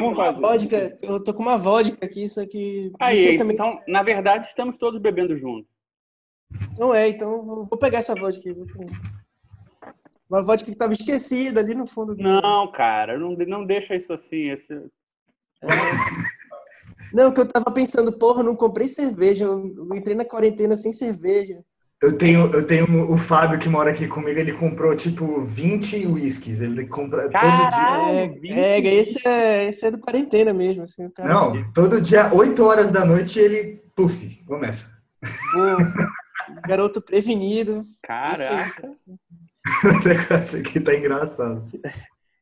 Vamos Uma fazer. vodka, eu tô com uma vodka aqui, isso aqui. Aí, você também então, na verdade, estamos todos bebendo juntos. não é, então vou vou pegar essa vodka aqui. Uma vodka que tava esquecida ali no fundo. do- Não, cara, não, não deixa isso assim. esse- É. Não, que eu tava pensando, porra, não comprei cerveja. Eu entrei na quarentena sem cerveja. Eu tenho, eu tenho o Fábio que mora aqui comigo, ele comprou tipo 20 whiskies. Ele compra todo dia. Caralho! É, vinte. é, esse é, esse é do quarentena mesmo. Assim, o cara, Não, todo dia, 8 horas da noite, ele. Puf, começa. pô, garoto prevenido. Caraca! Isso aí. O negócio aqui tá engraçado.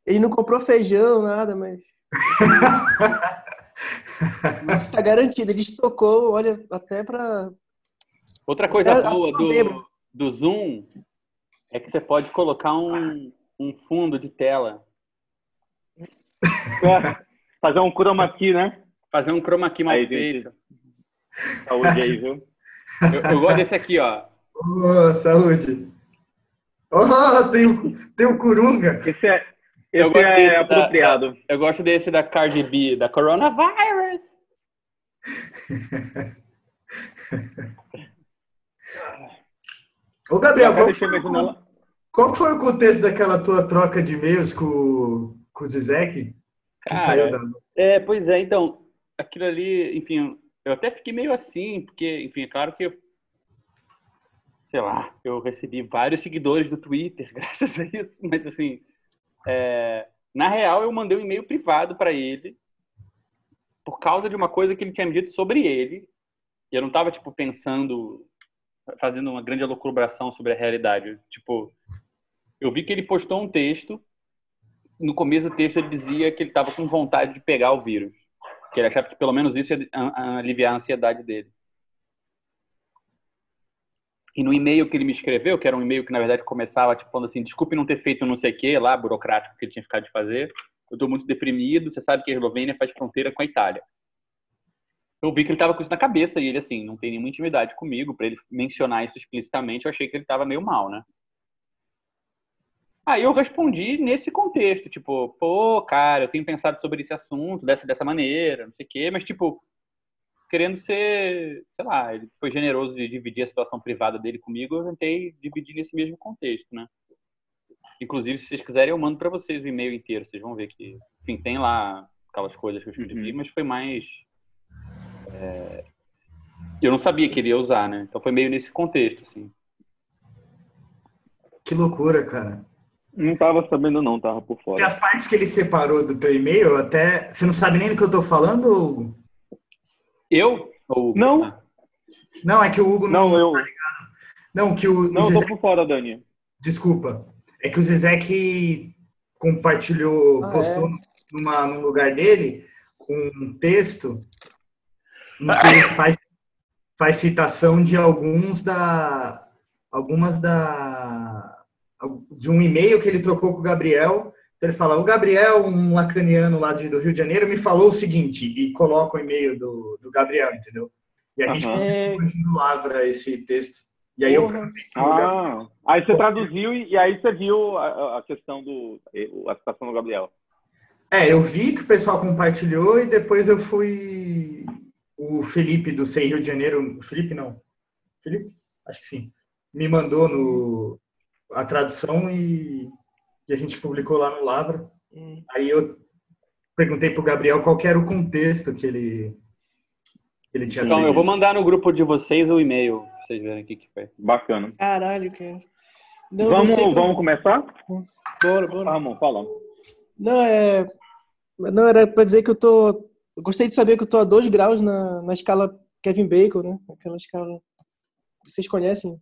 Ele não comprou feijão, nada, mas. mas tá garantido. Ele estocou, olha, até pra. Outra coisa É, boa eu do, do Zoom é que você pode colocar um, um fundo de tela. É, Fazer um chroma key, né? Fazer um chroma key mal Aí, gente. feito. Saúde aí, viu? Eu, eu gosto desse aqui, ó. Ô, saúde. Oh, tem o, tem o Curunga. Esse é, Eu esse gosto é desse da- apropriado. Eu gosto desse da Cardi B, da Coronavirus. Ô, Gabriel, qual foi, qual foi o contexto daquela tua troca de e-mails com, o- com o Zizek? Que Cara, saiu da. É, pois é, então, aquilo ali, enfim, eu até fiquei meio assim, porque, enfim, é claro que, eu- sei lá, eu recebi vários seguidores do Twitter graças a isso, mas assim, é, na real eu mandei um e-mail privado para ele por causa de uma coisa que ele tinha me dito sobre ele, e eu não tava, tipo, pensando, fazendo uma grande elucubração sobre a realidade, tipo, eu vi que ele postou um texto no começo do texto ele dizia que ele estava com vontade de pegar o vírus. Que ele achava que pelo menos isso ia aliviar a ansiedade dele. E no e-mail que ele me escreveu, que era um e-mail que na verdade começava tipo falando assim, desculpe não ter feito não sei o que lá, burocrático que ele tinha ficado de fazer. Eu estou muito deprimido, você sabe que a Eslovênia faz fronteira com a Itália. Eu vi que ele estava com isso na cabeça e ele assim, não tem nenhuma intimidade comigo para ele mencionar isso explicitamente, eu achei que ele estava meio mal, né? Aí eu respondi nesse contexto, tipo, pô, cara, eu tenho pensado sobre esse assunto dessa, dessa maneira, não sei o quê, mas, tipo, querendo ser, sei lá, ele foi generoso de dividir a situação privada dele comigo, eu tentei dividir nesse mesmo contexto, né? Inclusive, se vocês quiserem, eu mando pra vocês o e-mail inteiro, vocês vão ver que, enfim, tem lá aquelas coisas que eu escrevi, mas foi mais. É, Eu não sabia que ele ia usar, né? Então foi meio nesse contexto, assim. Que loucura, cara. Não tava sabendo, não, tava por fora. as partes que ele separou do teu e-mail, até. Você não sabe nem do que eu tô falando? Ou... Eu? Ou... Não. Ah, Não, é que o Hugo não. Não, eu. Não, que o. Não, o eu tô por fora, Dani. Desculpa. É que o Zizek compartilhou, Ah, postou numa, num lugar dele um texto faz, faz citação de alguns da. Algumas da. De um e-mail que ele trocou com o Gabriel. Então ele fala: O Gabriel, um lacaniano lá de, do Rio de Janeiro, me falou o seguinte, e coloca o e-mail do, do Gabriel, entendeu? E a gente Aham. É, no Lavra esse texto. E aí eu. Ah, aí você traduziu e, e aí você viu a, a questão do. a citação do Gabriel. É, eu vi que o pessoal compartilhou e depois eu fui. O Felipe do Sei Rio de Janeiro. Felipe não. Felipe? Acho que sim. Me mandou no, a tradução e, e a gente publicou lá no Lavra. hum, Aí eu perguntei pro Gabriel qual que era o contexto que ele, que ele tinha Então, feito. eu vou mandar no grupo de vocês o e-mail, pra vocês verem o que foi. Bacana. caralho, cara. Não, não vamos, pra- vamos começar? Bora, bora. Ramon, fala. Não, é. Não, era pra dizer que eu tô. Eu gostei de saber que eu tô a 2 graus na, na escala Kevin Bacon, né? Aquela escala. Vocês conhecem?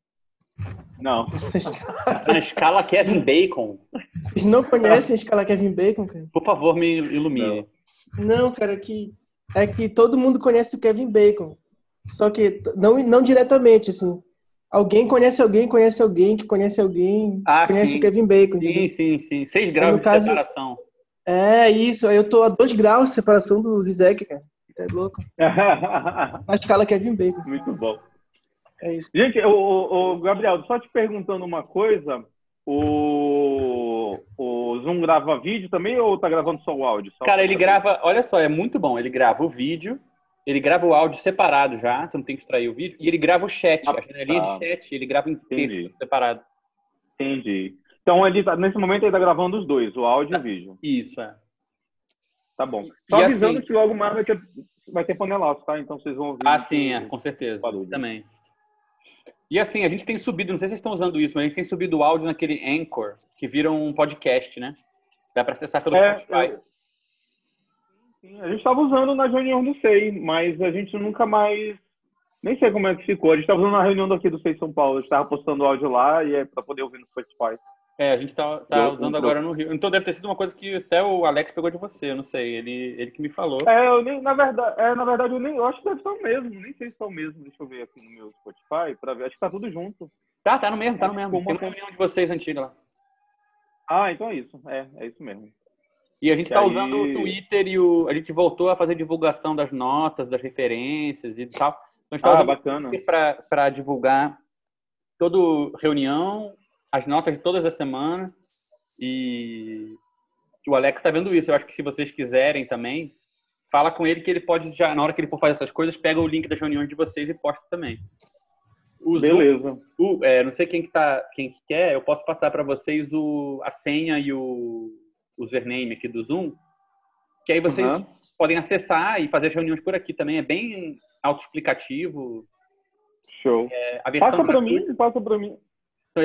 Não. Na escala Kevin Bacon, vocês não conhecem a escala Kevin Bacon, cara? por favor, me ilumine. Não, cara, que é que todo mundo conhece o Kevin Bacon. Só que não, não diretamente, assim. Alguém conhece alguém, conhece alguém que conhece alguém, Ah, conhece sim. o Kevin Bacon. Sim, entendeu? sim, sim. Seis graus de caso- separação. É isso, aí eu tô a 2 graus de separação do Zizek, cara. Tá louco? Na escala Kevin Bacon. Muito bom. É isso. Gente, o, o- o Gabriel, só te perguntando uma coisa. O, o, Zoom grava vídeo também ou tá gravando só o áudio? Só Cara, ele grava, olha só, é muito bom. Ele grava o vídeo, ele grava o áudio separado já, você não tem que extrair o vídeo, e ele grava o chat, Ah, a janelinha tá. de chat, ele grava em Entendi. texto separado. Entendi. Então, ele tá, nesse momento, ele tá gravando os dois, o áudio e o vídeo. Isso, é. Tá bom. Só E avisando assim- que logo mais vai ter, vai ter panelaço, tá? Então vocês vão ouvir. Ah, sim, é, com certeza. Barulho. Também. E assim, a gente tem subido, não sei se vocês estão usando isso, mas a gente tem subido o áudio naquele Anchor, que vira um podcast, né? Dá pra acessar pelo É, Spotify. eu- Sim, a gente estava usando na reunião do SEI, mas a gente nunca mais. Nem sei como é que ficou. A gente estava usando na reunião daqui do SEI São Paulo. A gente estava postando áudio lá e é para poder ouvir no Spotify. É, a gente tá, tá Eu- usando eu- agora no Rio. Então deve ter sido uma coisa que até o Alex pegou de você, eu não sei. Ele, ele que me falou. É, eu nem, na verdade, é, na verdade eu nem, eu acho que deve ser o mesmo. Nem sei se é o mesmo. Deixa eu ver aqui no meu Spotify para ver. Acho que tá tudo junto. Tá, tá no mesmo, tá no Acho mesmo. Tem uma- reunião de vocês antiga lá. Ah, então é isso. É, é isso mesmo. E a gente Que tá aí- usando o Twitter e o. A gente voltou a fazer divulgação das notas, das referências e tal. Então a gente tá Ah, usando bacana. para divulgar toda reunião, as notas de todas as semanas. E o Alex está vendo isso. Eu acho que se vocês quiserem também, fala com ele que ele pode já, na hora que ele for fazer essas coisas, pega o link das reuniões de vocês e posta também. O Zoom- Beleza. o- é, não sei quem que tá, quem que quer, eu posso passar para vocês o, a senha e o username aqui do Zoom, que aí vocês Aham. podem acessar e fazer as reuniões por aqui também. É bem autoexplicativo. Show. É, Passa para mim, passa para mim.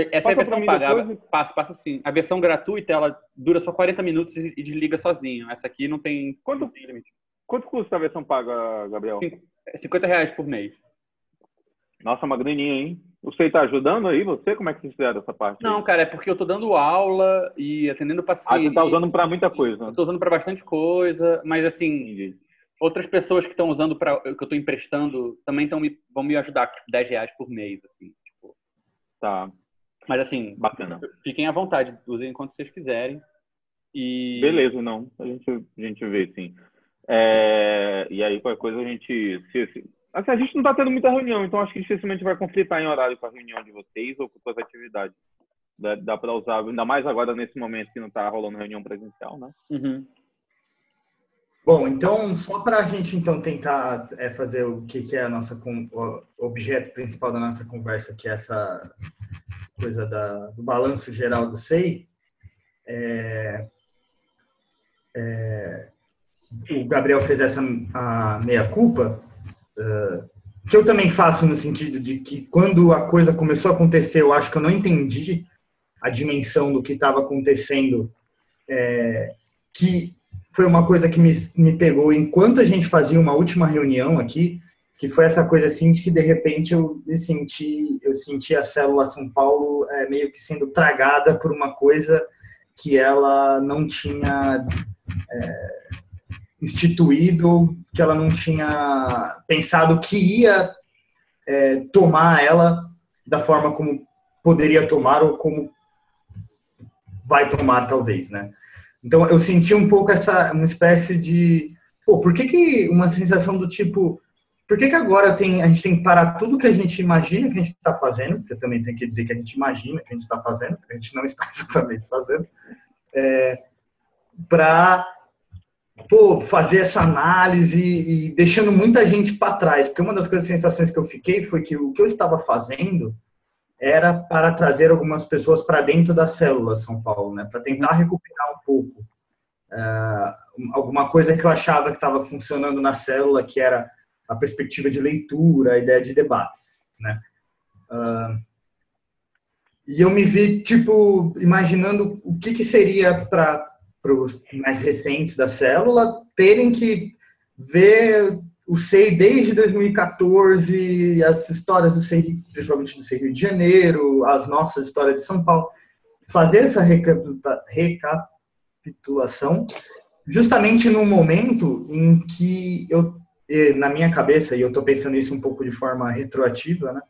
Então, Essa é a versão paga. depois. Passa, passa sim. A versão gratuita, ela dura só 40 minutos e e desliga sozinho. Essa aqui não tem, Quanto- não tem limite. Quanto custa a versão paga, Gabriel? É 50 reais por mês. Nossa, uma graninha, hein? Você tá ajudando aí? Você? Como é que vocês fizeram essa parte? Não, cara, é porque eu tô dando aula e atendendo paciente. Ah, você tá usando para muita coisa. Tô usando para bastante coisa, mas assim, Entendi. outras pessoas que estão usando para que eu tô emprestando também tão vão me ajudar, tipo, 10 reais por mês, assim. Tipo. Tá, Mas assim, bacana. fiquem à vontade, usem enquanto vocês quiserem. E Beleza, não. A gente, a gente vê, sim. É, e aí, qualquer coisa, a gente... Se, se- assim, a gente não tá tendo muita reunião, então acho que dificilmente vai conflitar em horário com a reunião de vocês ou com suas atividades. Dá, dá para usar, ainda mais agora nesse momento que não tá rolando reunião presencial, né? Uhum. Bom, então, só para a gente então tentar é, fazer o que, que é a nossa o objeto principal da nossa conversa, que é essa coisa da, do balanço geral do SEI, é, é, o Gabriel fez essa meia-culpa, é, que eu também faço no sentido de que quando a coisa começou a acontecer, eu acho que eu não entendi a dimensão do que estava acontecendo, é, que foi uma coisa que me, me pegou. Enquanto a gente fazia uma última reunião aqui, que foi essa coisa assim de que de repente eu me senti, eu senti a célula São Paulo é, meio que sendo tragada por uma coisa que ela não tinha é, instituído, que ela não tinha pensado que ia é, tomar ela da forma como poderia tomar ou como vai tomar talvez, né? Então eu senti um pouco essa uma espécie de, pô, por que que uma sensação do tipo, por que que agora tem a gente tem que parar tudo que a gente imagina que a gente está fazendo, porque também tem que dizer que a gente imagina que a gente está fazendo, porque a gente não está exatamente fazendo, é, para pô, fazer essa análise e deixando muita gente para trás, porque uma das coisas, sensações que eu fiquei foi que o que eu estava fazendo era para trazer algumas pessoas para dentro da célula São Paulo, né, para tentar recuperar um pouco uh, alguma coisa que eu achava que estava funcionando na célula, que era a perspectiva de leitura, a ideia de debates, né. Uh, e eu me vi tipo imaginando o que, que seria para os mais recentes da célula terem que ver o SEI desde 2014, as histórias do SEI, principalmente do SEI Rio de Janeiro, as nossas histórias de São Paulo, fazer essa recapitulação justamente num momento em que eu, na minha cabeça, e eu estou pensando isso um pouco de forma retroativa, né,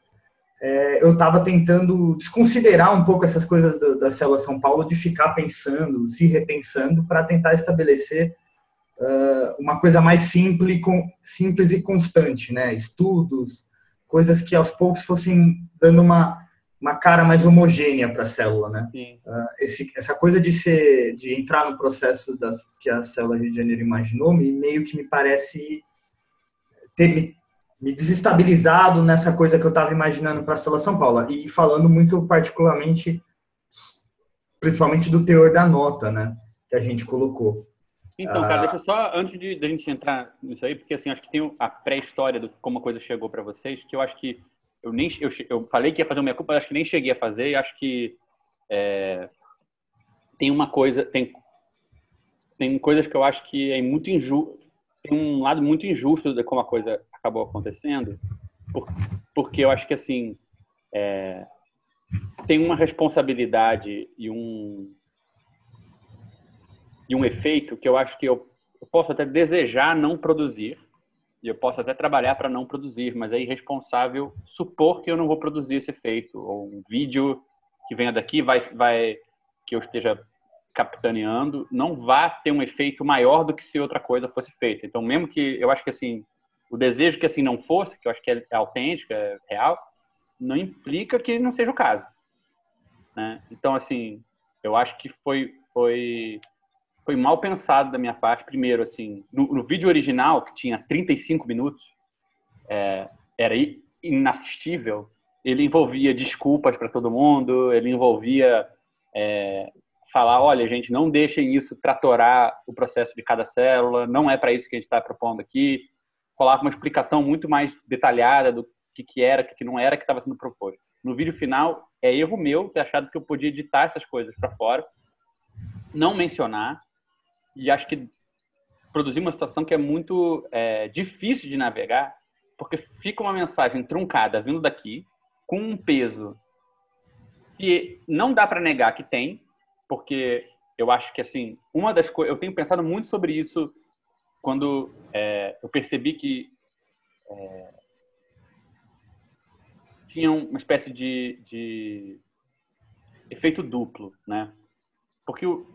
é, eu estava tentando desconsiderar um pouco essas coisas da, da célula São Paulo, de ficar pensando, se repensando, para tentar estabelecer uh, uma coisa mais simples, com, simples e constante, né? Estudos, coisas que aos poucos fossem dando uma, uma cara mais homogênea para a célula, né? Uh, esse, essa coisa de ser, de entrar no processo das, que a célula Rio de Janeiro imaginou, me, meio que me parece ter me, me desestabilizado nessa coisa que eu estava imaginando para a célula São Paulo. E falando muito particularmente, principalmente do teor da nota, né? Que a gente colocou. Então, cara, deixa eu só, antes de, de a gente entrar nisso aí, porque assim, acho que tem a pré-história de como a coisa chegou para vocês, que eu acho que eu nem eu, eu falei que ia fazer uma minha culpa, acho que nem cheguei a fazer e acho que é, tem uma coisa tem tem coisas que eu acho que é muito injusto tem um lado muito injusto de como a coisa acabou acontecendo por, porque eu acho que assim é, tem uma responsabilidade e um e um efeito que eu acho que eu, eu posso até desejar não produzir e eu posso até trabalhar para não produzir, mas é irresponsável supor que eu não vou produzir esse efeito ou um vídeo que venha daqui vai vai que eu esteja capitaneando não vá ter um efeito maior do que se outra coisa fosse feita. Então, mesmo que eu acho que assim o desejo que assim não fosse, que eu acho que é autêntico, é real, não implica que não seja o caso. Né? Então, assim, eu acho que foi foi foi mal pensado da minha parte. Primeiro, assim, no, no vídeo original, que tinha 35 minutos, é, era inassistível. Ele envolvia desculpas para todo mundo, ele envolvia é, falar: olha, gente, não deixem isso tratorar o processo de cada célula, não é para isso que a gente está propondo aqui. Falava uma explicação muito mais detalhada do que, que era, o que, que não era que estava sendo proposto. No vídeo final, é erro meu ter achado que eu podia editar essas coisas para fora, não mencionar, e acho que produzir uma situação que é muito é, difícil de navegar, porque fica uma mensagem truncada vindo daqui, com um peso que não dá para negar que tem, porque eu acho que assim uma das coisas eu tenho pensado muito sobre isso quando é, eu percebi que é, tinha uma espécie de, de efeito duplo, né? Porque o,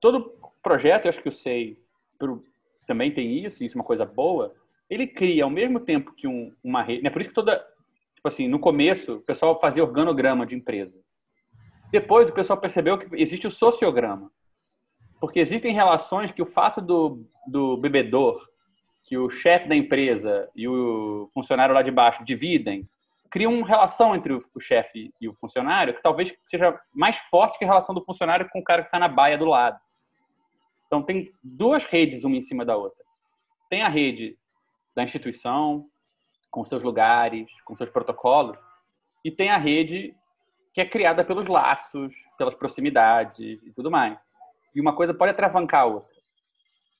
todo projeto, eu acho que eu sei, também tem isso, isso é uma coisa boa. Ele cria ao mesmo tempo que um, uma rede. Né? Por isso que toda. Tipo assim, no começo, o pessoal fazia organograma de empresa. Depois, o pessoal percebeu que existe o sociograma. Porque existem relações que o fato do, do bebedor, que o chefe da empresa e o funcionário lá de baixo dividem, criam uma relação entre o chefe e o funcionário que talvez seja mais forte que a relação do funcionário com o cara que está na baia do lado. Então, tem duas redes, uma em cima da outra. Tem a rede da instituição, com seus lugares, com seus protocolos, e tem a rede que é criada pelos laços, pelas proximidades e tudo mais. E uma coisa pode atravancar a outra.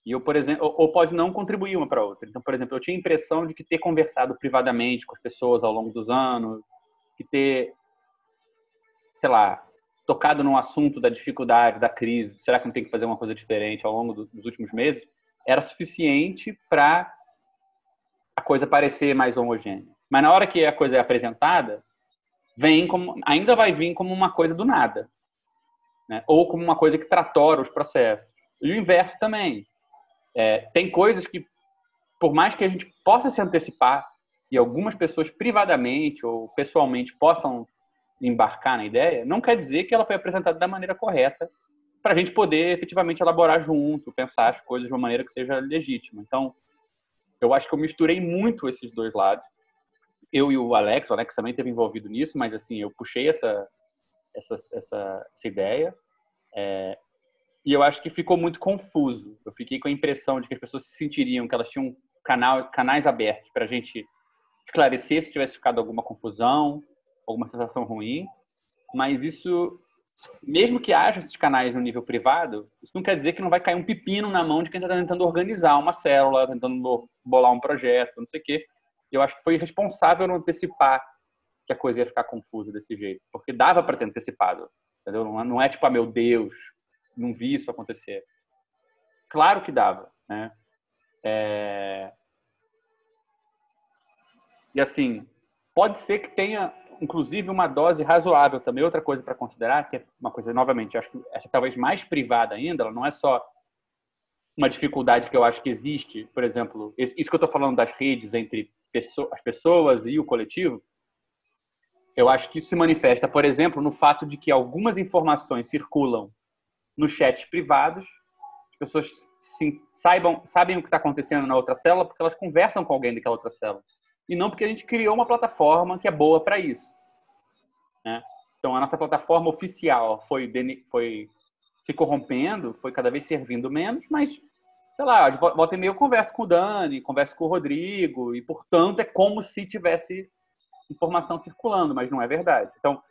E eu, por exemplo, ou pode não contribuir uma para outra. Então, por exemplo, eu tinha a impressão de que ter conversado privadamente com as pessoas ao longo dos anos, que ter, sei lá, tocado no assunto da dificuldade, da crise, será que não tem que fazer uma coisa diferente ao longo dos últimos meses, era suficiente para a coisa parecer mais homogênea. Mas na hora que a coisa é apresentada, vem como, ainda vai vir como uma coisa do nada, né? ou como uma coisa que tratora os processos. E o inverso também. É, tem coisas que, por mais que a gente possa se antecipar, e algumas pessoas privadamente ou pessoalmente possam embarcar na ideia, não quer dizer que ela foi apresentada da maneira correta para a gente poder efetivamente elaborar junto, pensar as coisas de uma maneira que seja legítima. Então, eu acho que eu misturei muito esses dois lados. Eu e o Alex, o Alex também esteve envolvido nisso, mas assim, eu puxei essa, essa, essa, essa ideia é, e eu acho que ficou muito confuso. Eu fiquei com a impressão de que as pessoas se sentiriam que elas tinham canal, canais abertos para a gente esclarecer se tivesse ficado alguma confusão, alguma sensação ruim, mas isso, mesmo que haja esses canais no nível privado, isso não quer dizer que não vai cair um pepino na mão de quem está tentando organizar uma célula, tentando bolar um projeto, não sei o quê. Eu acho que foi irresponsável não antecipar que a coisa ia ficar confusa desse jeito, porque dava para ter antecipado, entendeu? Não é, não é tipo, ah, meu Deus, não vi isso acontecer. Claro que dava, né? É... E assim, pode ser que tenha inclusive uma dose razoável também. Outra coisa para considerar, que é uma coisa, novamente, acho que essa talvez mais privada ainda, ela não é só uma dificuldade que eu acho que existe, por exemplo, isso que eu estou falando das redes entre as pessoas e o coletivo, eu acho que isso se manifesta, por exemplo, no fato de que algumas informações circulam nos chats privados, as pessoas sim, saibam, sabem o que está acontecendo na outra célula porque elas conversam com alguém daquela outra célula. E não porque a gente criou uma plataforma que é boa para isso. Né? Então, a nossa plataforma oficial foi, foi se corrompendo, foi cada vez servindo menos, mas, sei lá, volta e meia eu converso com o Dani, converso com o Rodrigo, e, portanto, é como se tivesse informação circulando, mas não é verdade. Então,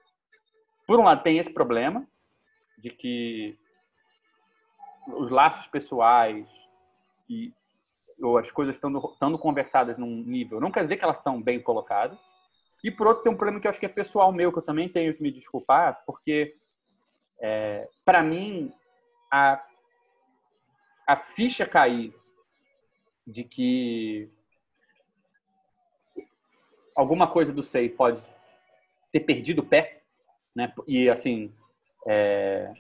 por um lado, tem esse problema de que os laços pessoais e ou as coisas estando, estando conversadas num nível, não quer dizer que elas estão bem colocadas. E por outro, tem um problema que eu acho que é pessoal meu, que eu também tenho que me desculpar, porque é, para mim a, a ficha cair de que alguma coisa do SEI pode ter perdido o pé, né? E assim, é,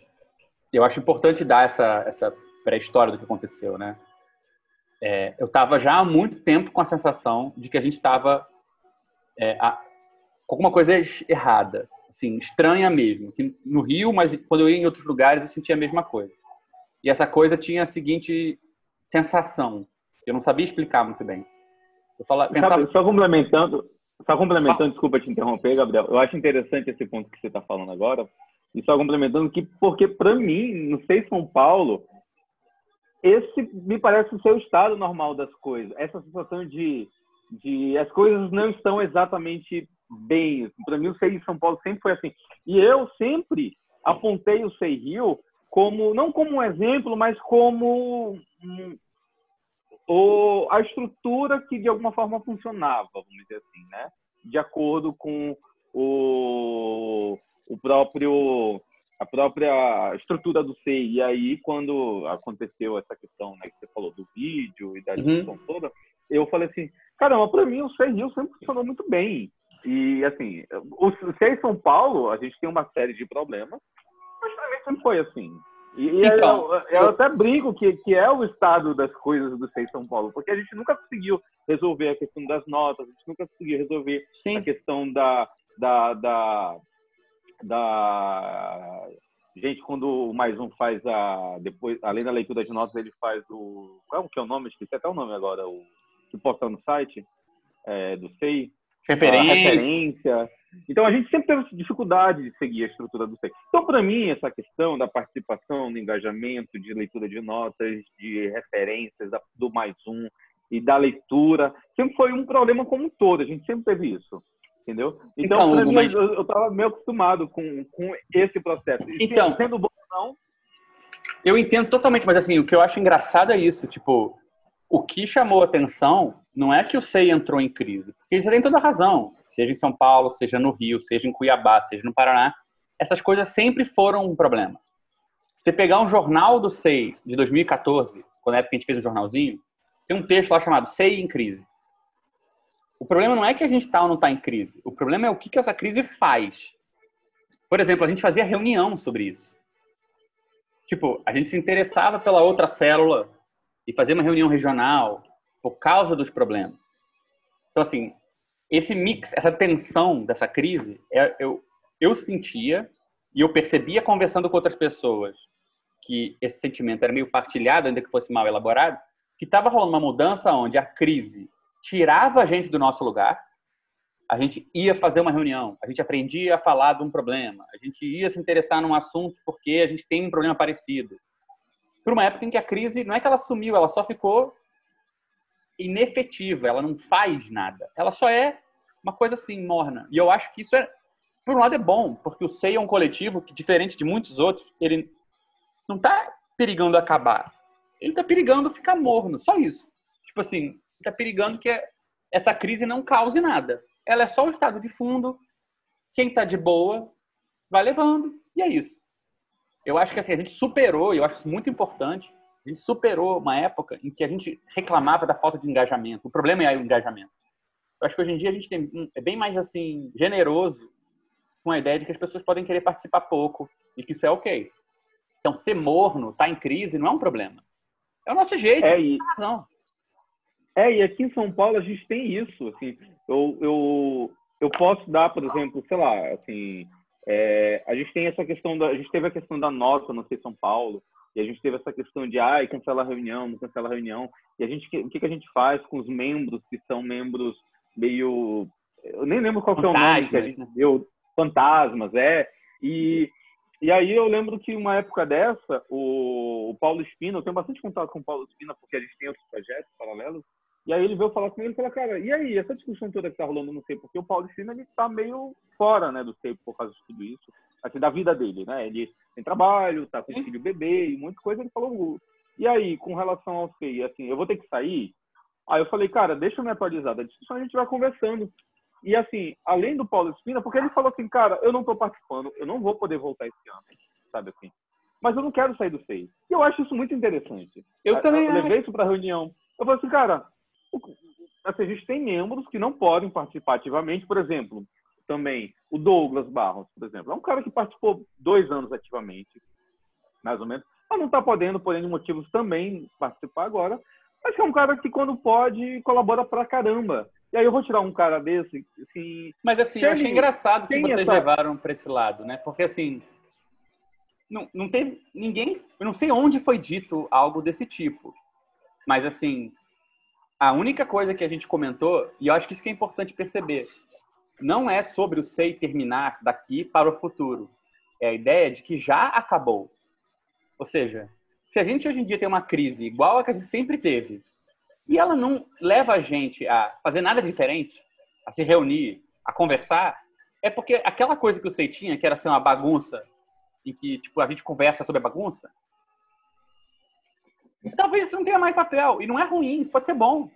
eu acho importante dar essa, essa pré-história do que aconteceu, né? É, eu estava já há muito tempo com a sensação de que a gente estava é, com alguma coisa errada, assim, estranha mesmo. Que no Rio, mas quando eu ia em outros lugares eu sentia a mesma coisa. E essa coisa tinha a seguinte sensação, eu não sabia explicar muito bem. Eu falava, pensava... Sabe, só complementando, só complementando, desculpa te interromper, Gabriel. Eu acho interessante esse ponto que você está falando agora. E só complementando que, porque para mim, não sei São Paulo, esse me parece ser o estado normal das coisas. Essa sensação de, de as coisas não estão exatamente bem. Para mim, o SEI São Paulo sempre foi assim. E eu sempre apontei o SEI Rio como, não como um exemplo, mas como um, o, a estrutura que de alguma forma funcionava, vamos dizer assim, né? De acordo com o, o próprio a própria estrutura do CI. E aí, quando aconteceu essa questão né, que você falou do vídeo e da uhum. discussão uhum. toda, eu falei assim, caramba, para mim o CI Rio sempre funcionou muito bem. E, assim, o CI São Paulo, a gente tem uma série de problemas, mas também sempre foi assim. E então, eu, eu, até brinco que, que é o estado das coisas do SEI São Paulo, porque a gente nunca conseguiu resolver a questão das notas, a gente nunca conseguiu resolver sim. a questão da, da, da, da... Gente, quando o mais um faz a. Depois, além da leitura de notas, ele faz o. Qual que é o nome? Esqueci até o nome agora, o que posta no site é, do SEI. Referência. referência. Então, a gente sempre teve dificuldade de seguir a estrutura do SEI. Então, para mim, essa questão da participação, do engajamento, de leitura de notas, de referências, do mais um e da leitura, sempre foi um problema como um todo. A gente sempre teve isso. Entendeu? Então, então mim, mas... eu estava meio acostumado com, com esse processo. E então, sendo bom não. Eu entendo totalmente, mas assim, o que eu acho engraçado é isso. Tipo, o que chamou atenção não é que o SEI entrou em crise, porque você tem toda a razão, seja em São Paulo, seja no Rio, seja em Cuiabá, seja no Paraná, essas coisas sempre foram um problema. Você pegar um jornal do SEI de 2014, quando é que a gente fez um jornalzinho, tem um texto lá chamado SEI em crise. O problema não é que a gente está ou não está em crise, o problema é o que, que essa crise faz. Por exemplo, a gente fazia reunião sobre isso. Tipo, a gente se interessava pela outra célula e fazia uma reunião regional, por causa dos problemas. Então, assim, esse mix, essa tensão dessa crise, é, eu, eu sentia e eu percebia conversando com outras pessoas que esse sentimento era meio partilhado, ainda que fosse mal elaborado, que estava rolando uma mudança onde a crise tirava a gente do nosso lugar, a gente ia fazer uma reunião, a gente aprendia a falar de um problema, a gente ia se interessar num assunto porque a gente tem um problema parecido. Por uma época em que a crise não é que ela sumiu, ela só ficou inefetiva, ela não faz nada. Ela só é uma coisa assim, morna. E eu acho que isso é, por um lado, é bom, porque o SEI é um coletivo que, diferente de muitos outros, ele não está perigando acabar. Ele está perigando ficar morno, só isso. Tipo assim, está perigando que essa crise não cause nada. Ela é só o estado de fundo. Quem está de boa vai levando, e é isso. Eu acho que assim, a gente superou, e eu acho isso muito importante, a gente superou uma época em que a gente reclamava da falta de engajamento. O problema é o engajamento. Eu acho que hoje em dia a gente tem, é bem mais assim generoso com a ideia de que as pessoas podem querer participar pouco e que isso é ok. Então, ser morno, estar tá em crise, não é um problema. É o nosso jeito. É, e, razão. é, e aqui em São Paulo a gente tem isso. Assim, eu, eu, eu posso dar, por exemplo, sei lá, assim, é, a gente tem essa questão da, a gente teve a questão da nota no sei São Paulo e a gente teve essa questão de ai cancela a reunião, não cancela a reunião e a gente o que, que a gente faz com os membros que são membros meio eu nem lembro qual que é o nome que a gente deu, né? fantasmas, é e e aí eu lembro que uma época dessa, o, o Paulo Espina, eu tenho bastante contato com o Paulo Espina, porque a gente tem outros projetos paralelos, e aí ele veio falar comigo e falou, cara, e aí, essa discussão toda que tá rolando no SEI, porque o Paulo Espina, ele tá meio fora, né, do SEI por causa de tudo isso, assim, da vida dele, né, ele tem trabalho, tá com filho bebê e muita coisa, ele falou, e aí, com relação ao SEI, assim, eu vou ter que sair? Aí eu falei, cara, deixa eu me atualizar da discussão, a gente vai conversando. E assim, além do Paulo Espina, porque ele falou assim, cara, eu não tô participando, eu não vou poder voltar esse ano, sabe assim. Mas eu não quero sair do SEI. E eu acho isso muito interessante. Eu, também eu levei isso pra reunião. Eu falei assim, cara, assim, a gente tem membros que não podem participar ativamente, por exemplo, também o Douglas Barros, por exemplo, é um cara que participou dois anos ativamente, mais ou menos, mas não está podendo, por N motivos, também participar agora, mas é um cara que quando pode colabora pra caramba. E aí eu vou tirar um cara desse, assim... Mas assim, eu achei engraçado que vocês essa... levaram para esse lado, né? Porque assim, não, não teve ninguém, eu não sei onde foi dito algo desse tipo, mas assim, a única coisa que a gente comentou, e eu acho que isso que é importante perceber, não é sobre o sei terminar daqui para o futuro. É a ideia de que já acabou. Ou seja, se a gente hoje em dia tem uma crise igual a que a gente sempre teve, e ela não leva a gente a fazer nada diferente, a se reunir, a conversar, é porque aquela coisa que o sei tinha, que era ser uma bagunça, em que tipo, a gente conversa sobre a bagunça, Talvez isso não tenha mais papel. E não é ruim, isso pode ser bom.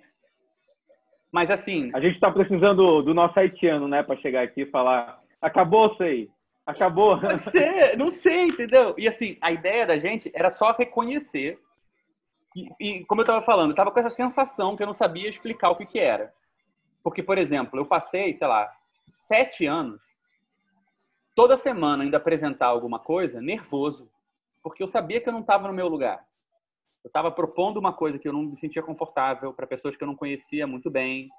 Mas assim. A gente está precisando do nosso haitiano, né, para chegar aqui e falar: acabou, sei. Acabou. Pode ser, não sei, entendeu? E assim, a ideia da gente era só reconhecer. E, e como eu estava falando, eu estava com essa sensação que eu não sabia explicar o que, que era. Porque, por exemplo, eu passei, sei lá, sete anos, toda semana indo apresentar alguma coisa, nervoso. Porque eu sabia que eu não estava no meu lugar. Eu estava propondo uma coisa que eu não me sentia confortável para pessoas que eu não conhecia muito bem.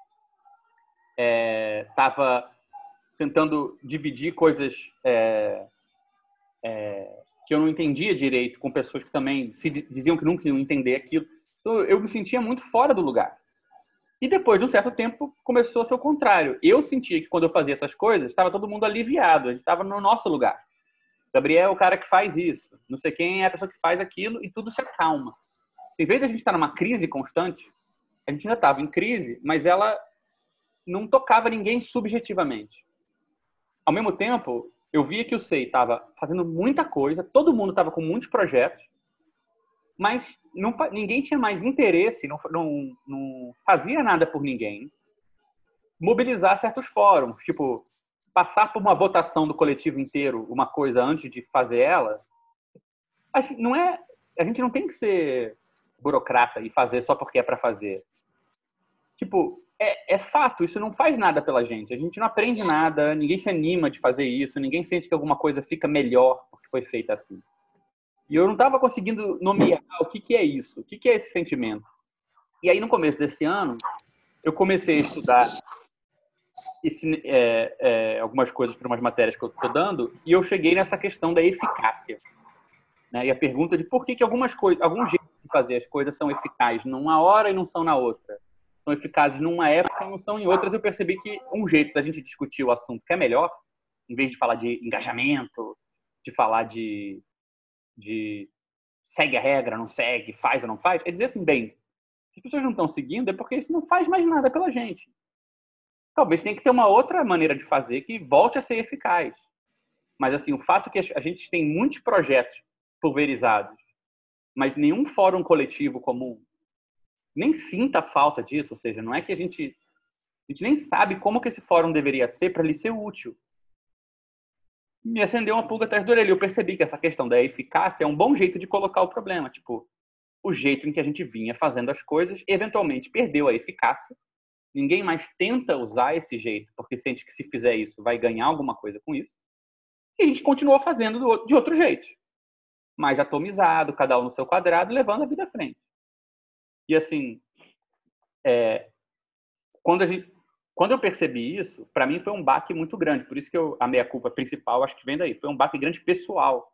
Estava é, tentando dividir coisas é, é, que eu não entendia direito com pessoas que também se diziam que nunca iam entender aquilo. Então, eu me sentia muito fora do lugar. E depois de um certo tempo começou a ser o contrário. Eu sentia que quando eu fazia essas coisas, estava todo mundo aliviado, a gente estava no nosso lugar. Gabriel é o cara que faz isso, não sei quem é a pessoa que faz aquilo e tudo se acalma em vez de a gente estar numa crise constante, a gente ainda estava em crise, mas ela não tocava ninguém subjetivamente. Ao mesmo tempo, eu via que o SEI estava fazendo muita coisa, todo mundo estava com muitos projetos, mas não, ninguém tinha mais interesse, não, não, não fazia nada por ninguém. Mobilizar certos fóruns, tipo, passar por uma votação do coletivo inteiro, uma coisa antes de fazer ela, não é, a gente não tem que ser burocrata e fazer só porque é para fazer. Tipo, é, é, fato, isso não faz nada pela gente. A gente não aprende nada, ninguém se anima de fazer isso, ninguém sente que alguma coisa fica melhor porque foi feita assim. E eu não estava conseguindo nomear o que, que é isso, o que, que é esse sentimento. E aí, no começo desse ano, eu comecei a estudar esse, é, é, algumas coisas para umas matérias que eu estou dando e eu cheguei nessa questão da eficácia. Né? E a pergunta de por que, que algumas coisas, alguns jeitos fazer as coisas são eficazes numa hora e não são na outra. São eficazes numa época e não são em outras. Eu percebi que um jeito da gente discutir o assunto que é melhor, em vez de falar de engajamento, de falar de, de segue a regra, não segue, faz ou não faz, é dizer assim, bem, se as pessoas não estão seguindo é porque isso não faz mais nada pela gente. Talvez tenha que ter uma outra maneira de fazer que volte a ser eficaz. Mas assim, o fato que a gente tem muitos projetos pulverizados, mas nenhum fórum coletivo comum nem sinta falta disso, ou seja, não é que a gente a gente nem sabe como que esse fórum deveria ser para lhe ser útil. Me acendeu uma pulga atrás do orelha. Eu percebi que essa questão da eficácia é um bom jeito de colocar o problema. Tipo, o jeito em que a gente vinha fazendo as coisas, eventualmente perdeu a eficácia. Ninguém mais tenta usar esse jeito, porque sente que se fizer isso vai ganhar alguma coisa com isso. E a gente continuou fazendo de outro jeito mais atomizado, cada um no seu quadrado, levando a vida à frente. E assim, é, quando gente quando eu percebi isso, para mim foi um baque muito grande. Por isso que eu, a minha culpa principal, acho que vem daí. Foi um baque grande pessoal.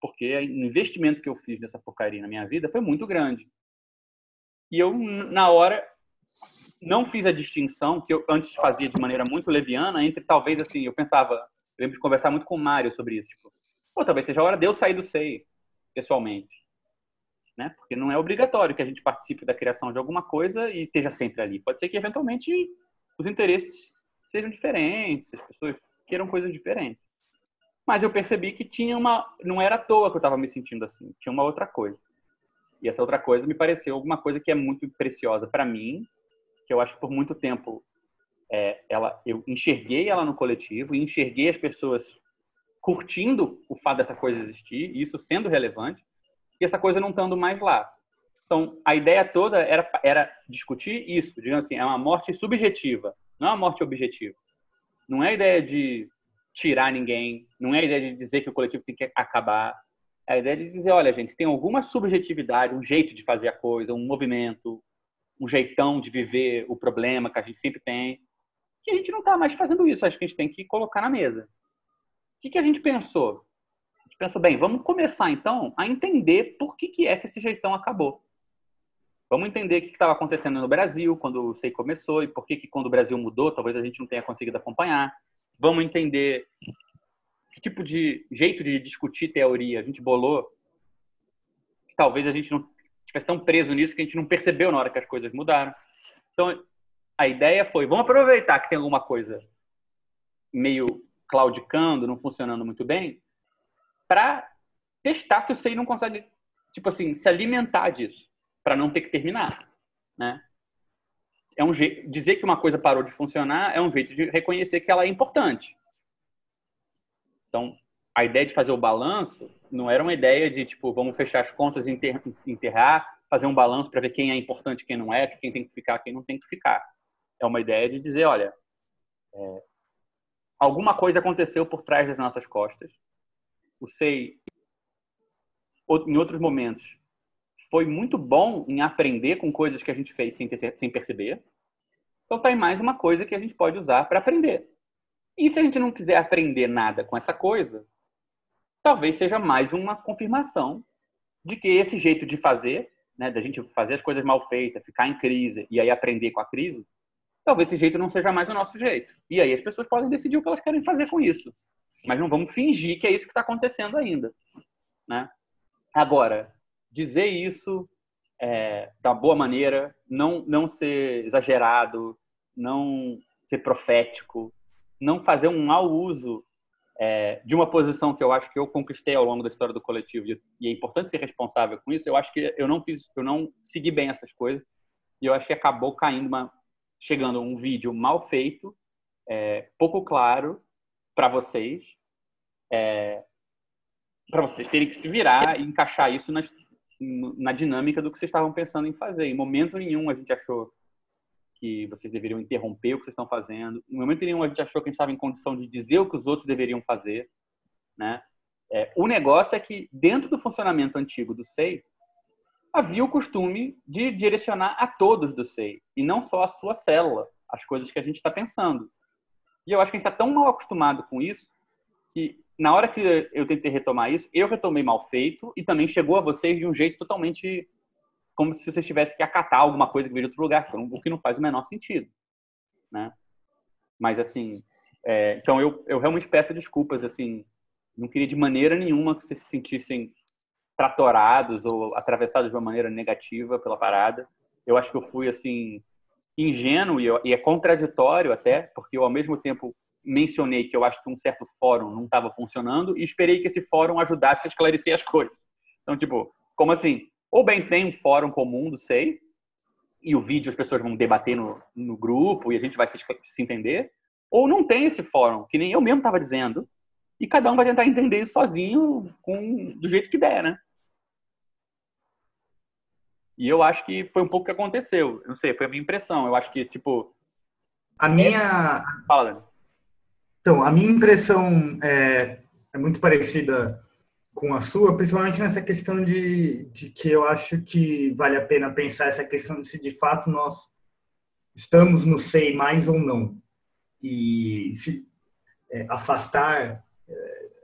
Porque o investimento que eu fiz nessa porcaria na minha vida foi muito grande. E eu, na hora, não fiz a distinção que eu antes fazia de maneira muito leviana entre talvez assim, eu pensava, eu lembro de conversar muito com o Mário sobre isso, tipo, pô, talvez seja a hora de eu sair do SEI, pessoalmente. Né? Porque não é obrigatório que a gente participe da criação de alguma coisa e esteja sempre ali. Pode ser que eventualmente os interesses sejam diferentes, as pessoas queiram coisas diferentes. Mas eu percebi que tinha uma, não era à toa que eu estava me sentindo assim, tinha uma outra coisa. E essa outra coisa me pareceu alguma coisa que é muito preciosa para mim, que eu acho que por muito tempo é, ela, eu enxerguei ela no coletivo e enxerguei as pessoas curtindo o fato dessa coisa existir, isso sendo relevante, e essa coisa não estando mais lá. Então, a ideia toda era, era discutir isso, digamos assim, é uma morte subjetiva, não é uma morte objetiva. Não é a ideia de tirar ninguém, não é a ideia de dizer que o coletivo tem que acabar. É a ideia de dizer, olha, gente, tem alguma subjetividade, um jeito de fazer a coisa, um movimento, um jeitão de viver o problema que a gente sempre tem, que a gente não está mais fazendo isso. Acho que a gente tem que colocar na mesa. Que, que a gente pensou? A gente pensou, bem, vamos começar então a entender por que, que é que esse jeitão acabou. Vamos entender o que estava acontecendo no Brasil quando o SEI começou e por que, que quando o Brasil mudou, talvez a gente não tenha conseguido acompanhar. Vamos entender que tipo de jeito de discutir teoria a gente bolou, que talvez a gente não estivesse tão preso nisso que a gente não percebeu na hora que as coisas mudaram. Então, a ideia foi, vamos aproveitar que tem alguma coisa meio claudicando, não funcionando muito bem, para testar se o SEI não consegue, tipo assim, se alimentar disso para não ter que terminar, né? É um jeito dizer que uma coisa parou de funcionar é um jeito de reconhecer que ela é importante. Então, a ideia de fazer o balanço não era uma ideia de tipo vamos fechar as contas e enterrar, fazer um balanço para ver quem é importante, quem não é, quem tem que ficar, quem não tem que ficar. É uma ideia de dizer, olha, é, alguma coisa aconteceu por trás das nossas costas. O SEI, em outros momentos, foi muito bom em aprender com coisas que a gente fez sem, ter, sem perceber. Então tem mais uma coisa que a gente pode usar para aprender. E se a gente não quiser aprender nada com essa coisa, talvez seja mais uma confirmação de que esse jeito de fazer, né, da gente fazer as coisas mal feitas, ficar em crise e aí aprender com a crise, talvez esse jeito não seja mais o nosso jeito. E aí as pessoas podem decidir o que elas querem fazer com isso. Mas não vamos fingir que é isso que está acontecendo ainda. Né? Agora, dizer isso é, da boa maneira, não, não ser exagerado, não ser profético, não fazer um mau uso é, de uma posição que eu acho que eu conquistei ao longo da história do coletivo e é importante ser responsável com isso. Eu acho que eu não fiz, eu não segui bem essas coisas e eu acho que acabou caindo uma, chegando um vídeo mal feito, é, pouco claro para vocês, é, para vocês terem que se virar e encaixar isso nas, na dinâmica do que vocês estavam pensando em fazer. Em momento nenhum a gente achou que vocês deveriam interromper o que vocês estão fazendo. Em momento nenhum a gente achou que a gente estava em condição de dizer o que os outros deveriam fazer, né? É, o negócio é que dentro do funcionamento antigo do SEI havia o costume de direcionar a todos do SEI e não só a sua célula, as coisas que a gente está pensando. E eu acho que a gente está tão mal acostumado com isso que na hora que eu tentei retomar isso, eu retomei mal feito e também chegou a vocês de um jeito totalmente como se vocês tivessem que acatar alguma coisa que veio de outro lugar, o que não faz o menor sentido, né? Mas assim, é, então eu, eu realmente peço desculpas, assim, não queria de maneira nenhuma que vocês se sentissem tratorados ou atravessados de uma maneira negativa pela parada. Eu acho que eu fui assim ingênuo e, e é contraditório até, porque eu ao mesmo tempo mencionei que eu acho que um certo fórum não estava funcionando e esperei que esse fórum ajudasse a esclarecer as coisas. Então, tipo, como assim? Ou bem tem um fórum comum do SEI, e o vídeo as pessoas vão debater no, no grupo e a gente vai se, se entender, ou não tem esse fórum, que nem eu mesmo estava dizendo, e cada um vai tentar entender isso sozinho com, do jeito que der, né? E eu acho que foi um pouco o que aconteceu. Não sei, foi a minha impressão. Eu acho que, tipo. A minha. Fala, Dani. Então, a minha impressão é, é muito parecida com a sua, principalmente nessa questão de, de que eu acho que vale a pena pensar essa questão de se de fato nós estamos no SEI mais ou não, e se é, afastar é,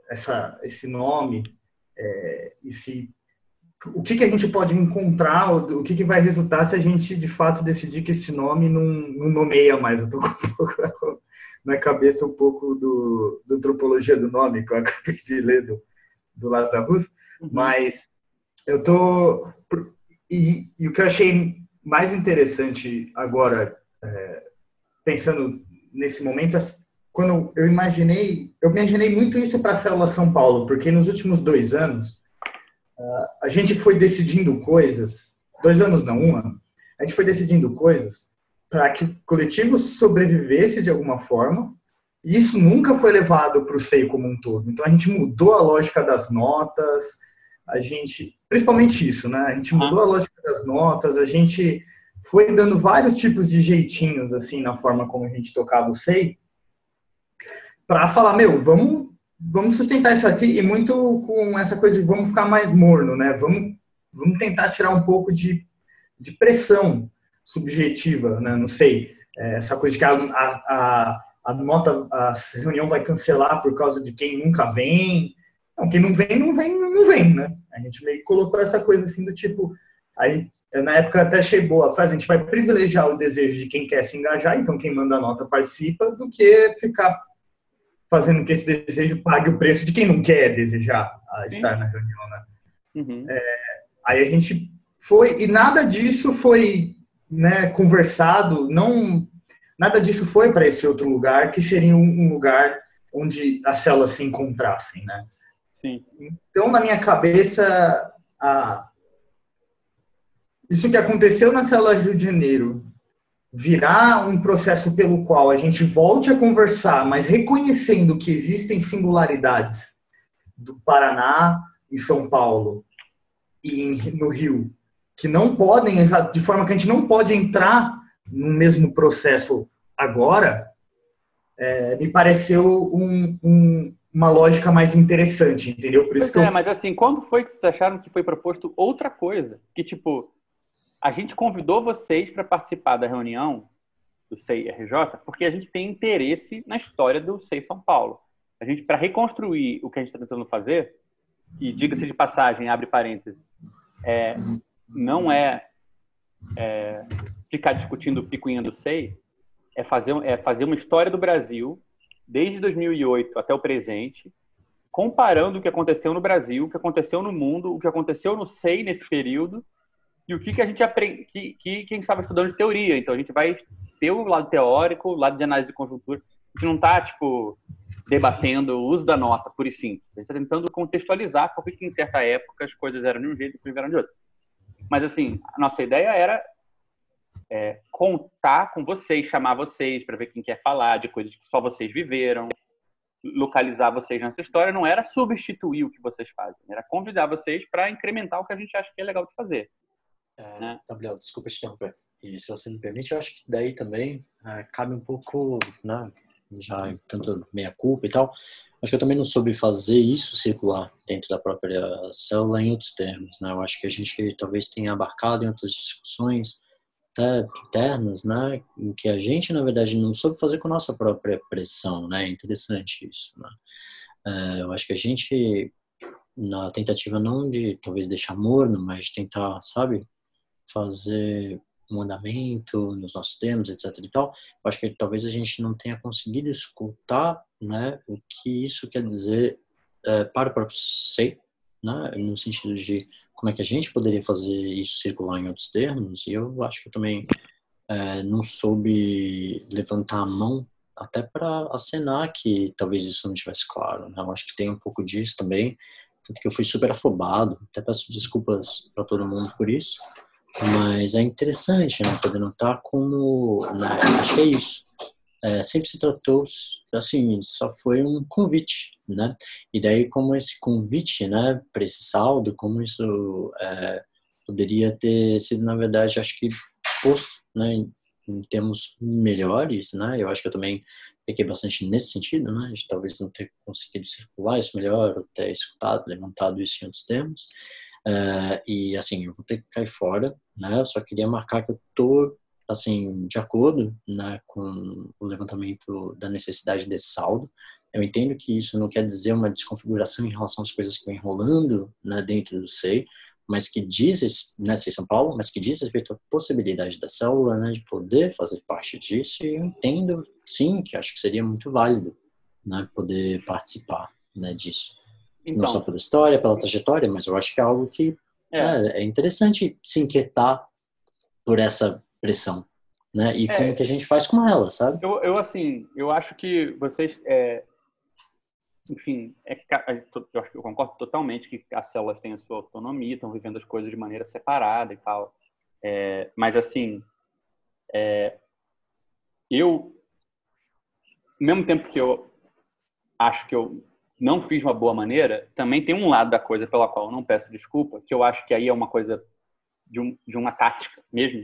essa, esse nome, é, e se o que, que a gente pode encontrar, o que, que vai resultar se a gente de fato decidir que esse nome não, não nomeia mais. Eu estou com um pouco na cabeça um pouco do, do antropologia do nome, que eu acabei de ler do, do Lazarus, uhum. mas eu tô e, e, o que eu achei mais interessante agora, é, pensando nesse momento, quando eu imaginei, eu imaginei muito isso para a célula São Paulo, porque nos últimos dois anos a gente foi decidindo coisas, dois anos não, um ano, a gente foi decidindo coisas para que o coletivo sobrevivesse de alguma forma, e isso nunca foi levado para o SEI como um todo. Então a gente mudou a lógica das notas, a gente, principalmente isso, né? A gente mudou a lógica das notas, a gente foi dando vários tipos de jeitinhos assim na forma como a gente tocava o SEI, para falar, meu, vamos vamos sustentar isso aqui e muito com essa coisa de vamos ficar mais morno, né? Vamos, vamos tentar tirar um pouco de, de pressão subjetiva, né? Não sei, é, essa coisa de que a, a, a nota, a reunião vai cancelar por causa de quem nunca vem. Não, quem não vem, não vem, não vem, né? A gente meio que colocou essa coisa assim do tipo, aí na época até achei boa a frase, a gente vai privilegiar o desejo de quem quer se engajar, então quem manda a nota participa, do que ficar fazendo que esse desejo pague o preço de quem não quer desejar estar Sim. na reunião, né? Uhum. É, aí a gente foi e nada disso foi né, conversado, não nada disso foi para esse outro lugar que seria um, um, lugar onde as células se encontrassem, né? Sim. Então na minha cabeça a isso que aconteceu na célula Rio de Janeiro virar um processo pelo qual a gente volte a conversar, mas reconhecendo que existem singularidades do Paraná e São Paulo e no Rio, que não podem, de forma que a gente não pode entrar no mesmo processo agora, é, me pareceu um, um, uma lógica mais interessante, entendeu? Por isso pois é, eu... mas assim, quando foi que vocês acharam que foi proposto outra coisa? Que tipo, a gente convidou vocês para participar da reunião do CIRJ porque a gente tem interesse na história do CEI São Paulo. A gente, para reconstruir o que a gente está tentando fazer, e diga-se de passagem, abre parênteses, é, não é, é, ficar discutindo o picuinha do SEI, é fazer, é fazer uma história do Brasil, desde 2008 até o presente, comparando o que aconteceu no Brasil, o que aconteceu no mundo, o que aconteceu no SEI nesse período, e o que, que a gente aprende, que, que, que a gente estava estudando de teoria. Então a gente vai ter o lado teórico, o lado de análise de conjuntura. A gente não está, tipo, debatendo o uso da nota, por e simples. A gente está tentando contextualizar por que em certa época as coisas eram de um jeito e eram de outro. Mas, assim, a nossa ideia era é, contar com vocês, chamar vocês para ver quem quer falar de coisas que só vocês viveram, localizar vocês nessa história. Não era substituir o que vocês fazem, era convidar vocês para incrementar o que a gente acha que é legal de fazer. É, né? Gabriel, desculpa te interromper. E se você me permite, eu acho que daí também é, cabe um pouco, né, já tanto meia culpa e tal, acho que eu também não soube fazer isso circular dentro da própria célula em outros termos, né? Eu acho que a gente talvez tenha abarcado em outras discussões até internas, né, em que a gente na verdade não soube fazer com a nossa própria pressão, né? É interessante isso, né? É, eu acho que a gente na tentativa não de talvez deixar morno, mas de tentar, sabe, fazer um andamento nos nossos termos, etc e tal, eu acho que talvez a gente não tenha conseguido escutar, né, o que isso quer dizer é, para o próprio SEI, né, no sentido de como é que a gente poderia fazer isso circular em outros termos, e eu acho que eu também é, não soube levantar a mão até para acenar que talvez isso não estivesse claro, né, eu acho que tem um pouco disso também, tanto que eu fui super afobado, até peço desculpas para todo mundo por isso, mas é interessante, né? Poder notar como, né? Acho que é isso. É, sempre se tratou, assim, só foi um convite, né? E daí como esse convite, né, para esse saldo, como isso é, poderia ter sido, na verdade, acho que posto, né, em, em termos melhores, né? Eu acho que eu também peguei bastante nesse sentido, né? De talvez não ter conseguido circular isso melhor, ou ter escutado, levantado isso em outros termos. Uh, e assim, eu vou ter que cair fora, né? Eu só queria marcar que eu tô assim, de acordo né, com o levantamento da necessidade desse saldo. Eu entendo que isso não quer dizer uma desconfiguração em relação às coisas que vão enrolando né, dentro do SEI, mas que diz, né, SEI São Paulo, mas que diz respeito à possibilidade da célula né, de poder fazer parte disso, e eu entendo, sim, que acho que seria muito válido né, poder participar né, disso. Então, não só pela história, pela trajetória, mas eu acho que é algo que é, é, é interessante se inquietar por essa pressão, né? E é, como que a gente faz com ela, sabe? Eu, eu assim, eu acho que vocês, é, enfim, é, eu, eu concordo totalmente que as células têm a sua autonomia, estão vivendo as coisas de maneira separada e tal. É, mas assim, é, eu, ao mesmo tempo que eu acho que eu não fiz uma boa maneira, também tem um lado da coisa pela qual eu não peço desculpa, que eu acho que aí é uma coisa de, um, de uma tática mesmo,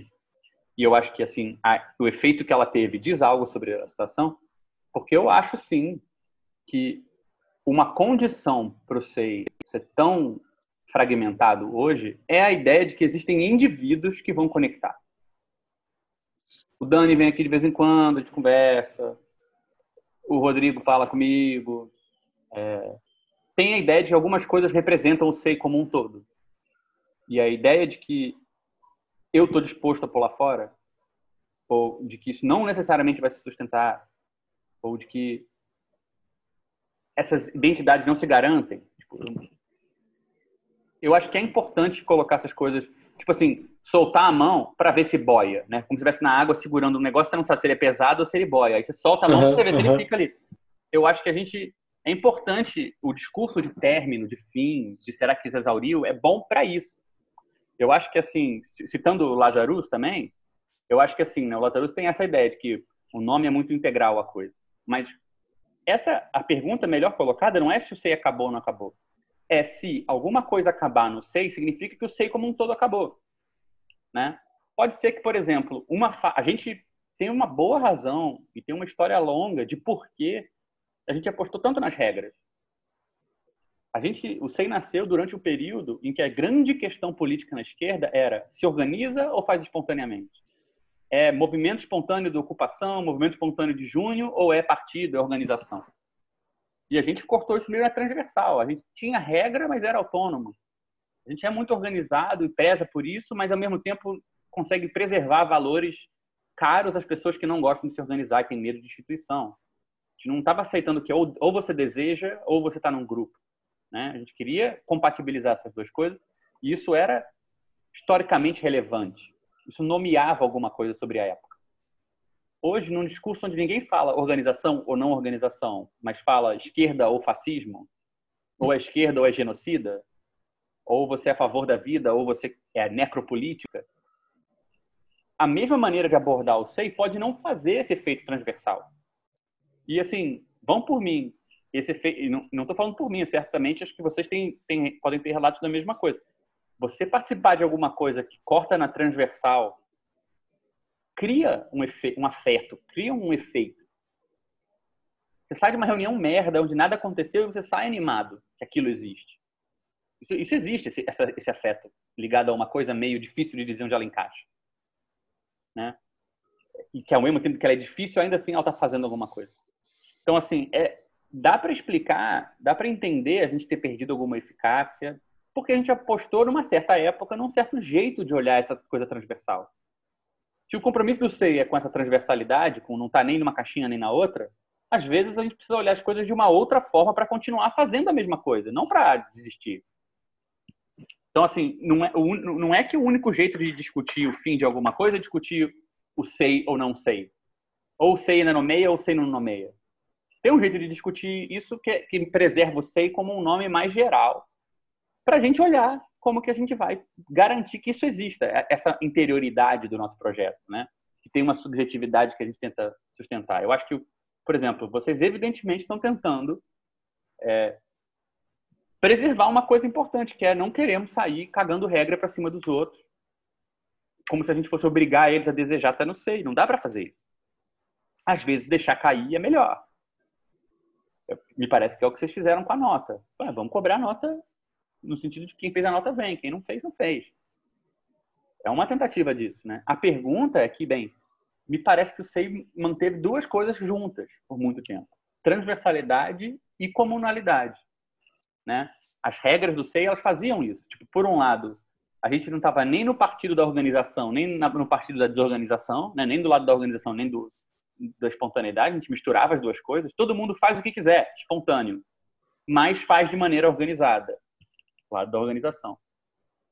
e eu acho que assim a, o efeito que ela teve diz algo sobre a situação, porque eu acho sim que uma condição para o SEI ser tão fragmentado hoje é a ideia de que existem indivíduos que vão conectar. O Dani vem aqui de vez em quando, a gente conversa. O Rodrigo fala comigo. É, tem a ideia de que algumas coisas representam o SEI como um todo. E a ideia de que eu estou disposto a pular fora, ou de que isso não necessariamente vai se sustentar, ou de que essas identidades não se garantem. Tipo, eu acho que é importante colocar essas coisas, tipo assim, soltar a mão para ver se boia, né? Como se estivesse na água segurando um negócio, você não sabe se ele é pesado ou se ele boia. Aí você solta a mão uhum, para ver uhum. se ele fica ali. Eu acho que a gente é importante o discurso de término, de fim, de será que se exauriu, é bom para isso. Eu acho que, assim, citando o Lazarus também, eu acho que, assim, né, o Lazarus tem essa ideia de que o nome é muito integral a coisa. Mas essa, a pergunta melhor colocada não é se o SEI acabou ou não acabou. É se alguma coisa acabar no SEI, significa que o SEI como um todo acabou. Né? Pode ser que, por exemplo, uma fa... a gente tem uma boa razão e tem uma história longa de por que a gente apostou tanto nas regras a gente, o SEI nasceu durante o período em que a grande questão política na esquerda era se organiza ou faz espontaneamente? É movimento espontâneo de ocupação, movimento espontâneo de junho ou é partido, é organização? E a gente cortou isso meio na transversal. A gente tinha regra, mas era autônomo. A gente é muito organizado e pesa por isso, mas ao mesmo tempo consegue preservar valores caros às pessoas que não gostam de se organizar e têm medo de instituição. Gente não estava aceitando que ou, ou você deseja ou você está num grupo. Né? A gente queria compatibilizar essas duas coisas e isso era historicamente relevante. Isso nomeava alguma coisa sobre a época. Hoje, num discurso onde ninguém fala organização ou não organização, mas fala esquerda ou fascismo, ou é esquerda ou é genocida, ou você é a favor da vida, ou você é necropolítica, a mesma maneira de abordar o SEI pode não fazer esse efeito transversal. E assim, vão por mim, esse efeito, não estou falando por mim, certamente acho que vocês têm, têm, podem ter relatos da mesma coisa. Você participar de alguma coisa que corta na transversal cria um, efe, um afeto, cria um efeito. Você sai de uma reunião merda onde nada aconteceu e você sai animado que aquilo existe. Isso, isso existe, esse, essa, esse afeto ligado a uma coisa meio difícil de dizer onde ela encaixa. Né? E que ao mesmo tempo que ela é difícil, ainda assim ela está fazendo alguma coisa. Então, assim, é, dá para explicar, dá para entender a gente ter perdido alguma eficácia, porque a gente apostou numa certa época num certo jeito de olhar essa coisa transversal. Se o compromisso do SEI é com essa transversalidade, com não estar tá nem numa caixinha nem na outra, às vezes a gente precisa olhar as coisas de uma outra forma para continuar fazendo a mesma coisa, não para desistir. Então, assim, não é, não é que o único jeito de discutir o fim de alguma coisa é discutir o sei ou não sei. Ou sei ainda nomeia ou sei não nomeia tem um jeito de discutir isso que, que preserva o SEI como um nome mais geral, para a gente olhar como que a gente vai garantir que isso exista, é, essa interioridade do nosso projeto, né? Que tem uma subjetividade que a gente tenta sustentar. Eu acho que, por exemplo, vocês evidentemente estão tentando é, preservar uma coisa importante, que é não queremos sair cagando regra para cima dos outros, como se a gente fosse obrigar eles a desejar estar no SEI. Não dá para fazer isso. Às vezes, deixar cair é melhor me parece que é o que vocês fizeram com a nota. vamos cobrar a nota no sentido de quem fez a nota vem, quem não fez, não fez. É uma tentativa disso, né? A pergunta é que, bem, me parece que o SEI manteve duas coisas juntas por muito tempo: transversalidade e comunalidade, né? As regras do SEI elas faziam isso. Tipo, por um lado, a gente não estava nem no partido da organização, nem no partido da desorganização, né? nem do lado da organização, nem do, da espontaneidade. A gente misturava as duas coisas. Todo mundo faz o que quiser, espontâneo, mas faz de maneira organizada, do lado da organização.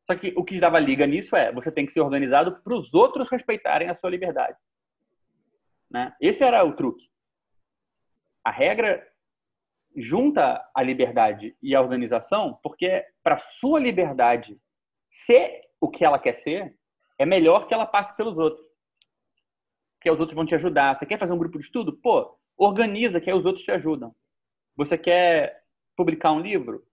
Só que o que dava liga nisso é você tem que ser organizado para os outros respeitarem a sua liberdade. Né? Esse era o truque. A regra junta a liberdade e a organização, porque para sua liberdade ser o que ela quer ser, é melhor que ela passe pelos outros. Que os outros vão te ajudar. Você quer fazer um grupo de estudo? Pô, organiza que aí os outros te ajudam. Você quer publicar um livro?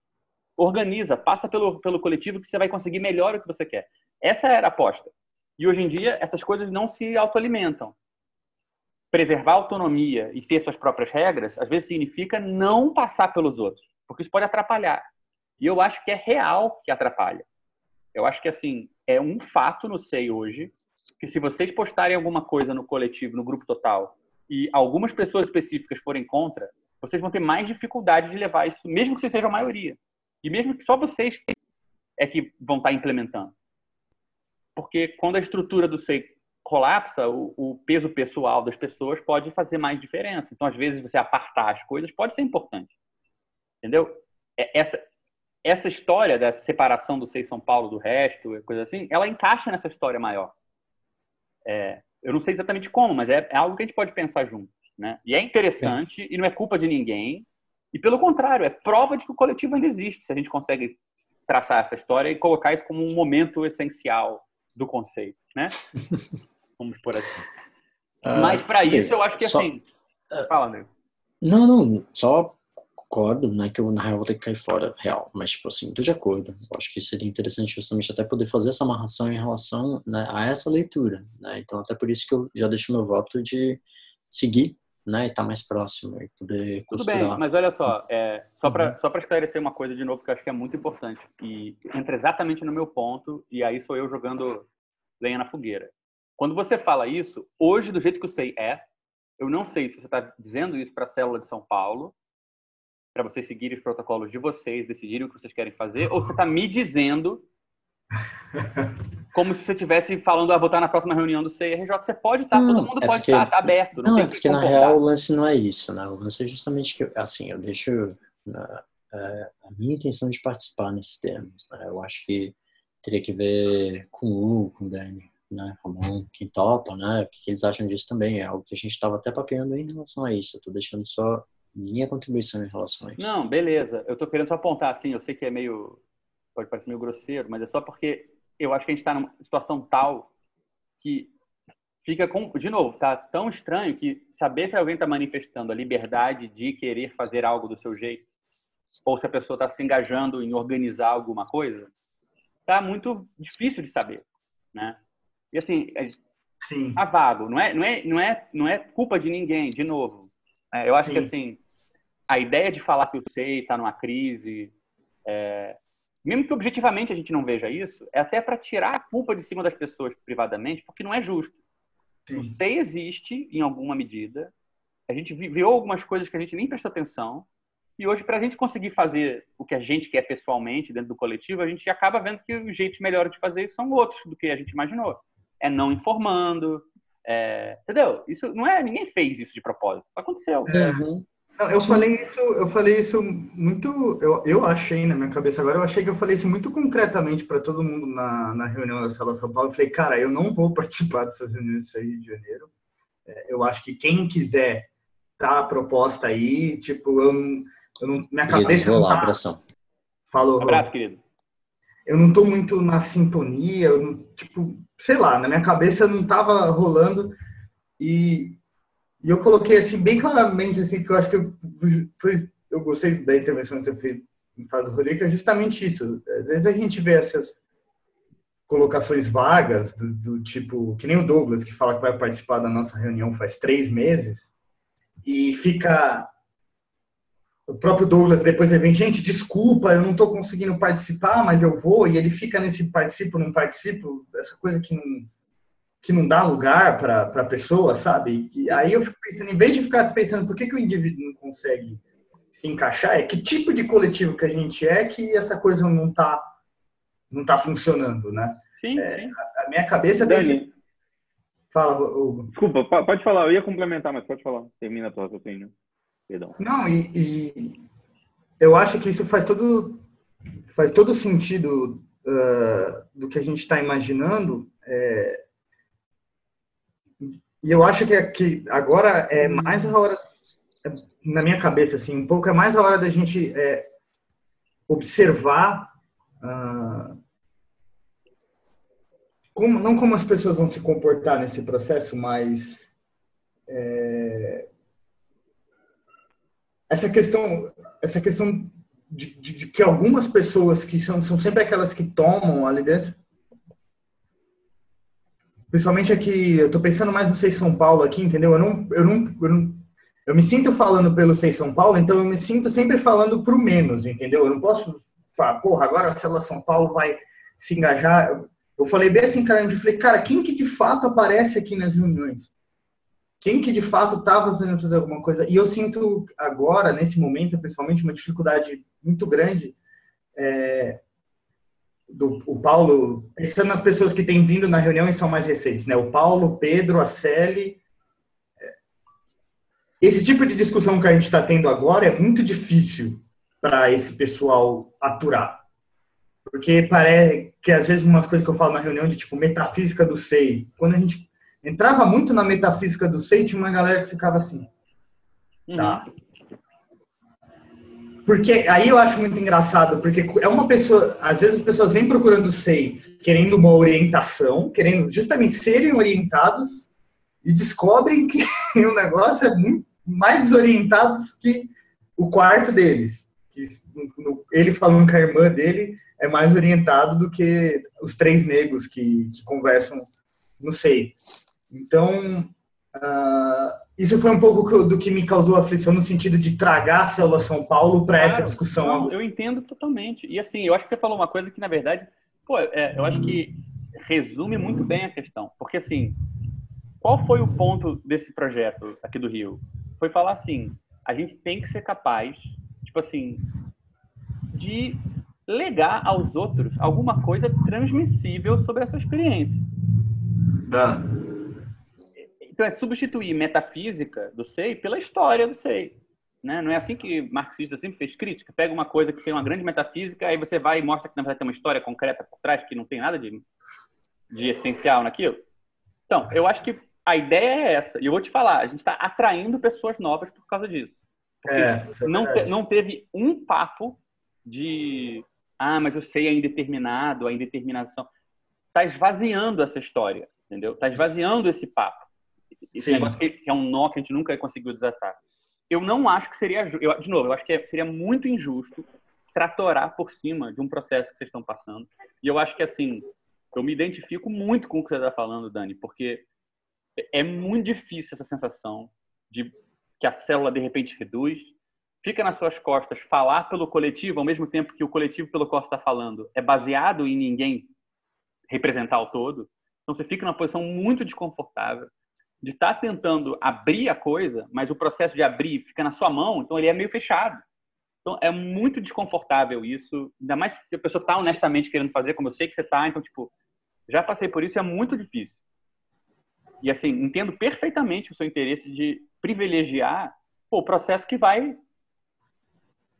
Organiza, passa pelo, pelo coletivo que você vai conseguir melhor o que você quer. Essa era a aposta. E hoje em dia, essas coisas não se autoalimentam preservar a autonomia e ter suas próprias regras, às vezes significa não passar pelos outros, porque isso pode atrapalhar. E eu acho que é real que atrapalha. Eu acho que assim, é um fato no SEI hoje que se vocês postarem alguma coisa no coletivo, no grupo total, e algumas pessoas específicas forem contra, vocês vão ter mais dificuldade de levar isso, mesmo que vocês sejam a maioria. E mesmo que só vocês é que vão estar implementando. Porque quando a estrutura do SEI colapsa, o, o, peso pessoal das pessoas pode fazer mais diferença. Então, às vezes, você apartar as coisas pode ser importante. Entendeu? É, essa, essa história da separação do Sei São Paulo do resto, coisa assim, ela encaixa nessa história maior. É, eu não sei exatamente como, mas é, é, algo que a gente pode pensar juntos. Né? E é interessante, Sim. e não é culpa de ninguém. E, pelo contrário, é prova de que o coletivo ainda existe, se a gente consegue traçar essa história e colocar isso como um momento essencial do conceito, né? Vamos por assim. Uh, Mas para isso eu acho que só, assim. Fala, amigo. Não, não, só concordo, né? Que eu na real vou ter que cair fora, real. Mas, tipo assim, tô de acordo. Eu acho que seria interessante justamente até poder fazer essa amarração em relação né, a essa leitura, né? Então, até por isso que eu já deixo meu voto de seguir né, e estar tá mais próximo e poder Tudo bem, mas olha só, é, só para uhum. só esclarecer uma coisa de novo que eu acho que é muito importante e entra exatamente no meu ponto e aí sou eu jogando lenha na fogueira. Quando você fala isso, hoje do jeito que eu sei é, eu não sei se você está dizendo isso para a célula de São Paulo, para vocês seguirem os protocolos de vocês, decidirem o que vocês querem fazer, ou você está me dizendo como se você estivesse falando, a ah, votar na próxima reunião do CIRJ. Você pode estar, tá, todo mundo é pode porque, estar, tá, aberto. Não, não é porque na real o lance não é isso, né? O lance é justamente que, assim, eu deixo uh, a minha intenção de participar nesses termos. Né? Eu acho que teria que ver com o Hugo, com o Dani, né? Ramon, quem topa, né? O que eles acham disso também. É algo que a gente estava até papeando em relação a isso. Eu tô deixando só minha contribuição em relação a isso. Não, beleza. Eu tô querendo só apontar, assim, eu sei que é meio, pode parecer meio grosseiro, mas é só porque eu acho que a gente está numa situação tal que fica com, de novo, tá tão estranho que saber se alguém está manifestando a liberdade de querer fazer algo do seu jeito ou se a pessoa está se engajando em organizar alguma coisa, tá muito difícil de saber, né? E assim, é, Sim. tá vago, não é, não é, não é, não é culpa de ninguém, de novo. É, eu acho Sim. que assim, a ideia de falar que o SEI está numa crise, é, mesmo que objetivamente a gente não veja isso, é até para tirar a culpa de cima das pessoas privadamente, porque não é justo. Sim. O SEI existe em alguma medida, a gente viu algumas coisas que a gente nem prestou atenção, e hoje, para a gente conseguir fazer o que a gente quer pessoalmente dentro do coletivo, a gente acaba vendo que os jeitos melhores de fazer isso são outros do que a gente imaginou. É não informando, é... entendeu? Isso não é, ninguém fez isso de propósito, aconteceu. Uhum. Eu falei isso, eu falei isso muito, eu, eu achei na minha cabeça agora, eu achei que eu falei isso muito concretamente para todo mundo na, na reunião da Sala São Paulo. Eu falei, cara, eu não vou participar dessas reuniões aí de janeiro. É, eu acho que quem quiser tá a proposta aí, tipo, eu não, eu não minha cabeça não tá... abração. Falou. Abraço, querido. Eu não tô muito na sintonia, eu não, tipo, sei lá, na minha cabeça não tava rolando e e eu coloquei assim bem claramente assim, porque eu acho que eu, foi, eu gostei da intervenção que você fez em fala do Rodrigo, que é justamente isso. Às vezes a gente vê essas colocações vagas do, do, tipo, que nem o Douglas que fala que vai participar da nossa reunião faz três meses e fica o próprio Douglas depois ele vem, gente, desculpa, eu não estou conseguindo participar, mas eu vou, e ele fica nesse participo, não participo, essa coisa que não, que não dá lugar para a pessoa, sabe? E aí eu fico pensando, em vez de ficar pensando por que, que o indivíduo não consegue se encaixar, é que tipo de coletivo que a gente é que essa coisa não está não tá funcionando, né? Sim, É, sim. A minha cabeça. Dani, Fala, Hugo. desculpa, po- pode falar. Eu ia complementar, mas pode falar. Termina a tua raciocínio. Perdão. Não, e, e eu acho que isso faz todo faz todo sentido ah, do que a gente está imaginando. é, e eu acho que, que agora é mais a hora, na minha cabeça, assim, um pouco é mais a hora da gente é, observar ah, como, não como as pessoas vão se comportar nesse processo, mas é, essa questão, essa questão de, de- de que algumas pessoas que são, são sempre aquelas que tomam a liderança, principalmente aqui, eu estou pensando mais no Sei São Paulo aqui, entendeu? Eu não, eu não, eu não, eu me sinto falando pelo Sei São Paulo, então eu me sinto sempre falando pro menos, entendeu? Eu não posso falar, porra, agora a Célula São Paulo vai se engajar. Eu falei bem assim, cara, eu falei, cara, quem que de fato aparece aqui nas reuniões? Quem que de fato estava tentando fazer alguma coisa? E eu sinto agora, nesse momento, principalmente, uma dificuldade muito grande é, do o Paulo, pensando nas pessoas que têm vindo na reunião e são mais recentes, né? O Paulo, Pedro, a Celi. É, Esse tipo de discussão que a gente está tendo agora é muito difícil para esse pessoal aturar. Porque parece que às vezes umas coisas que eu falo na reunião de tipo metafísica do SEI, quando a gente entrava muito na metafísica do SEI, tinha uma galera que ficava assim. Uhum. Tá. Porque aí eu acho muito engraçado, porque é uma pessoa, às vezes as pessoas vêm procurando o SEI, querendo uma orientação, querendo justamente serem orientados e descobrem que o negócio é muito mais desorientado que o quarto deles. Que ele falando com a irmã dele é mais orientado do que os três negros que, que conversam no SEI. Então, ah, isso foi um pouco do que me causou aflição no sentido de tragar a célula São Paulo para essa Claro. discussão. Não, eu entendo totalmente. E assim, eu acho que você falou uma coisa que, na verdade, pô, é, eu acho que resume muito bem a questão. Porque assim, qual foi o ponto desse projeto aqui do Rio? Foi falar assim, a gente tem que ser capaz, tipo assim, de legar aos outros alguma coisa transmissível sobre essa experiência. Tá. Então é substituir metafísica do SEI pela história do SEI. Né? Não é assim que marxista sempre fez crítica. Pega uma coisa que tem uma grande metafísica, aí você vai e mostra que na verdade tem uma história concreta por trás, que não tem nada de, de essencial naquilo. Então, eu acho que a ideia é essa. E eu vou te falar, a gente está atraindo pessoas novas por causa disso. Porque É, é não, te- não teve um papo de ah, mas eu sei a indeterminado, a indeterminação. Está esvaziando essa história, entendeu? Está esvaziando esse papo. Esse Sim. negócio que, que é um nó que a gente nunca conseguiu desatar. Eu não acho que seria. Eu, de novo, eu acho que é- seria muito injusto tratorar por cima de um processo que vocês estão passando. E eu acho que, assim, eu me identifico muito com o que você está falando, Dani, porque é muito difícil essa sensação de que a célula de repente reduz, fica nas suas costas falar pelo coletivo, ao mesmo tempo que o coletivo pelo qual você está falando é baseado em ninguém representar o todo. Então você fica numa posição muito desconfortável de estar tentando abrir a coisa, mas o processo de abrir fica na sua mão, então ele é meio fechado. Então é muito desconfortável isso, ainda mais que a pessoa está honestamente querendo fazer, como eu sei que você está, então tipo, já passei por isso, é muito difícil. E assim, entendo perfeitamente o seu interesse de privilegiar pô, o processo que vai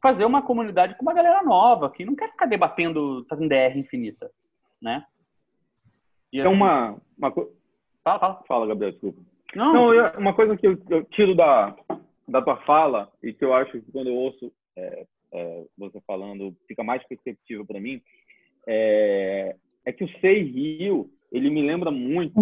fazer uma comunidade com uma galera nova, que não quer ficar debatendo, fazendo DR infinita, né? E, Então, assim, uma, uma Fala, fala. Fala, Gabriel, desculpa. Não, Não, eu- uma coisa que eu, eu tiro da, da tua fala e que eu acho que quando eu ouço é, é, você falando fica mais perceptível para mim é, é que o Sei Rio ele me lembra muito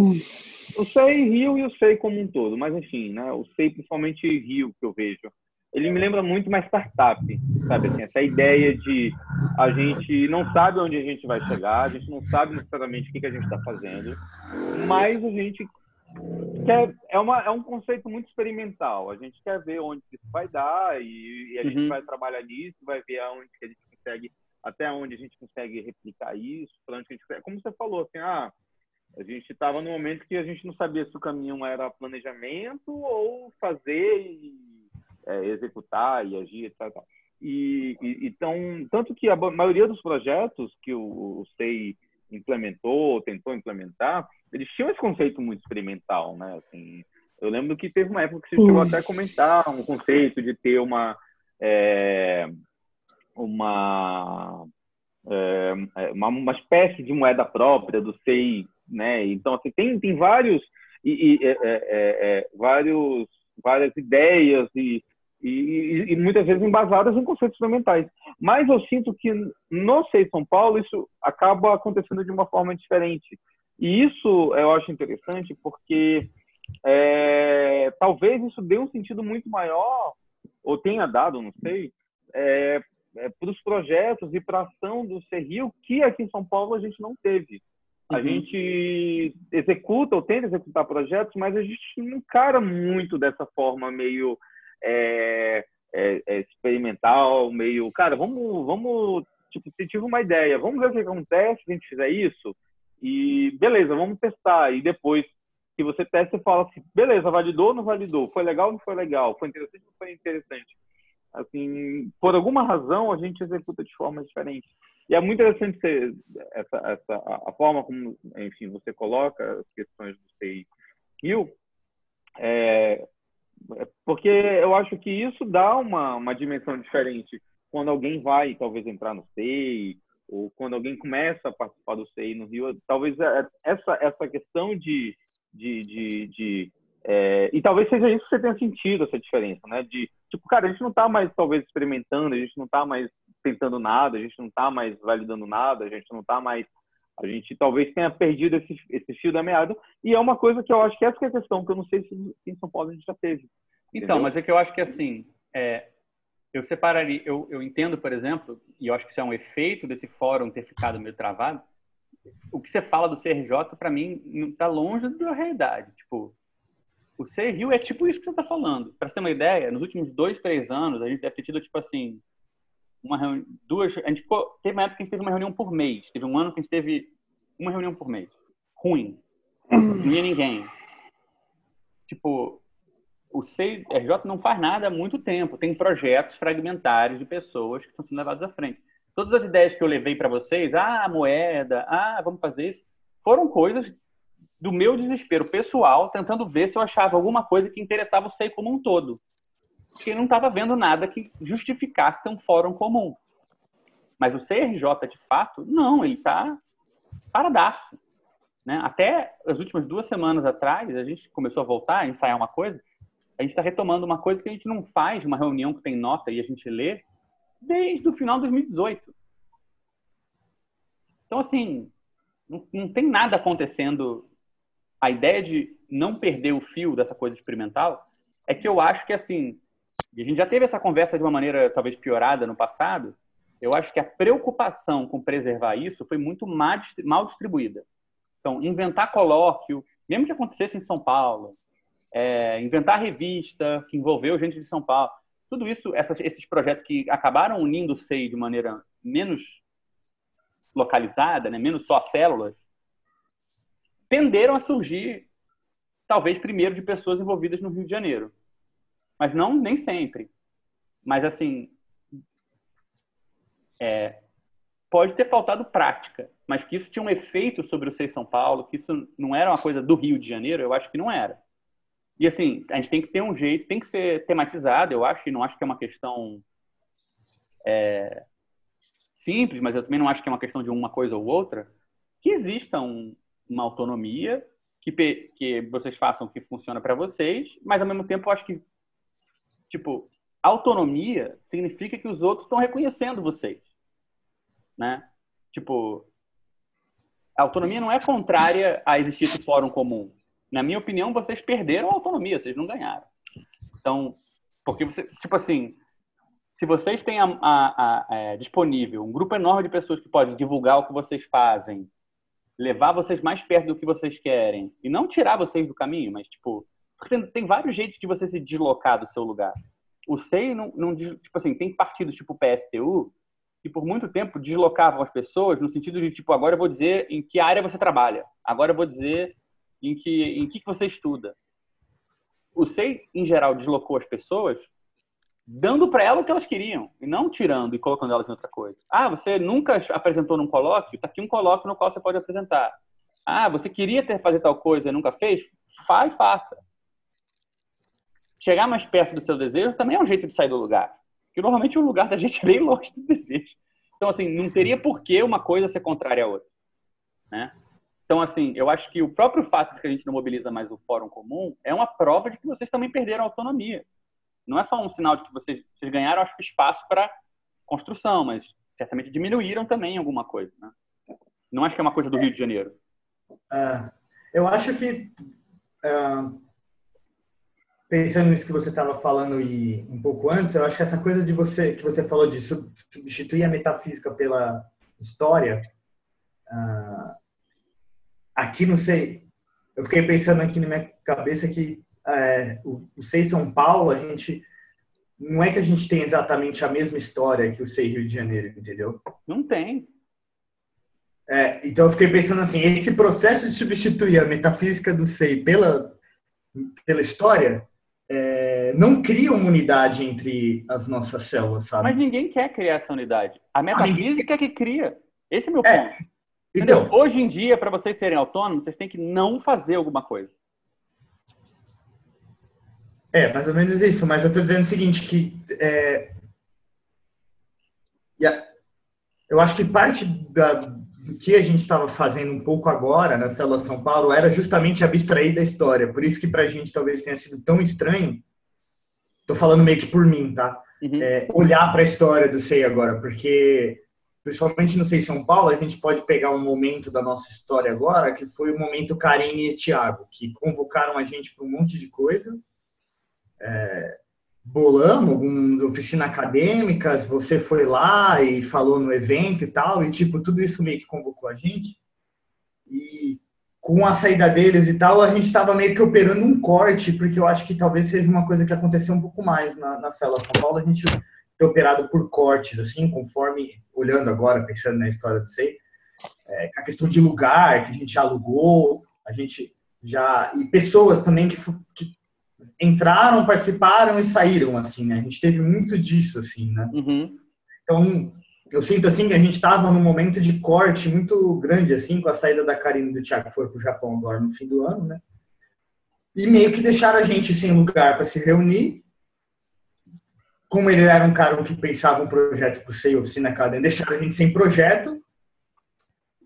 o Sei Rio e o Sei como um todo, mas enfim, né? O Sei principalmente Rio que eu vejo, ele me lembra muito uma startup, sabe? Assim, essa ideia de a gente não sabe onde a gente vai chegar, a gente não sabe necessariamente o que, que a gente está fazendo, mas a gente quer, é, uma, é um conceito muito experimental. A gente quer ver onde isso vai dar e, e a uhum. gente vai trabalhar nisso, vai ver aonde que a gente consegue, até onde a gente consegue replicar isso, para onde a gente Como você falou, assim, ah, a gente estava no momento que a gente não sabia se o caminho era planejamento ou fazer e é, executar e agir, etc. E, e, então, tanto que a maioria dos projetos que o, o SEI implementou, tentou implementar, eles tinham esse conceito muito experimental, né? Assim, eu lembro que teve uma época que você chegou até a comentar um conceito de ter uma é, uma, é, uma, uma espécie de moeda própria do SEI, né? Então assim tem tem vários e, e é, é, é, vários várias ideias e, e, e, muitas vezes embasadas em conceitos experimentais. Mas eu sinto que no SEI São Paulo isso acaba acontecendo de uma forma diferente. E isso eu acho interessante porque é, talvez isso dê um sentido muito maior, ou tenha dado, não sei, é, é, para os projetos e para a ação do Serrio, que aqui em São Paulo a gente não teve. A uhum. gente executa ou tenta executar projetos, mas a gente não encara muito dessa forma meio é, é, é experimental, meio, cara, vamos, vamos, tipo, se tive uma ideia, vamos ver o que acontece se a gente fizer isso. E beleza, vamos testar. E depois que você testa, você fala assim, beleza, validou ou não validou? Foi legal ou não foi legal? Foi interessante ou não foi interessante? Assim, por alguma razão, a gente executa de forma diferente. E é muito interessante ser essa, essa, a forma como, enfim, você coloca as questões do CI Rio, é, porque eu acho que isso dá uma, uma dimensão diferente quando alguém vai, talvez, entrar no SEI, ou quando alguém começa a participar do CI no Rio, talvez é, essa, essa questão de. de, de, de é, e talvez seja isso que você tenha sentido, essa diferença, né? De, tipo, cara, a gente não está mais, talvez, experimentando, a gente não está mais tentando nada, a gente não está mais validando nada, a gente não está mais. A gente talvez tenha perdido esse, esse fio da meada. E é uma coisa que eu acho que essa que é a questão, que eu não sei se em São Paulo a gente já teve. Então, entendeu? mas é que eu acho que assim. É, eu separaria, eu, eu entendo, por exemplo, e eu acho que isso é um efeito desse fórum ter ficado meio travado. O que você fala do CRJ, para mim, está longe da realidade. Tipo, o CRIO é tipo isso que você está falando. Para você ter uma ideia, nos últimos dois, três anos, a gente deve ter tido, tipo assim, uma reunião, duas. A gente ficou. Teve uma época que a gente teve uma reunião por mês. Teve um ano que a gente teve uma reunião por mês. Ruim. Não ia ninguém. Tipo, o CRJ não faz nada há muito tempo. Tem projetos fragmentários de pessoas que estão sendo levados à frente. Todas as ideias que eu levei para vocês, ah, moeda, ah, vamos fazer isso, foram coisas do meu desespero pessoal, tentando ver se eu achava alguma coisa que interessava o SEI como um todo. Porque não estava vendo nada que justificasse ter um fórum comum. Mas o CRJ, de fato, não, ele está paradaço. Né? Até as últimas duas semanas atrás, a gente começou a voltar a ensaiar uma coisa a gente está retomando uma coisa que a gente não faz, uma reunião que tem nota e a gente lê, desde o final de 2018. Então, assim, não, não tem nada acontecendo. A ideia de não perder o fio dessa coisa experimental é que eu acho que, assim, a gente já teve essa conversa de uma maneira talvez piorada no passado, eu acho que a preocupação com preservar isso foi muito mal distribuída. Então, inventar colóquio, mesmo que acontecesse em São Paulo, é, inventar revista que envolveu gente de São Paulo. Tudo isso, essas, esses projetos que acabaram unindo o SEI de maneira menos localizada, né, menos só células, tenderam a surgir, talvez primeiro, de pessoas envolvidas no Rio de Janeiro. Mas não nem sempre. Mas, assim, é, pode ter faltado prática, mas que isso tinha um efeito sobre o SEI São Paulo, que isso não era uma coisa do Rio de Janeiro, eu acho que não era. E assim, a gente tem que ter um jeito, tem que ser tematizado, eu acho, e não acho que é uma questão é, simples, mas eu também não acho que é uma questão de uma coisa ou outra, que exista um, uma autonomia, que, que vocês façam o que funciona para vocês, mas ao mesmo tempo eu acho que, tipo, autonomia significa que os outros estão reconhecendo vocês, né? Tipo, a autonomia não é contrária a existir esse fórum comum na minha opinião, vocês perderam a autonomia, vocês não ganharam. Então, porque você, tipo assim, se vocês têm a, a, a, é, disponível um grupo enorme de pessoas que podem divulgar o que vocês fazem levar vocês mais perto do que vocês querem e não tirar vocês do caminho, mas tipo, tem, tem vários jeitos de você se deslocar do seu lugar. O SEI não, não tipo assim, tem partidos tipo PSTU que por muito tempo deslocavam as pessoas no sentido de tipo, agora eu vou dizer em que área você trabalha, agora eu vou dizer em que em que, você estuda. O SEI em geral deslocou as pessoas dando para elas o que elas queriam e não tirando e colocando elas em outra coisa. Ah, você nunca apresentou num colóquio? Está aqui um colóquio no qual você pode apresentar. Ah, você queria ter fazer tal coisa e nunca fez? Faz, faça. Chegar mais perto do seu desejo também é um jeito de sair do lugar. Porque normalmente o lugar da gente é bem longe do desejo. Então, assim, não teria por que uma coisa ser contrária à outra. Né? Então, assim, eu acho que o próprio fato de que a gente não mobiliza mais o fórum comum é uma prova de que vocês também perderam a autonomia não é só um sinal de que vocês, vocês ganharam, acho que, espaço para construção, mas certamente diminuíram também alguma coisa. Né? Não acho que é uma coisa do Rio de Janeiro. Uh, eu acho que, uh, pensando nisso que você estava falando e um pouco antes, eu acho que essa coisa de você que você falou de substituir a metafísica pela história, uh, aqui não sei, eu fiquei pensando aqui na minha cabeça que é, o, o SEI São Paulo, a gente não é que a gente tem exatamente a mesma história que o SEI Rio de Janeiro, entendeu? Não tem. É, então eu fiquei pensando assim, esse processo de substituir a metafísica do SEI pela, pela história é, não cria uma unidade entre as nossas células, sabe? Mas ninguém quer criar essa unidade. A metafísica é que cria. Esse é meu é, ponto. Então, Hoje em dia, para vocês serem autônomos, vocês têm que não fazer alguma coisa. É, mais ou menos isso, mas eu estou dizendo o seguinte, que é, eu acho que parte da, do que a gente estava fazendo um pouco agora na Célula São Paulo era justamente abstrair da história, por isso que para a gente talvez tenha sido tão estranho, estou falando meio que por mim, tá? Uhum. É, olhar para a história do SEI agora, porque principalmente no SEI São Paulo, a gente pode pegar um momento da nossa história agora, que foi o momento Karine e Thiago, que convocaram a gente para um monte de coisa, é, bolamos algumas oficinas acadêmicas, você foi lá e falou no evento e tal, e tipo, tudo isso meio que convocou a gente. E com a saída deles e tal, a gente estava meio que operando um corte, porque eu acho que talvez seja uma coisa que aconteceu um pouco mais na, na célula São Paulo, a gente ter operado por cortes, assim, conforme, olhando agora, pensando na história do SEI, é, a questão de lugar que a gente alugou, a gente já. E pessoas também que, que entraram, participaram e saíram, assim, né? A gente teve muito disso, assim, né? Uhum. Então, eu sinto, assim, que a gente estava num momento de corte muito grande, assim, com a saída da Karine e do Thiago, que foram para o Japão agora no fim do ano, né? E meio que deixaram a gente sem lugar para se reunir. Como ele era um cara que pensava um projeto para o SEI Oficina Academy, deixaram a gente sem projeto.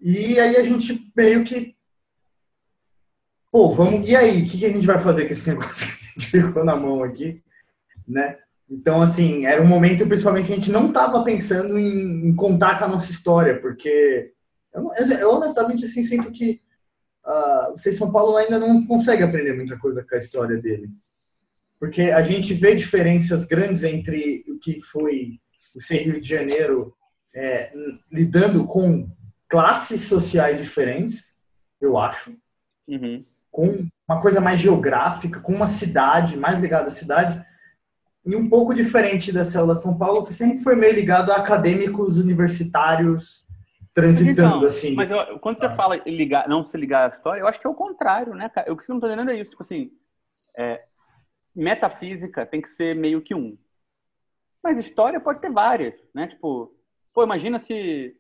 E aí a gente meio que pô, vamos, e aí, o que, que, a gente vai fazer com esse negócio ficou na mão aqui, né? Então, assim, era um momento, principalmente, que a gente não estava pensando em, em, contar com a nossa história, porque eu, eu honestamente, assim, sinto que uh, o Sei São Paulo ainda não consegue aprender muita coisa com a história dele. Porque a gente vê diferenças grandes entre o que foi o Ser Rio de Janeiro é, lidando com classes sociais diferentes, eu acho. Uhum com uma coisa mais geográfica, com uma cidade mais ligada à cidade, e um pouco diferente da célula São Paulo, que sempre foi meio ligado a acadêmicos universitários transitando então, assim. Mas eu, quando você ah. fala ligar, não se ligar à história, eu acho que é o contrário, né? O que eu não estou entendendo é isso, tipo assim, é, metafísica tem que ser meio que um. Mas história pode ter várias, né? Tipo, pô, imagina se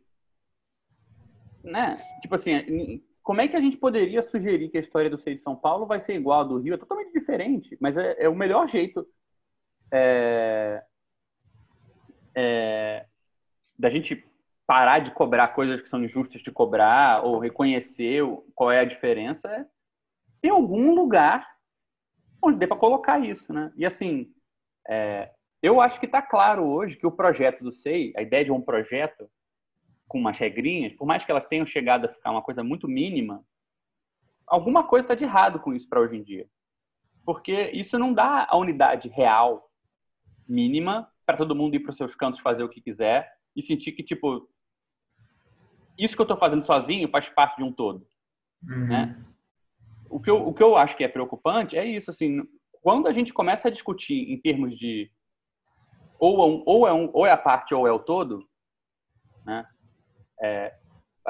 né? Tipo assim, como é que a gente poderia sugerir que a história do Sei de São Paulo vai ser igual a do Rio? É totalmente diferente, mas é, é o melhor jeito é, é, da gente parar de cobrar coisas que são injustas de cobrar ou reconhecer qual é a diferença é ter algum lugar onde dê para colocar isso, né? E assim, é, eu acho que está claro hoje que o projeto do SEI, a ideia de um projeto, com umas regrinhas, por mais que elas tenham chegado a ficar uma coisa muito mínima, alguma coisa está de errado com isso para hoje em dia. Porque isso não dá a unidade real mínima para todo mundo ir para os seus cantos fazer o que quiser e sentir que, tipo, isso que eu estou fazendo sozinho faz parte de um todo, Uhum. né? O que, eu, o que eu acho que é preocupante é isso, assim, quando a gente começa a discutir em termos de ou é, um, ou é, um, ou é a parte ou é o todo, né? É,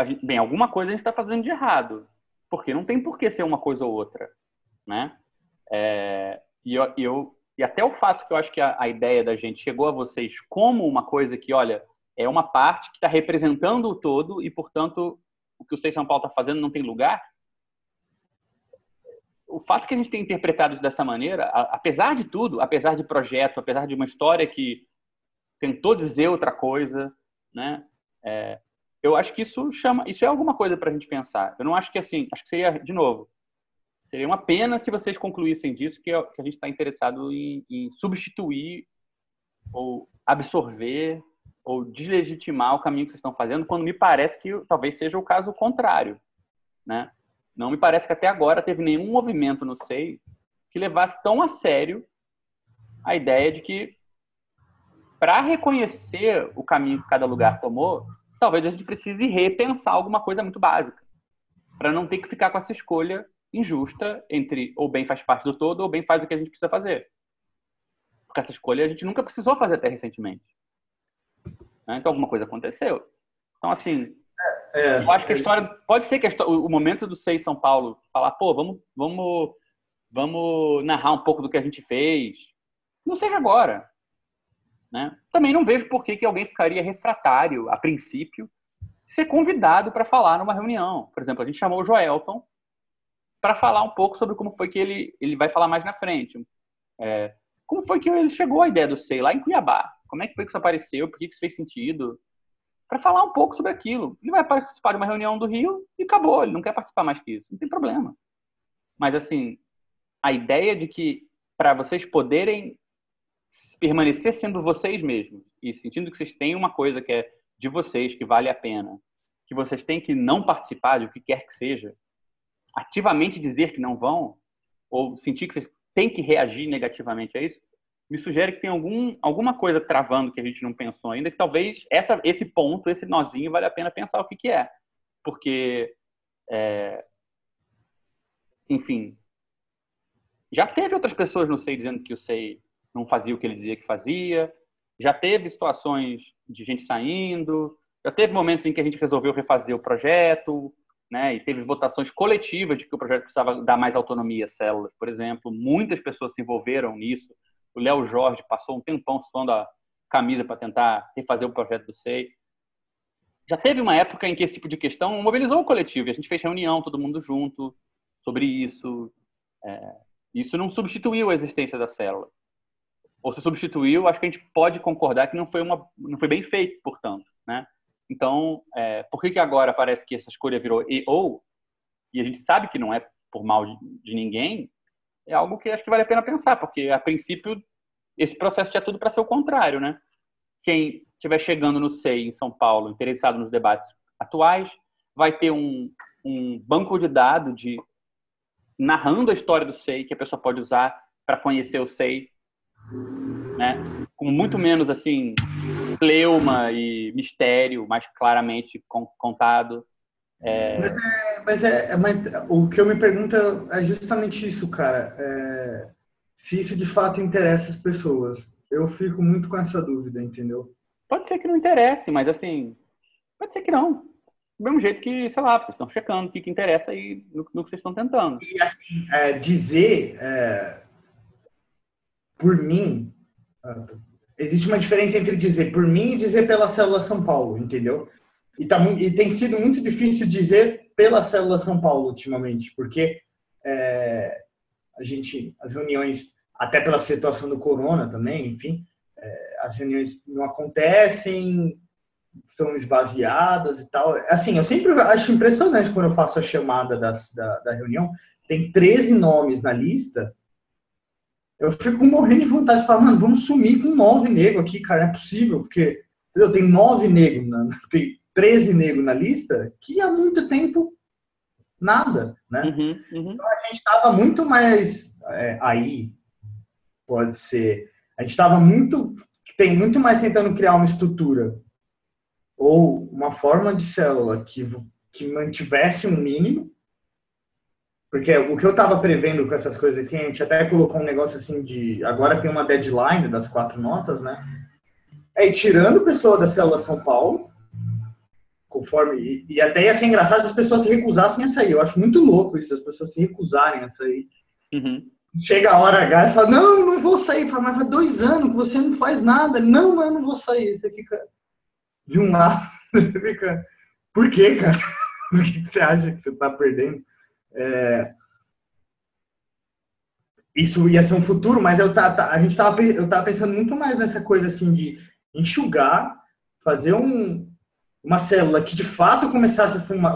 gente, bem, alguma coisa a gente está fazendo de errado, porque não tem por que ser uma coisa ou outra, né? É, e eu, eu e até o fato que eu acho que a, a ideia da gente chegou a vocês como uma coisa que, olha, é uma parte que está representando o todo e, portanto, o que o Sei São Paulo está fazendo não tem lugar. O fato que a gente tem interpretado dessa maneira, a- apesar de tudo, apesar de projeto, apesar de uma história que tentou dizer outra coisa, né? É, eu acho que isso chama, isso é alguma coisa para a gente pensar. Eu não acho que assim, acho que seria de novo, seria uma pena se vocês concluíssem disso que, é- que a gente está interessado em, em substituir ou absorver ou deslegitimar o caminho que vocês estão fazendo, quando me parece que talvez seja o caso contrário, né? Não me parece que até agora teve nenhum movimento no SEI que levasse tão a sério a ideia de que para reconhecer o caminho que cada lugar tomou, talvez a gente precise repensar alguma coisa muito básica, para não ter que ficar com essa escolha injusta entre ou bem faz parte do todo ou bem faz o que a gente precisa fazer. Porque essa escolha a gente nunca precisou fazer até recentemente. Né? Então alguma coisa aconteceu. Então assim, É, eu acho que a história pode ser que a histó- o o momento do Sei São Paulo falar, pô, vamos, vamos, vamos narrar um pouco do que a gente fez. Não seja agora, né? Também não vejo por que, que alguém ficaria refratário, a princípio, ser convidado para falar numa reunião. Por exemplo, a gente chamou o Joelton para falar um pouco sobre como foi que ele ele vai falar mais na frente. É, como foi que ele chegou à ideia do Sei lá em Cuiabá? Como é que foi que isso apareceu? Por que que isso fez sentido? para falar um pouco sobre aquilo. Ele vai participar de uma reunião do Rio e acabou, ele não quer participar mais que isso. Não tem problema. Mas, assim, a ideia de que para vocês poderem permanecer sendo vocês mesmos e sentindo que vocês têm uma coisa que é de vocês, que vale a pena, que vocês têm que não participar de o que quer que seja, ativamente dizer que não vão, ou sentir que vocês têm que reagir negativamente a isso, me sugere que tem algum, alguma coisa travando que a gente não pensou ainda, que talvez essa, esse ponto, esse nozinho, vale a pena pensar o que, que é. Porque, é, enfim, já teve outras pessoas no SEI dizendo que o SEI não fazia o que ele dizia que fazia, já teve situações de gente saindo, já teve momentos em que a gente resolveu refazer o projeto, né, e teve votações coletivas de que o projeto precisava dar mais autonomia às células, por exemplo. Muitas pessoas se envolveram nisso. O Léo Jorge passou um tempão suando a camisa para tentar refazer o projeto do SEI. Já teve uma época em que esse tipo de questão mobilizou o coletivo. A gente fez reunião, todo mundo junto, sobre isso. É, isso não substituiu a existência da célula. Ou se substituiu, acho que a gente pode concordar que não foi, uma, não foi bem feito, portanto. Né? Então, é, por que, que agora parece que essa escolha virou e ou, e a gente sabe que não é por mal de, de ninguém, é algo que acho que vale a pena pensar, porque a princípio esse processo tinha tudo para ser o contrário, né? Quem estiver chegando no SEI em São Paulo, interessado nos debates atuais, vai ter um, um banco de dados de narrando a história do SEI que a pessoa pode usar para conhecer o SEI, né? Com muito menos assim pleuma e mistério, mais claramente contado. É... Mas, é, mas, é, mas o que eu me pergunto é justamente isso, cara. É, se isso de fato interessa as pessoas. Eu fico muito com essa dúvida, entendeu? Pode ser que não interesse, mas assim, pode ser que não. Do mesmo jeito que, sei lá, vocês estão checando o que, que interessa aí no, no, que vocês estão tentando. E assim, é, dizer é, por mim, existe uma diferença entre dizer por mim e dizer pela célula São Paulo, entendeu? E, tá, e tem sido muito difícil dizer pela célula São Paulo ultimamente, porque é, a gente, as reuniões, até pela situação do corona também, enfim, é, as reuniões não acontecem, são esvaziadas e tal. Assim, eu sempre acho impressionante quando eu faço a chamada das, da, da reunião, tem 13 nomes na lista, eu fico morrendo de vontade de falar, mano, vamos sumir com nove negros aqui, cara, não é possível, porque eu tenho nove negros, na, tem 13 negros na lista, que há muito tempo nada, né? Uhum, uhum. Então a gente estava muito mais é, aí, pode ser, a gente estava muito, tem muito mais tentando criar uma estrutura ou uma forma de célula que, que mantivesse um mínimo, porque o que eu estava prevendo com essas coisas assim, a gente até colocou um negócio assim de, agora tem uma deadline das quatro notas, né? É ir tirando pessoa da célula São Paulo, conforme, e, e até ia ser engraçado se as pessoas se recusassem a sair. Eu acho muito louco isso, as pessoas se recusarem a sair. Uhum. Chega a hora H e fala, não, não vou sair. Fala, mas faz dois anos que você não faz nada. Não, mas eu não vou sair. Você fica de um lado, você fica, por quê, cara? O que você acha que você está perdendo? É... Isso ia ser um futuro, mas eu tá, a gente tava, eu tava pensando muito mais nessa coisa assim de enxugar, fazer um, uma célula que de fato começasse a fuma,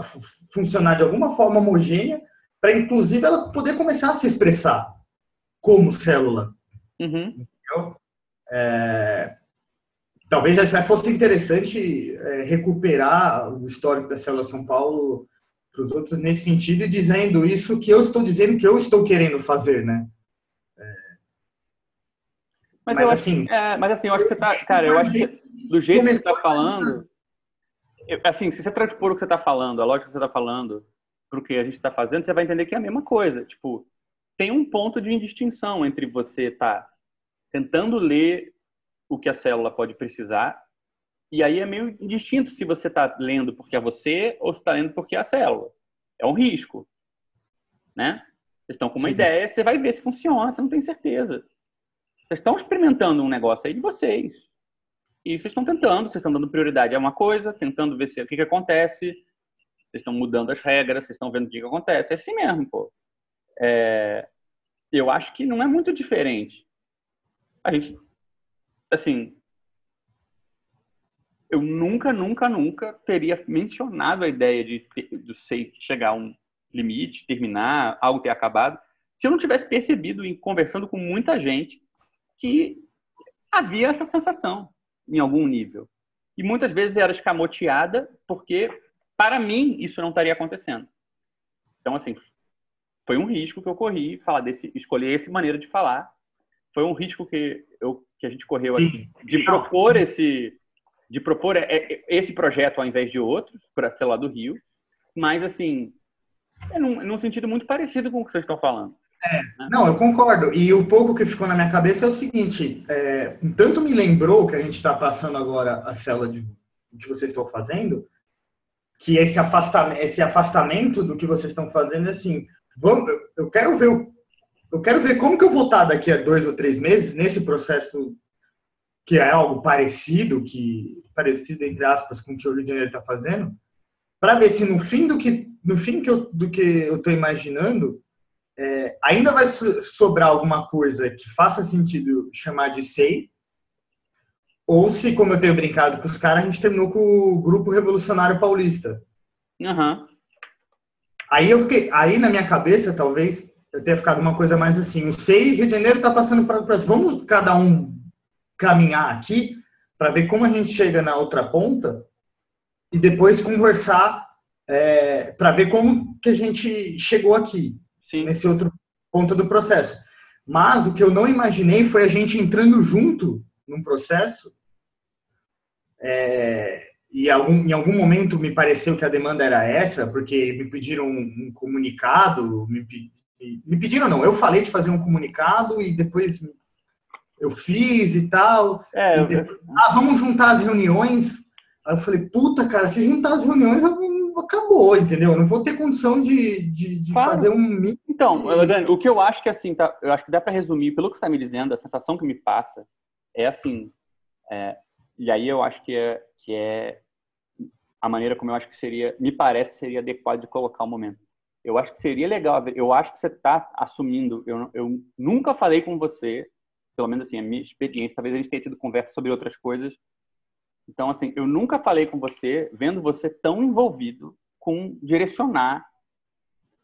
funcionar de alguma forma homogênea, para inclusive ela poder começar a se expressar como célula. Uhum. É, talvez fosse interessante é, recuperar o histórico da célula São Paulo para os outros nesse sentido e dizendo isso que eu estou dizendo que eu estou querendo fazer, né? É, mas, mas, eu assim, acho, é, mas assim, eu acho que você tá, cara, eu acho que do jeito que você está falando, assim, se você transpor o que você está falando, a lógica que você está falando, para o que a gente está fazendo, você vai entender que é a mesma coisa. Tipo, tem um ponto de indistinção entre você tá tentando ler o que a célula pode precisar e aí é meio indistinto se você está lendo porque é você ou se está lendo porque é a célula. É um risco, né? Vocês estão com uma Sim. ideia, você vai ver se funciona, você não tem certeza. Vocês estão experimentando um negócio aí de vocês. E vocês estão tentando, vocês estão dando prioridade a uma coisa, tentando ver se, o que, que acontece. Vocês estão mudando as regras, vocês estão vendo o que, que acontece. É assim mesmo, pô. É, eu acho que não é muito diferente. A gente, assim, eu nunca, nunca, nunca teria mencionado a ideia de, de sei, chegar a um limite, terminar, algo ter acabado, se eu não tivesse percebido em conversando com muita gente que havia essa sensação em algum nível. E muitas vezes era escamoteada porque, para mim, isso não estaria acontecendo. Então, assim, foi um risco que eu corri, falar desse, escolher essa maneira de falar. Foi um risco que, eu, que a gente correu aqui, de propor esse, de propor é, é, esse projeto ao invés de outros, para ser lá do Rio, mas, assim, é num, num, sentido muito parecido com o que vocês estão falando. É, né? Não, eu concordo. E o pouco que ficou na minha cabeça é o seguinte: é, tanto me lembrou que a gente está passando agora a célula de, que vocês estão fazendo, que esse afastamento, esse afastamento do que vocês estão fazendo, assim, vamos, eu quero ver eu quero ver como que eu vou estar daqui a dois ou três meses nesse processo que é algo parecido, que parecido entre aspas com o que o Rio de Janeiro está fazendo, para ver se no fim do que no fim que eu, do que eu estou imaginando é, ainda vai sobrar alguma coisa que faça sentido chamar de SEI, ou se, como eu tenho brincado com os caras, a gente terminou com o Grupo Revolucionário Paulista. Uhum. Aí eu fiquei, aí na minha cabeça, talvez, eu tenha ficado uma coisa mais assim, o SEI Rio de Janeiro está passando para vamos cada um caminhar aqui para ver como a gente chega na outra ponta e depois conversar é, para ver como que a gente chegou aqui, Sim. nesse outro ponto do processo. Mas o que eu não imaginei foi a gente entrando junto num processo é, e algum, em algum momento me pareceu que a demanda era essa, porque me pediram um, um comunicado, me, me, pediram não, eu falei de fazer um comunicado e depois eu fiz e tal. É, e depois, eu... Ah, vamos juntar as reuniões. Aí eu falei, puta, cara, se juntar as reuniões, acabou, entendeu? Eu não vou ter condição de, de, de claro. fazer um. Então, Dani, o que eu acho que assim, tá, eu acho que dá para resumir, pelo que você está me dizendo, a sensação que me passa é assim. É, e aí eu acho que é, que é a maneira como eu acho que seria, me parece, seria adequado de colocar o momento. Eu acho que seria legal, eu acho que você está assumindo, eu, eu nunca falei com você pelo menos assim, a minha experiência, talvez a gente tenha tido conversa sobre outras coisas. Então, assim, eu nunca falei com você, vendo você tão envolvido com direcionar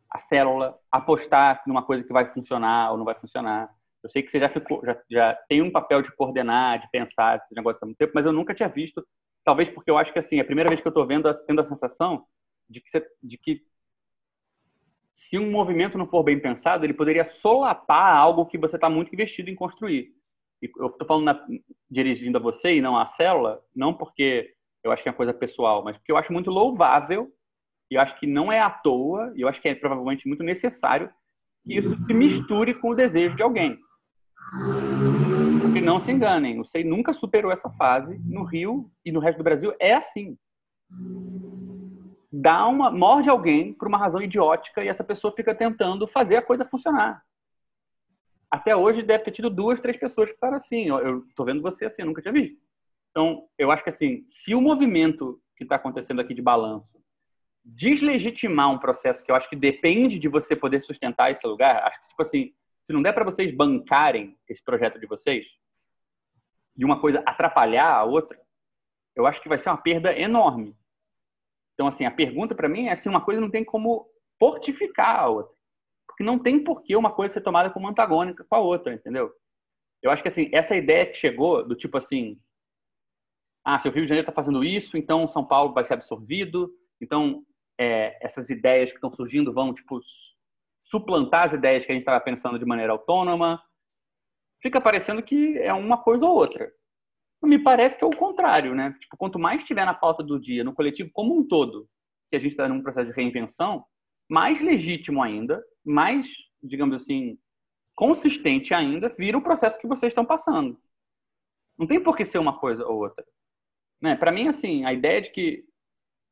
a célula, apostar numa coisa que vai funcionar ou não vai funcionar. Eu sei que você já ficou, já, já tem um papel de coordenar, de pensar esse negócio há muito tempo, mas eu nunca tinha visto. Talvez porque eu acho que assim, é a primeira vez que eu estou vendo, tendo a sensação de que, você, de que se um movimento não for bem pensado, ele poderia solapar algo que você está muito investido em construir. E eu estou falando na, dirigindo a você e não à célula, não porque eu acho que é uma coisa pessoal, mas porque eu acho muito louvável, e eu acho que não é à toa, e eu acho que é provavelmente muito necessário que isso se misture com o desejo de alguém. Porque não se enganem, o SEI nunca superou essa fase. No Rio e no resto do Brasil é assim. Dá uma, morde alguém por uma razão idiótica e essa pessoa fica tentando fazer a coisa funcionar. Até hoje deve ter tido duas, três pessoas que falaram assim. Eu, estou vendo você assim, eu nunca tinha visto. Então, eu acho que assim, se o movimento que está acontecendo aqui de balanço deslegitimar um processo que eu acho que depende de você poder sustentar esse lugar, acho que, tipo assim, se não der para vocês bancarem esse projeto de vocês e uma coisa atrapalhar a outra, eu acho que vai ser uma perda enorme. Então, assim, a pergunta para mim é se uma coisa não tem como fortificar a outra. Porque não tem por que uma coisa ser tomada como antagônica com a outra, entendeu? Eu acho que assim, essa ideia que chegou do tipo assim, ah, se o Rio de Janeiro está fazendo isso, então São Paulo vai ser absorvido, então é, essas ideias que estão surgindo vão tipo suplantar as ideias que a gente estava pensando de maneira autônoma. Fica parecendo que é uma coisa ou outra. Me parece que é o contrário, né? Tipo, quanto mais estiver na pauta do dia, no coletivo como um todo, que a gente está num processo de reinvenção, mais legítimo ainda, mais, digamos assim, consistente ainda, vira o processo que vocês estão passando. Não tem por que ser uma coisa ou outra. Né? Para mim, assim, a ideia de que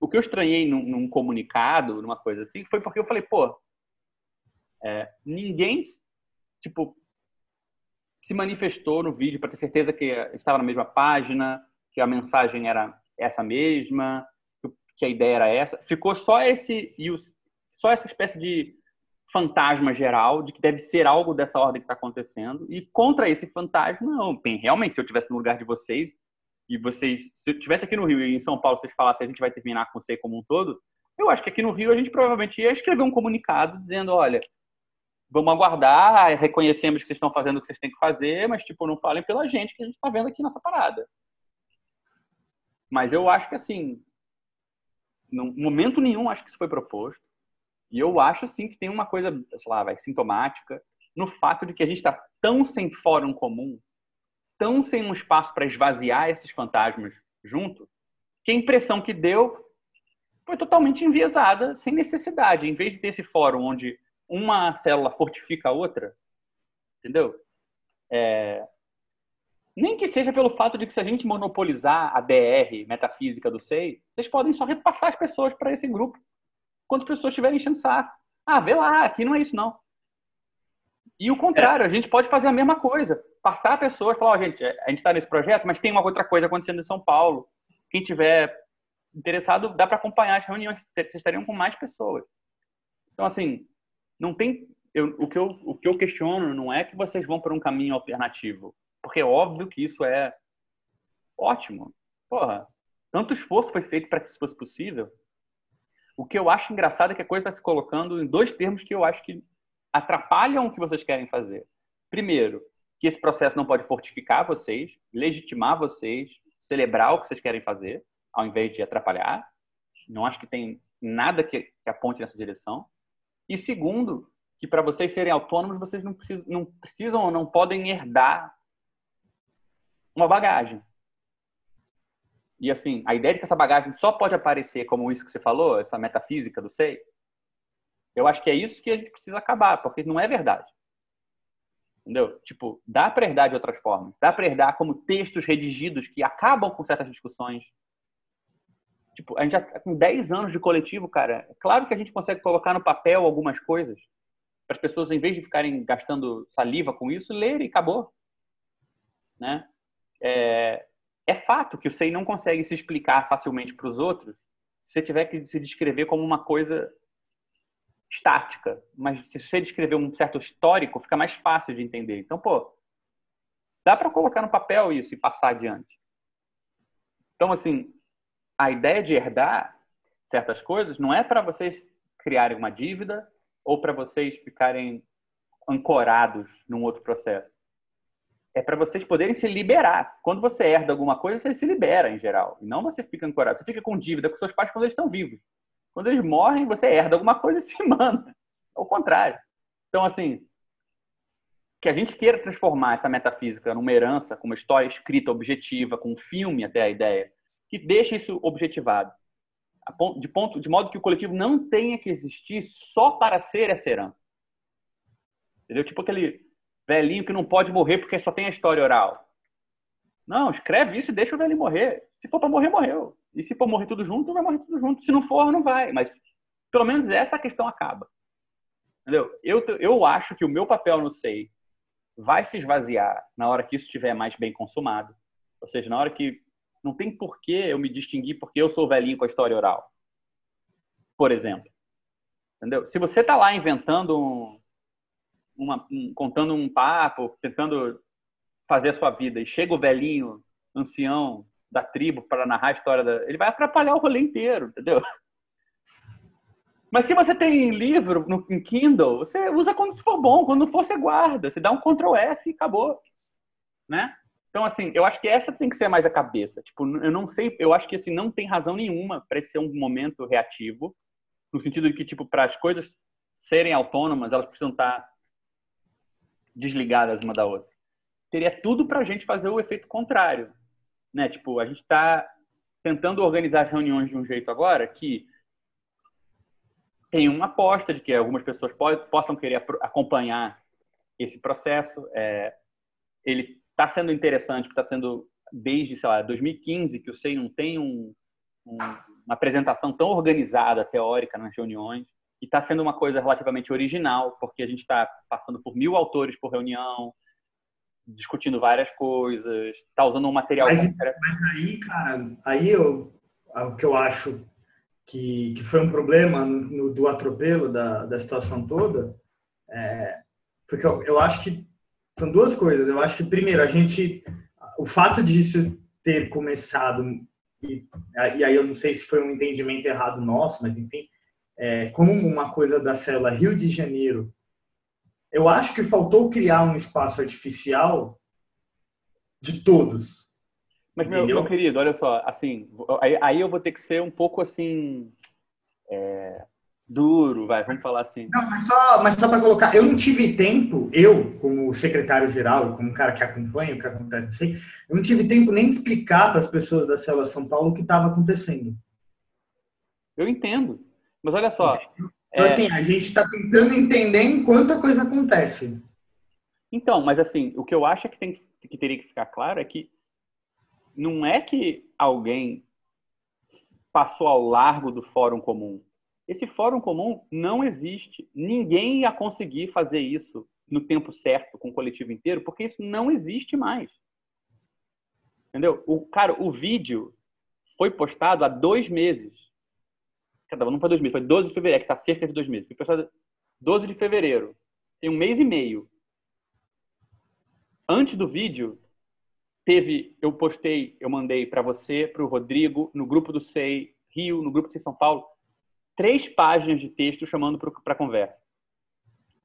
o que eu estranhei num, num, comunicado, numa coisa assim, foi porque eu falei, pô, é, ninguém, tipo, se manifestou no vídeo para ter certeza que estava na mesma página, que a mensagem era essa mesma, que a ideia era essa. Ficou só esse só essa espécie de fantasma geral de que deve ser algo dessa ordem que está acontecendo. E contra esse fantasma, não. Bem, realmente, se eu tivesse no lugar de vocês e vocês, se eu tivesse aqui no Rio e em São Paulo, vocês falassem a gente vai terminar com você como um todo, eu acho que aqui no Rio a gente provavelmente ia escrever um comunicado dizendo, olha, vamos aguardar, reconhecemos que vocês estão fazendo o que vocês têm que fazer, mas tipo não falem pela gente que a gente está vendo aqui nessa parada. Mas eu acho que assim, no momento nenhum acho que isso foi proposto. E eu acho, sim, que tem uma coisa, sei lá, vai, sintomática no fato de que a gente está tão sem fórum comum, tão sem um espaço para esvaziar esses fantasmas junto, que a impressão que deu foi totalmente enviesada, sem necessidade. Em vez de ter esse fórum onde uma célula fortifica a outra, entendeu? É... Nem que seja pelo fato de que se a gente monopolizar a DR, metafísica do SEI, vocês podem só repassar as pessoas para esse grupo quando as pessoas estiverem enchendo o saco. Ah, vê lá, aqui não é isso não. E o contrário, é. a gente pode fazer a mesma coisa. Passar a pessoa e falar, ó, oh, gente, a gente está nesse projeto, mas tem uma outra coisa acontecendo em São Paulo. Quem tiver interessado, dá para acompanhar as reuniões. Vocês estariam com mais pessoas. Então, assim, não tem... Eu, o, que eu, o que eu questiono não é que vocês vão para um caminho alternativo. Porque é óbvio que isso é ótimo. Porra, tanto esforço foi feito para que isso fosse possível. O que eu acho engraçado é que a coisa está se colocando em dois termos que eu acho que atrapalham o que vocês querem fazer. Primeiro, que esse processo não pode fortificar vocês, legitimar vocês, celebrar o que vocês querem fazer, ao invés de atrapalhar. Não acho que tem nada que, que aponte nessa direção. E segundo, que para vocês serem autônomos, vocês não precisam, não precisam ou não podem herdar uma bagagem. E assim, a ideia de que essa bagagem só pode aparecer como isso que você falou, essa metafísica do sei, eu acho que é isso que a gente precisa acabar, porque não é verdade. Entendeu? Tipo, dá para herdar de outras formas. Dá para herdar como textos redigidos que acabam com certas discussões. Tipo, a gente já tá com 10 anos de coletivo, cara, é claro que a gente consegue colocar no papel algumas coisas para as pessoas, em vez de ficarem gastando saliva com isso, lerem e acabou. Né? É, é fato que o SEI não consegue se explicar facilmente para os outros se você tiver que se descrever como uma coisa estática. Mas se você descrever um certo histórico, fica mais fácil de entender. Então, pô, dá para colocar no papel isso e passar adiante. Então, assim, a ideia de herdar certas coisas não é para vocês criarem uma dívida ou para vocês ficarem ancorados num outro processo é para vocês poderem se liberar. Quando você herda alguma coisa, você se libera em geral. E não você fica ancorado. Você fica com dívida com seus pais quando eles estão vivos. Quando eles morrem, você herda alguma coisa e se manda. Ao contrário. Então, assim, que a gente queira transformar essa metafísica numa herança, com uma história escrita objetiva, com um filme até a ideia, que deixa isso objetivado. De, ponto, de modo que o coletivo não tenha que existir só para ser essa herança. Entendeu? Tipo aquele velhinho que não pode morrer porque só tem a história oral. Não, escreve isso e deixa o velhinho morrer. Se for para morrer, morreu. E se for morrer tudo junto, vai morrer tudo junto. Se não for, não vai. Mas pelo menos essa questão acaba. Entendeu? Eu, eu acho que o meu papel no SEI vai se esvaziar na hora que isso estiver mais bem consumado. Ou seja, na hora que não tem porquê eu me distinguir porque eu sou velhinho com a história oral. Por exemplo. Entendeu? Se você está lá inventando um, uma, um, contando um papo, tentando fazer a sua vida, e chega o velhinho, ancião da tribo para narrar a história da. Ele vai atrapalhar o rolê inteiro, entendeu? Mas se você tem livro no em Kindle, você usa quando for bom, quando não for, você guarda. Você dá um Ctrl F e acabou. Né? Então, assim, eu acho que essa tem que ser mais a cabeça. Tipo, eu não sei, eu acho que assim, não tem razão nenhuma para ser um momento reativo, no sentido de que, tipo, para as coisas serem autônomas, elas precisam estar tá desligadas uma da outra. Teria tudo para a gente fazer o efeito contrário, né? Tipo, a gente está tentando organizar as reuniões de um jeito agora que tem uma aposta de que algumas pessoas possam querer acompanhar esse processo. É, ele está sendo interessante, está sendo desde, sei lá, 2015 que o SEI não tem um, um, uma apresentação tão organizada, teórica nas reuniões. E está sendo uma coisa relativamente original, porque a gente está passando por mil autores por reunião, discutindo várias coisas, está usando um material. Mas, mas aí, cara, aí eu, o que eu acho que, que foi um problema no, no, do atropelo da, da situação toda, é, porque eu, eu acho que são duas coisas. Eu acho que, primeiro, a gente. O fato de isso ter começado, e, e aí eu não sei se foi um entendimento errado nosso, mas enfim, é, como uma coisa da célula Rio de Janeiro, eu acho que faltou criar um espaço artificial de todos. Mas, meu, meu querido, olha só, assim, aí, aí, eu vou ter que ser um pouco assim. É, duro, vai, vamos falar assim. Não, mas só, mas só para colocar, eu não tive tempo, eu, como secretário-geral, como cara que acompanha o que acontece, assim, eu não tive tempo nem de explicar para as pessoas da Célula São Paulo o que estava acontecendo. Eu entendo. Mas olha só. Então, é... assim, a gente está tentando entender enquanto a coisa acontece. Então, mas assim, o que eu acho é que, tem, que teria que ficar claro é que não é que alguém passou ao largo do fórum comum. Esse fórum comum não existe. Ninguém ia conseguir fazer isso no tempo certo com o coletivo inteiro, porque isso não existe mais. Entendeu? O, cara, o vídeo foi postado há dois meses não foi dois meses, foi 12 de fevereiro, que está cerca de dois meses. Foi postado 12 de fevereiro. Tem um mês e meio. Antes do vídeo, teve, eu postei, eu mandei para você, para o Rodrigo, no grupo do SEI Rio, no grupo do SEI São Paulo, três páginas de texto chamando para conversa.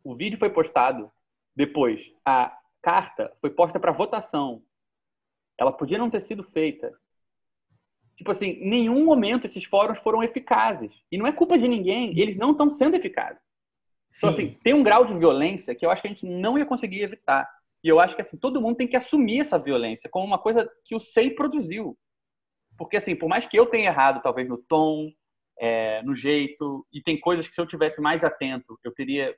O vídeo foi postado depois. A carta foi posta para votação. Ela podia não ter sido feita tipo assim, em nenhum momento esses fóruns foram eficazes. E não é culpa de ninguém, eles não estão sendo eficazes. Então, assim, tem um grau de violência que eu acho que a gente não ia conseguir evitar. E eu acho que, assim, todo mundo tem que assumir essa violência como uma coisa que o SEI produziu. Porque, assim, por mais que eu tenha errado, talvez, no tom, é, no jeito, e tem coisas que se eu tivesse mais atento, eu teria,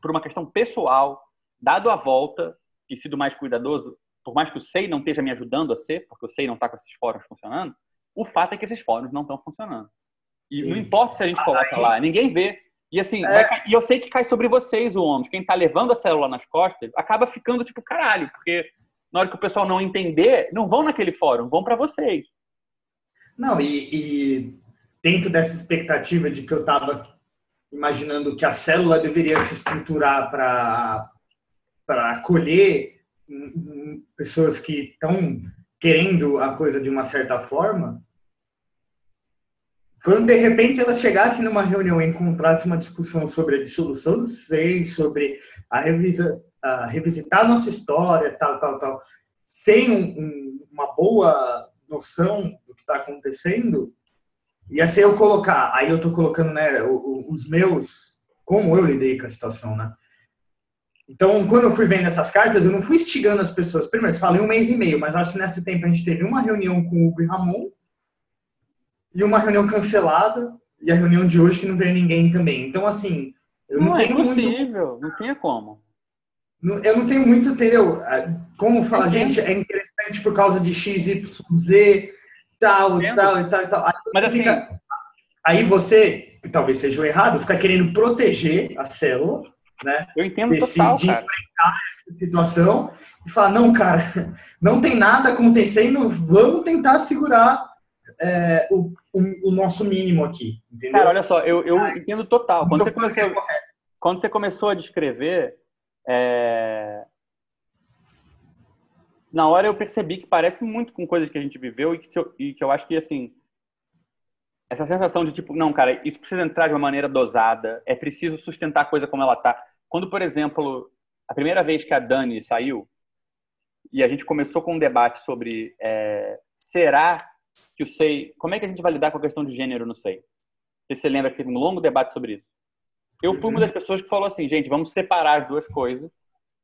por uma questão pessoal, dado a volta e sido mais cuidadoso, por mais que o SEI não esteja me ajudando a ser, porque o SEI não está com esses fóruns funcionando, o fato é que esses fóruns não estão funcionando. E Sim. não importa se a gente coloca lá, ninguém vê. E assim, é. e eu sei que cai sobre vocês o ônibus. Quem está levando a célula nas costas acaba ficando tipo caralho, porque na hora que o pessoal não entender, não vão naquele fórum, vão para vocês. Não, e, e, dentro dessa expectativa de que eu estava imaginando que a célula deveria se estruturar para acolher pessoas que estão querendo a coisa de uma certa forma, quando de repente elas chegassem numa reunião e encontrassem uma discussão sobre a dissolução do SEI, sobre a, revisa, a revisitar a nossa história, tal, tal, tal, sem um, um, uma boa noção do que está acontecendo, ia ser eu colocar, aí eu estou colocando né, os meus, como eu lidei com a situação, né? Então, quando eu fui vendo essas cartas, eu não fui instigando as pessoas. Primeiro, falei um mês e meio, mas acho que nesse tempo a gente teve uma reunião com o Hugo e Ramon, e uma reunião cancelada, e a reunião de hoje que não veio ninguém também. Então, assim, eu não, Não, é tenho muito. impossível, não tinha como. Eu não tenho muito, entendeu? Ah, Como falar, Entendo. gente, é interessante por causa de X, Y, Z, tal, Entendo. tal e tal e tal. Aí você Mas assim, fica- aí você, que talvez seja o errado, fica querendo proteger a célula, né? eu entendo Decide total, cara. enfrentar essa situação e falar, não, cara, não tem nada acontecendo, vamos tentar segurar é, o, o- o nosso mínimo aqui, entendeu? Cara, olha só, eu, eu entendo total. Quando Não você é começou, quando você começou a descrever, é, na hora eu percebi que parece muito com coisas que a gente viveu e que, eu, e que eu acho que, assim, essa sensação de tipo, não, cara, isso precisa entrar de uma maneira dosada, é preciso sustentar a coisa como ela tá. Quando, por exemplo, a primeira vez que a Dani saiu e a gente começou com um debate sobre é, será que o SEI, como é que a gente vai lidar com a questão de gênero no SEI? Sei se você lembra que teve um longo debate sobre isso. Eu fui uma das pessoas que falou assim, gente, vamos separar as duas coisas,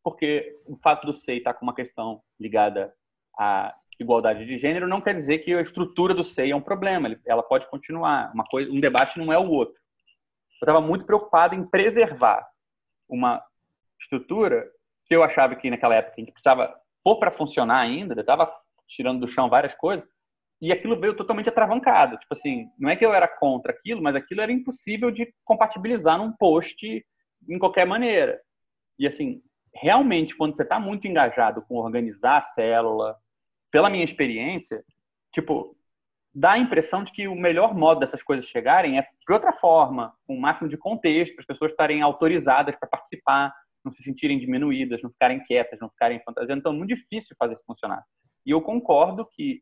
porque o fato do SEI estar com uma questão ligada à igualdade de gênero não quer dizer que a estrutura do SEI é um problema, ela pode continuar. Uma coisa, um debate não é o outro. Eu estava muito preocupado em preservar uma estrutura que eu achava que naquela época a gente precisava pôr para funcionar ainda, eu estava tirando do chão várias coisas, e aquilo veio totalmente atravancado. Tipo assim, não é que eu era contra aquilo, mas aquilo era impossível de compatibilizar num post em qualquer maneira. E assim, realmente, quando você está muito engajado com organizar a célula, pela minha experiência, tipo, dá a impressão de que o melhor modo dessas coisas chegarem é de outra forma, com o máximo de contexto, para as pessoas estarem autorizadas para participar, não se sentirem diminuídas, não ficarem quietas, não ficarem fantasiando. Então, é muito difícil fazer isso funcionar. E eu concordo que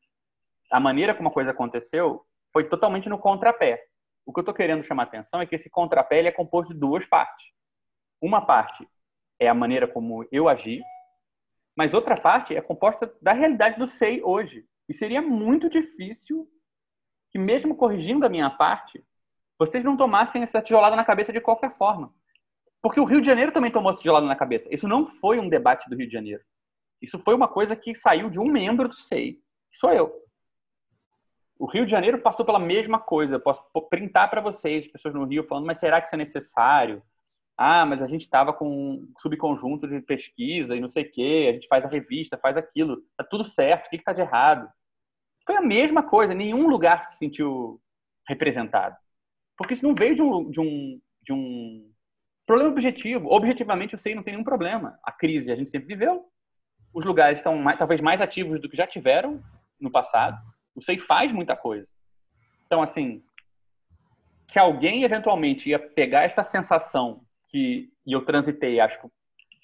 a maneira como a coisa aconteceu foi totalmente no contrapé. O que eu estou querendo chamar a atenção é que esse contrapé é composto de duas partes. Uma parte é a maneira como eu agi, mas outra parte é composta da realidade do SEI hoje. E seria muito difícil que, mesmo corrigindo a minha parte, vocês não tomassem essa tijolada na cabeça de qualquer forma. Porque o Rio de Janeiro também tomou essa tijolada na cabeça. Isso não foi um debate do Rio de Janeiro. Isso foi uma coisa que saiu de um membro do SEI, que sou eu. O Rio de Janeiro passou pela mesma coisa. Eu posso printar para vocês, pessoas no Rio, falando, mas será que isso é necessário? Ah, mas a gente estava com um subconjunto de pesquisa e não sei o quê, a gente faz a revista, faz aquilo, tá tudo certo, o que está de errado? Foi a mesma coisa, nenhum lugar se sentiu representado. Porque isso não veio de um, de um, de um problema objetivo. Objetivamente, eu sei, não tem nenhum problema. A crise a gente sempre viveu, os lugares estão mais, talvez mais ativos do que já tiveram no passado. O SEI faz muita coisa. Então, assim, que alguém eventualmente ia pegar essa sensação que e eu transitei, acho,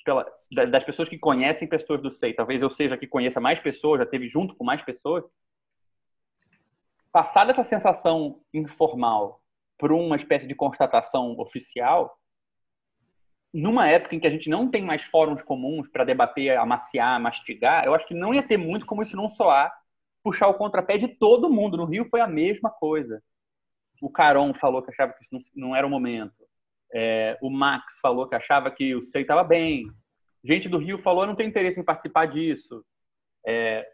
pela, das pessoas que conhecem pessoas do SEI, talvez eu seja que conheça mais pessoas, já teve junto com mais pessoas, passar dessa sensação informal por uma espécie de constatação oficial, numa época em que a gente não tem mais fóruns comuns para debater, amaciar, mastigar, eu acho que não ia ter muito como isso não soar puxar o contrapé de todo mundo. No Rio foi a mesma coisa. O Caron falou que achava que isso não, não era o momento. É, o Max falou que achava que o SEI estava bem. Gente do Rio falou não tem interesse em participar disso. É,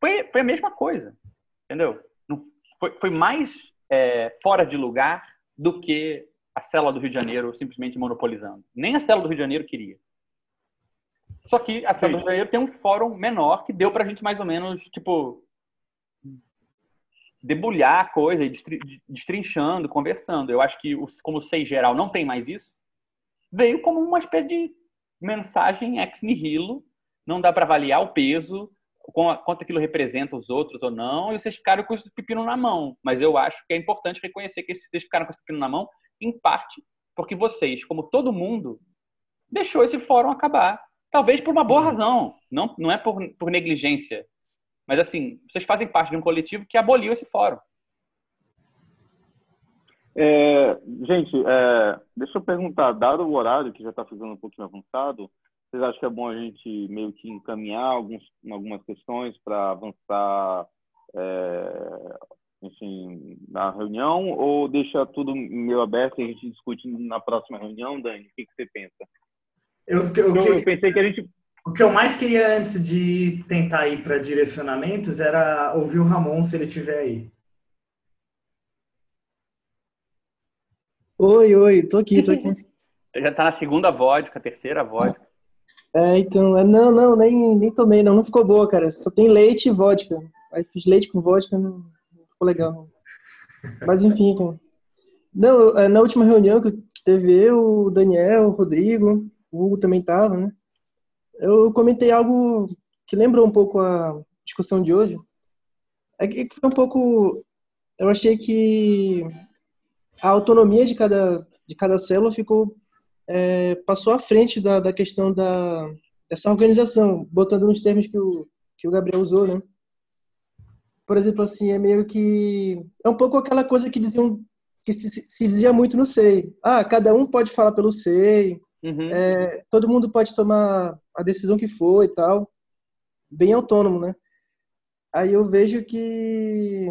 foi, foi a mesma coisa, entendeu? Não, foi, foi mais é, fora de lugar do que a célula do Rio de Janeiro simplesmente monopolizando. Nem a célula do Rio de Janeiro queria. Só que a célula do Rio de Janeiro tem um fórum menor que deu pra gente mais ou menos, tipo, debulhar a coisa e destrinchando, conversando. Eu acho que, como o SEI geral não tem mais isso, veio como uma espécie de mensagem ex nihilo, não dá para avaliar o peso, quanto aquilo representa os outros ou não, e vocês ficaram com esse pepino na mão. Mas eu acho que é importante reconhecer que vocês ficaram com esse pepino na mão, em parte, porque vocês, como todo mundo, deixou esse fórum acabar. Talvez por uma boa razão, não, não é por, por negligência, mas, assim, vocês fazem parte de um coletivo que aboliu esse fórum. É, gente, é, deixa eu perguntar, dado o horário que já está ficando um pouquinho avançado, vocês acham que é bom a gente meio que encaminhar alguns, algumas questões para avançar, é, enfim, na reunião, ou deixa tudo meio aberto e a gente discute na próxima reunião, Dani? O que, que você pensa? Eu, eu, eu, eu pensei que a gente o que eu mais queria antes de tentar ir para direcionamentos era ouvir o Ramon se ele estiver aí. Oi, oi, tô aqui, tô aqui. Você já tá na segunda vodka, terceira vodka. É, então, é, não, não, nem, nem tomei, não, não ficou boa, cara. Só tem leite e vodka. Aí fiz leite com vodka, não, não ficou legal. Não. Mas enfim, cara. Não, é, na última reunião que que teve eu, o Daniel, o Rodrigo, o Hugo também tava, né? Eu comentei algo que lembra um pouco a discussão de hoje. É que foi um pouco. Eu achei que a autonomia de cada, de cada célula ficou. É, passou à frente da, da questão da, dessa organização, botando nos termos que o, que o Gabriel usou, né? Por exemplo, assim, é meio que. É um pouco aquela coisa que diziam que se, se, dizia muito no SEI. Ah, cada um pode falar pelo SEI, uhum. é, todo mundo pode tomar a decisão que for e tal. Bem autônomo, né? Aí eu vejo que,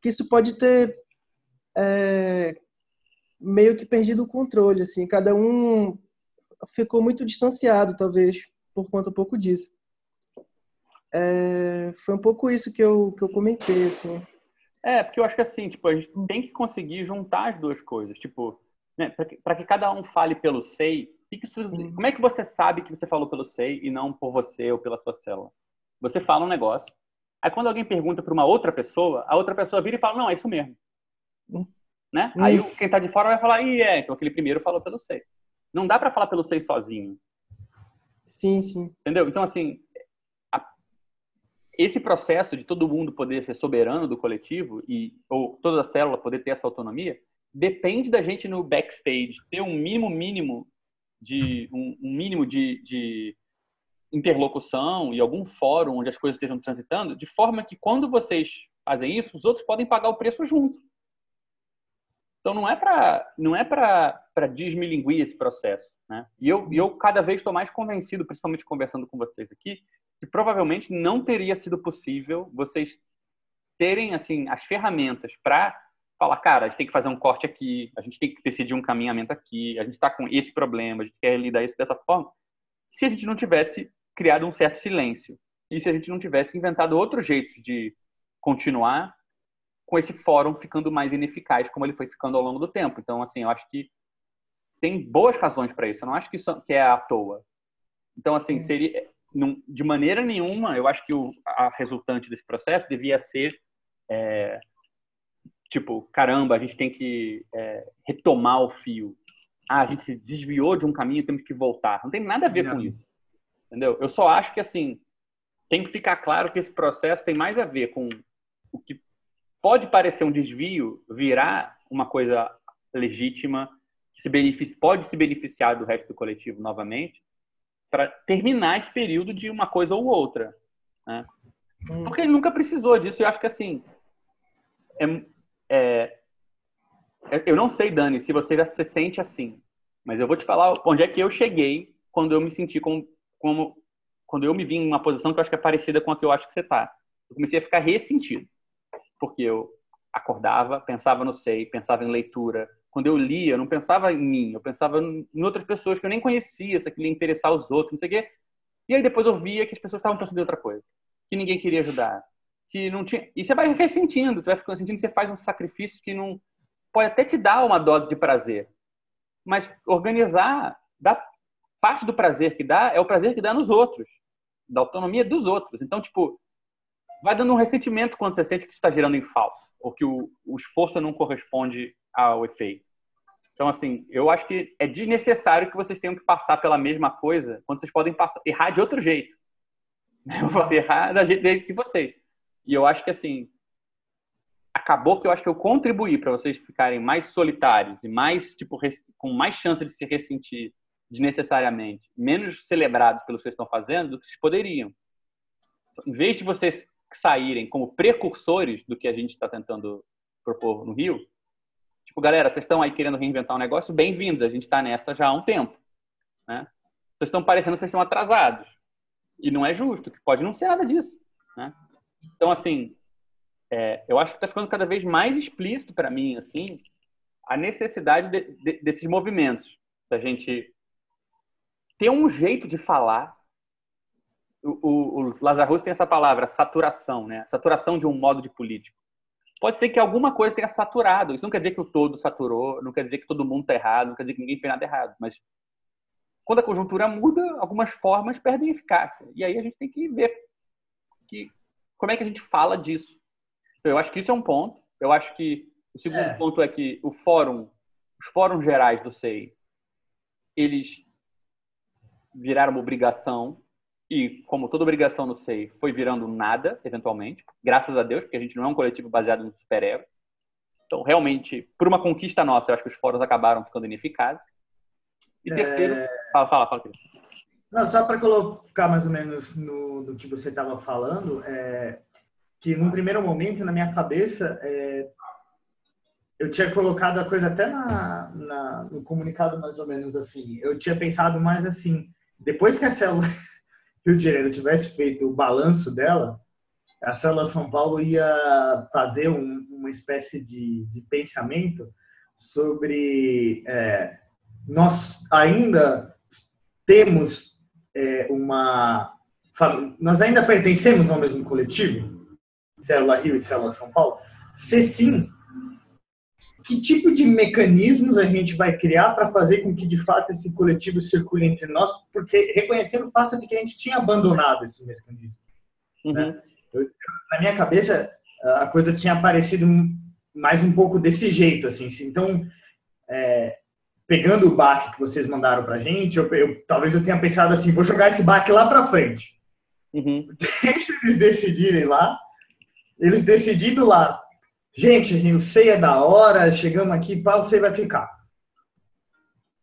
que isso pode ter é, meio que perdido o controle, assim. Cada um ficou muito distanciado, talvez, por conta um pouco disso. É, foi um pouco isso que eu, que eu comentei, assim. É, porque eu acho que assim, tipo, a gente tem que conseguir juntar as duas coisas. Tipo, né, para que, que, cada um fale pelo SEI, que que isso, como é que você sabe que você falou pelo SEI e não por você ou pela sua célula? Você fala um negócio, aí quando alguém pergunta para uma outra pessoa, a outra pessoa vira e fala, não, é isso mesmo. Hum. Né? Hum. Aí quem está de fora vai falar, e é, então aquele primeiro falou pelo SEI. Não dá para falar pelo SEI sozinho. Sim, sim. Entendeu? Então, assim, esse processo de todo mundo poder ser soberano do coletivo e ou toda a célula poder ter essa autonomia depende da gente no backstage ter um mínimo mínimo de um, um mínimo de, de, interlocução e algum fórum onde as coisas estejam transitando de forma que quando vocês fazem isso os outros podem pagar o preço junto. Então não é para não é para desmilinguir esse processo né? E eu, eu cada vez estou mais convencido principalmente conversando com vocês aqui que provavelmente não teria sido possível vocês terem assim as ferramentas para falar, cara, a gente tem que fazer um corte aqui, a gente tem que decidir um caminhamento aqui, a gente está com esse problema, a gente quer lidar isso dessa forma, se a gente não tivesse criado um certo silêncio e se a gente não tivesse inventado outros jeitos de continuar com esse fórum ficando mais ineficaz, como ele foi ficando ao longo do tempo. Então, assim, eu acho que tem boas razões para isso. Eu não acho que isso que é à toa. Então, assim, seria não, de maneira nenhuma, eu acho que o, a resultante desse processo devia ser é, tipo, caramba, a gente tem que é, retomar o fio. Ah, a gente se desviou de um caminho, temos que voltar. Não tem nada a ver não. com isso. Entendeu? Eu só acho que, assim, tem que ficar claro que esse processo tem mais a ver com o que pode parecer um desvio virar uma coisa legítima, que se pode se beneficiar do resto do coletivo novamente, para terminar esse período de uma coisa ou outra. Né? Hum. Porque ele nunca precisou disso. Eu acho que assim. É, é, eu não sei, Dani, se você já se sente assim, mas eu vou te falar onde é que eu cheguei quando eu me senti como, como quando eu me vi em uma posição que eu acho que é parecida com a que eu acho que você está. Eu comecei a ficar ressentido, porque eu acordava, pensava no SEI, pensava em leitura, quando eu lia, eu não pensava em mim, eu pensava em outras pessoas que eu nem conhecia, se aquilo ia interessar os outros, não sei o quê. E aí depois eu via que as pessoas estavam pensando em outra coisa, que ninguém queria ajudar, que não tinha. E você vai ressentindo, você vai ficando sentindo que você faz um sacrifício que não pode até te dar uma dose de prazer, mas organizar dá parte do prazer que dá é o prazer que dá nos outros, da autonomia dos outros. Então, tipo, vai dando um ressentimento quando você sente que está girando em falso, ou que o, o esforço não corresponde ao efeito. Então, assim, eu acho que é desnecessário que vocês tenham que passar pela mesma coisa quando vocês podem passar, errar de outro jeito. Eu vou errar da jeito de vocês. E eu acho que, assim, acabou que eu acho que eu contribuí para vocês ficarem mais solitários e mais, tipo, com mais chance de se ressentir desnecessariamente, menos celebrados pelo que vocês estão fazendo do que vocês poderiam. Em vez de vocês saírem como precursores do que a gente está tentando propor no Rio, Tipo, galera, vocês estão aí querendo reinventar um negócio? Bem-vindos, a gente está nessa já há um tempo. Né? Vocês estão parecendo que vocês estão atrasados. E não é justo, que pode não ser nada disso. Né? Então, assim, é, eu acho que está ficando cada vez mais explícito para mim, assim, a necessidade de, de, desses movimentos, da gente ter um jeito de falar. O, o, o Lazarus tem essa palavra, saturação, né? Saturação de um modo de político. pode ser que alguma coisa tenha saturado. Isso não quer dizer que o todo saturou, não quer dizer que todo mundo está errado, não quer dizer que ninguém fez nada errado. Mas quando a conjuntura muda, algumas formas perdem eficácia. E aí a gente tem que ver que, como é que a gente fala disso. Então, eu acho que isso é um ponto. Eu acho que o segundo é. ponto é que o fórum, os fóruns gerais do SEI, eles viraram uma obrigação e, como toda obrigação no SEI, foi virando nada, eventualmente, graças a Deus, porque a gente não é um coletivo baseado no super-ego. Então, realmente, por uma conquista nossa, eu acho que os fóruns acabaram ficando ineficazes. E terceiro, é... fala, fala, fala. Não, só para colocar mais ou menos no, no que você estava falando, é, que num primeiro momento, na minha cabeça, é, eu tinha colocado a coisa até na, na, no comunicado mais ou menos assim. Eu tinha pensado mais assim, depois que a célula Rio de Janeiro tivesse feito o balanço dela, a célula São Paulo ia fazer um, uma espécie de, de pensamento sobre é, nós ainda temos é, uma nós ainda pertencemos ao mesmo coletivo célula Rio e célula São Paulo se sim que tipo de mecanismos a gente vai criar para fazer com que de fato esse coletivo circule entre nós, porque reconhecendo o fato de que a gente tinha abandonado esse mecanismo. Uhum. Né? Eu, na minha cabeça, a coisa tinha aparecido mais um pouco desse jeito, assim. Então, é, pegando o baque que vocês mandaram para a gente, eu, eu, talvez eu tenha pensado assim, vou jogar esse baque lá para frente. Uhum. Deixa eles decidirem lá. Eles decidindo lá Gente, o SEI é da hora, chegamos aqui, pá, o SEI vai ficar.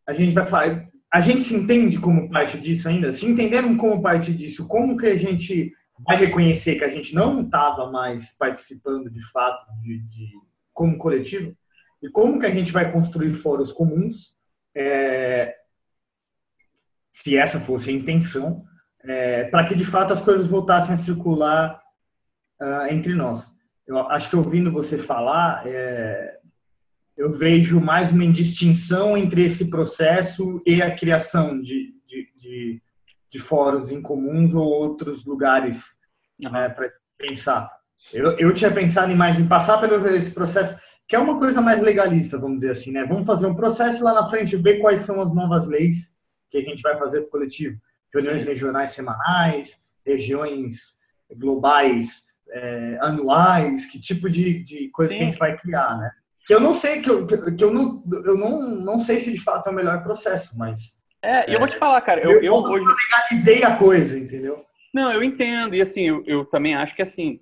A gente vai falar. A gente se entende como parte disso ainda? Se entendemos como parte disso, como que a gente vai reconhecer que a gente não estava mais participando de fato de, de, como coletivo? E como que a gente vai construir fóruns comuns, é, se essa fosse a intenção, é, para que de fato as coisas voltassem a circular uh, entre nós? eu acho que ouvindo você falar, é, eu vejo mais uma indistinção entre esse processo e a criação de, de, de, de fóruns em comuns ou outros lugares uhum. né, para pensar. Eu, eu tinha pensado em mais em passar pelo esse processo, que é uma coisa mais legalista, vamos dizer assim, né? Vamos fazer um processo lá na frente, ver quais são as novas leis que a gente vai fazer para o coletivo. Reuniões Sim. regionais semanais, regiões globais é, anuais, que tipo de, de coisa Sim. que a gente vai criar, né? Que eu não sei, que eu, que eu, não, eu não, não sei se de fato é o melhor processo, mas. É, e eu vou te falar, cara, eu, eu, eu hoje. legalizei a coisa, entendeu? Não, eu entendo, e assim, eu, eu também acho que assim,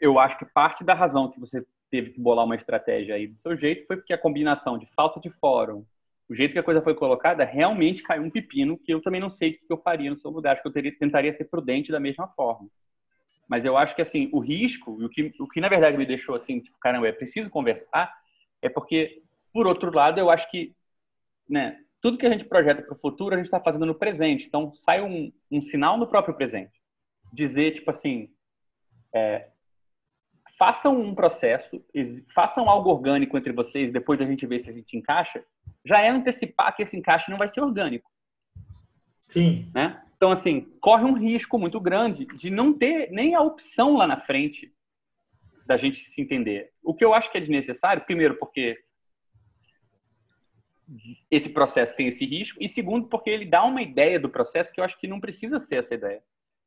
eu acho que parte da razão que você teve que bolar uma estratégia aí do seu jeito foi porque a combinação de falta de fórum, o jeito que a coisa foi colocada, realmente caiu um pepino que eu também não sei o que eu faria no seu lugar. Acho que eu teria, tentaria ser prudente da mesma forma. Mas eu acho que, assim, o risco, o que, o que na verdade me deixou assim, tipo, caramba, é preciso conversar, é porque, por outro lado, eu acho que, né, tudo que a gente projeta para o futuro, a gente está fazendo no presente. Então, sai um, um sinal no próprio presente. Dizer, tipo assim, é, façam um processo, façam algo orgânico entre vocês, depois da gente ver se a gente encaixa, já é antecipar que esse encaixe não vai ser orgânico. Sim. Né? Então, assim, corre um risco muito grande de não ter nem a opção lá na frente da gente se entender. O que eu acho que é desnecessário, primeiro, porque esse processo tem esse risco, e segundo, porque ele dá uma ideia do processo que eu acho que não precisa ser essa ideia,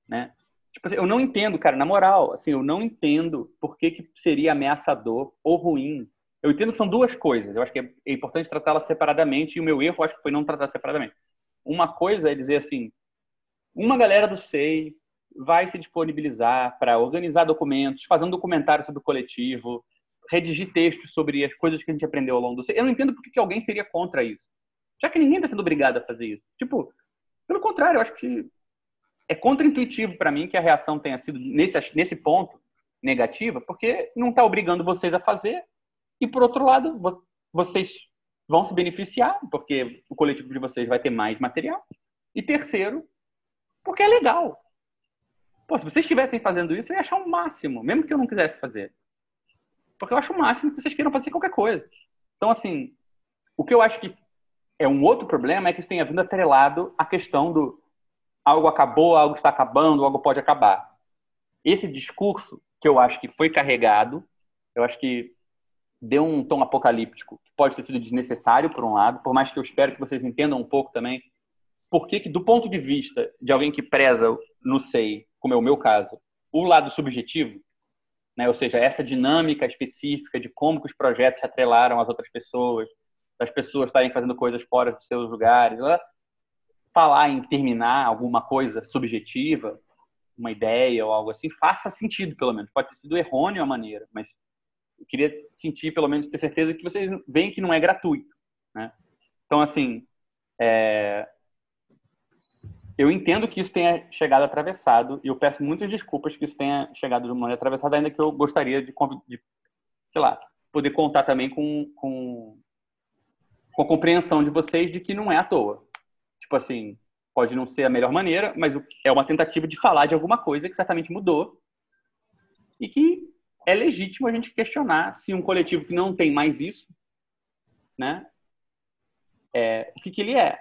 né? Tipo assim, eu não entendo, cara, na moral, assim, eu não entendo por que, que seria ameaçador ou ruim. Eu entendo que são duas coisas, eu acho que é, importante tratá-las separadamente, e o meu erro acho que foi não tratar separadamente. Uma coisa é dizer assim, uma galera do SEI vai se disponibilizar para organizar documentos, fazer um documentário sobre o coletivo, redigir textos sobre as coisas que a gente aprendeu ao longo do SEI. Eu não entendo por que alguém seria contra isso. Já que ninguém está sendo obrigado a fazer isso. Tipo, pelo contrário, eu acho que é contraintuitivo para mim que a reação tenha sido nesse, nesse ponto negativa, porque não está obrigando vocês a fazer. E, por outro lado, vocês vão se beneficiar, porque o coletivo de vocês vai ter mais material. E terceiro, porque é legal. Pô, se vocês estivessem fazendo isso, eu ia achar o um máximo, mesmo que eu não quisesse fazer. Porque eu acho o máximo que vocês queiram fazer qualquer coisa. Então, assim, o que eu acho que é um outro problema é que isso tenha vindo atrelado à questão do algo acabou, algo está acabando, algo pode acabar. Esse discurso que eu acho que foi carregado Eu acho que deu um tom apocalíptico, que pode ter sido desnecessário, por um lado, por mais que eu espero que vocês entendam um pouco também, por que, do ponto de vista de alguém que preza no SEI, como é o meu caso, o lado subjetivo, né, ou seja, essa dinâmica específica de como que os projetos se atrelaram às outras pessoas, das pessoas estarem fazendo coisas fora dos seus lugares, falar em terminar alguma coisa subjetiva, uma ideia ou algo assim, faça sentido, pelo menos. Pode ter sido errôneo a maneira, mas eu queria sentir, pelo menos, ter certeza que vocês veem que não é gratuito. Né? Então, assim, é... eu entendo que isso tenha chegado atravessado e eu peço muitas desculpas que isso tenha chegado de uma maneira atravessada, ainda que eu gostaria de, de sei lá, poder contar também com, com, com a compreensão de vocês de que não é à toa. Tipo assim, pode não ser a melhor maneira, mas é uma tentativa de falar de alguma coisa que certamente mudou e que é legítimo a gente questionar se um coletivo que não tem mais isso, né, é, o que, que ele é,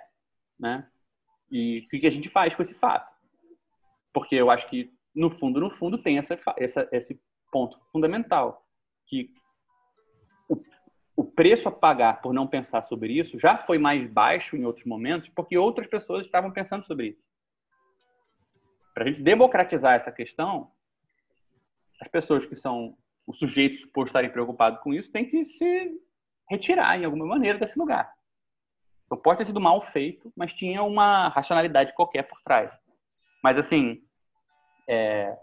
né, e o que, que a gente faz com esse fato. Porque eu acho que, no fundo, no fundo, tem essa, essa, esse ponto fundamental, que o preço a pagar por não pensar sobre isso já foi mais baixo em outros momentos, porque outras pessoas estavam pensando sobre isso. Para a gente democratizar essa questão, as pessoas que são os sujeitos por estarem preocupados com isso têm que se retirar em alguma maneira desse lugar. Então, pode ter sido mal feito, mas tinha uma racionalidade qualquer por trás. Mas, assim, é...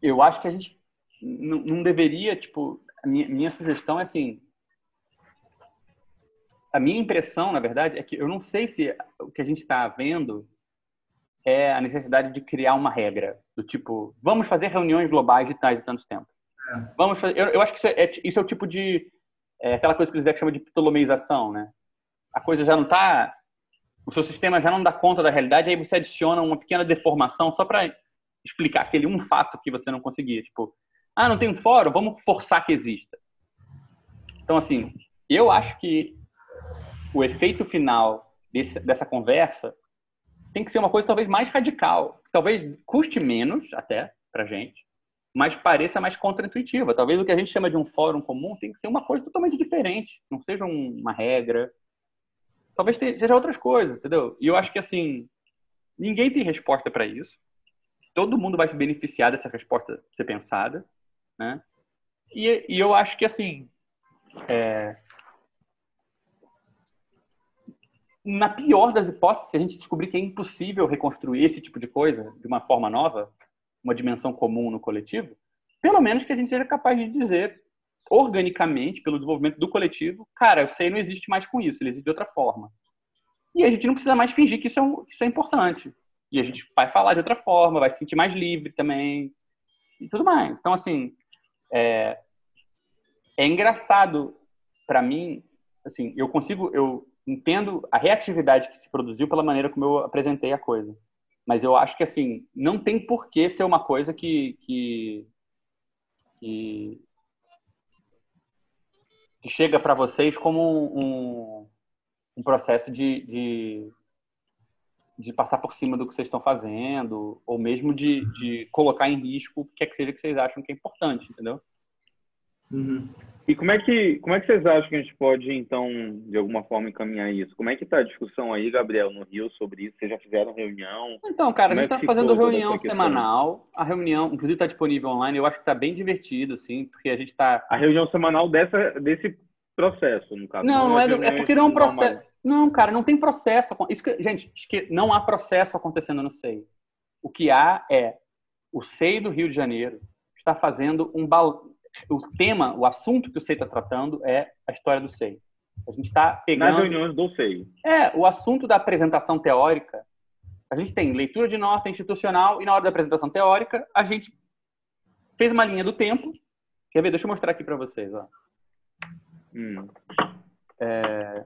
eu acho que a gente não deveria, tipo, minha, minha sugestão é assim, a minha impressão, na verdade, é que eu não sei se o que a gente está vendo é a necessidade de criar uma regra do tipo, vamos fazer reuniões globais de tais e tantos tempos. É. Vamos fazer, eu, eu, acho que isso é, isso é o tipo de é, aquela coisa que o Zé chama de ptolomeização, né? A coisa já não está, o seu sistema já não dá conta da realidade, aí você adiciona uma pequena deformação só para explicar aquele um fato que você não conseguia, tipo, ah, não tem um fórum? Vamos forçar que exista. Então, assim, eu acho que o efeito final desse, dessa conversa tem que ser uma coisa talvez mais radical. Talvez custe menos até pra gente, mas pareça mais contraintuitiva. Talvez o que a gente chama de um fórum comum tem que ser uma coisa totalmente diferente. Não seja uma regra. Talvez seja outras coisas, entendeu? E eu acho que, assim, ninguém tem resposta para isso. Todo mundo vai se beneficiar dessa resposta ser pensada né? E, e eu acho que, assim, é... na pior das hipóteses, se a gente descobrir que é impossível reconstruir esse tipo de coisa de uma forma nova, uma dimensão comum no coletivo, pelo menos que a gente seja capaz de dizer organicamente, pelo desenvolvimento do coletivo, cara, eu sei não existe mais com isso, ele existe de outra forma. E a gente não precisa mais fingir que isso é, um, que isso é importante. E a gente vai falar de outra forma, vai se sentir mais livre também, e tudo mais. Então, assim, é, é engraçado para mim, assim, eu consigo, eu entendo a reatividade que se produziu pela maneira como eu apresentei a coisa. Mas eu acho que, assim, não tem por que ser uma coisa que, que, que, que chega para vocês como um, um processo de, de, de, passar por cima do que vocês estão fazendo, ou mesmo de, de colocar em risco o que é que seja que vocês acham que é importante, entendeu? Uhum. E como é, que, como é que vocês acham que a gente pode, então, de alguma forma, encaminhar isso? Como é que está a discussão aí, Gabriel, no Rio sobre isso? Vocês já fizeram reunião? Então, cara, como a gente está é fazendo reunião semanal. A reunião, inclusive, está disponível online. Eu acho que está bem divertido, assim, porque a gente está... A reunião semanal dessa, desse processo, no caso. Não, não, é, do, é porque não é um processo... Não, cara, não tem processo. Isso que, gente, que não há processo acontecendo no SEI. O que há é o SEI do Rio de Janeiro está fazendo um, o tema, o assunto que o SEI está tratando é a história do SEI. A gente está pegando... Nas reuniões do SEI. É, o assunto da apresentação teórica, a gente tem leitura de nota institucional e na hora da apresentação teórica, a gente fez uma linha do tempo. Quer ver? Deixa eu mostrar aqui para vocês. Ó. Hum. É...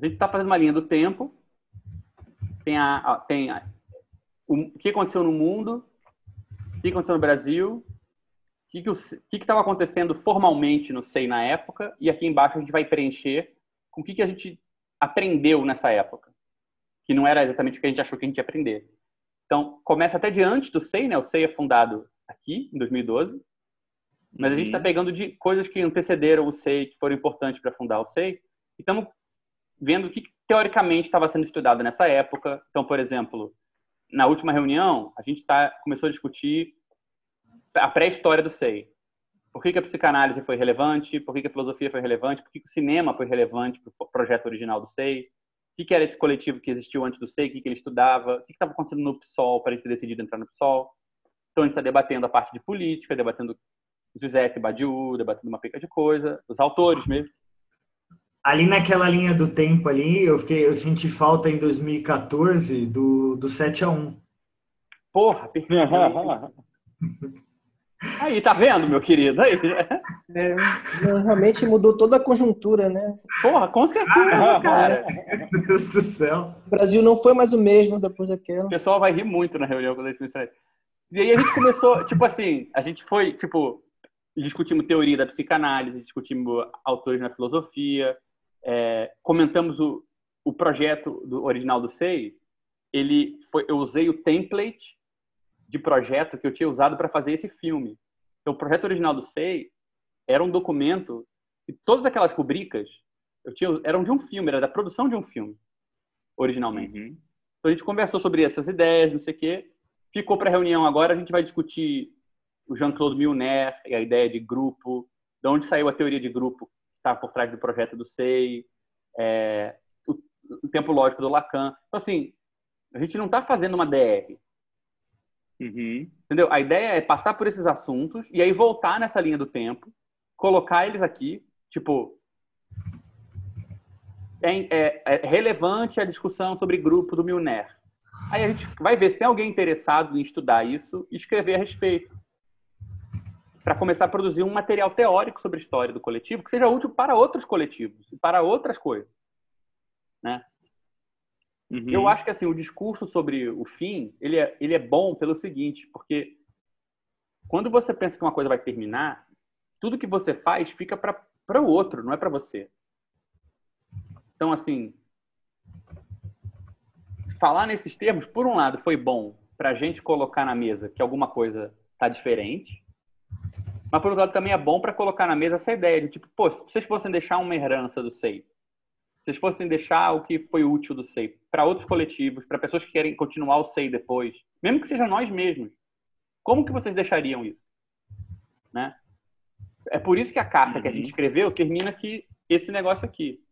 A gente está fazendo uma linha do tempo. Tem a, tem a o que aconteceu no mundo, o que aconteceu no Brasil, o que estava acontecendo formalmente no SEI na época, e aqui embaixo a gente vai preencher com o que, que a gente aprendeu nessa época, que não era exatamente o que a gente achou que a gente ia aprender. Então, começa até de antes do SEI, né? O SEI é fundado aqui, em 2012. Mas a gente está Uhum. pegando de coisas que antecederam o SEI, que foram importantes para fundar o SEI. E estamos vendo o que teoricamente estava sendo estudado nessa época. Então, por exemplo, na última reunião, a gente tá, começou a discutir a pré-história do SEI. Por que, que a psicanálise foi relevante? Por que, que a filosofia foi relevante? Por que, que o cinema foi relevante para o projeto original do SEI? O que, era esse coletivo que existiu antes do SEI? O que, que ele estudava? O que estava acontecendo no PSOL para ele ter decidido entrar no PSOL? Então, a gente está debatendo a parte de política, debatendo Giuseppe Badiou, debatendo uma pica de coisa, os autores mesmo. Ali naquela linha do tempo ali, eu, fiquei, eu senti falta em 2014 do, do 7 a 1 Porra. Aí, tá vendo, meu querido? Aí, É, realmente mudou toda a conjuntura, né? porra, com certeza, cara. Meu Deus do céu. O Brasil não foi mais o mesmo depois O daquela. pessoal vai rir muito na reunião quando a gente isso. E aí a gente começou, tipo assim, a gente foi, tipo, discutimos teoria da psicanálise, discutimos autores na filosofia, é, comentamos o, o projeto do original do SEI. Ele foi, eu usei o template de projeto que eu tinha usado para fazer esse filme. Então, o projeto original do SEI era um documento e todas aquelas rubricas eu tinha, eram de um filme, era da produção de um filme, originalmente. Uhum. Então a gente conversou sobre essas ideias, não sei o quê. Ficou para a reunião agora, a gente vai discutir o Jean-Claude Milner e a ideia de grupo, de onde saiu a teoria de grupo está por trás do projeto do SEI, é, o, o tempo lógico do Lacan. Então, assim, a gente não está fazendo uma DR, Uhum. entendeu? A ideia é passar por esses assuntos e aí voltar nessa linha do tempo, colocar eles aqui, tipo, é, é- é relevante a discussão sobre grupo do Milner. Aí a gente vai ver se tem alguém interessado em estudar isso e escrever a respeito. Para começar a produzir um material teórico sobre a história do coletivo que seja útil para outros coletivos e para outras coisas. Né? Uhum. Eu acho que assim o discurso sobre o fim ele é, ele é bom pelo seguinte, porque quando você pensa que uma coisa vai terminar, tudo que você faz fica para o outro, não é para você. Então assim, falar nesses termos, por um lado, foi bom para a gente colocar na mesa que alguma coisa está diferente, mas por outro lado também é bom para colocar na mesa essa ideia de tipo, pô, se vocês fossem deixar uma herança do SEI, se vocês fossem deixar o que foi útil do SEI para outros coletivos, para pessoas que querem continuar o SEI depois, mesmo que seja nós mesmos, como que vocês deixariam isso? Né? É por isso que a carta que a gente escreveu termina aqui esse negócio aqui.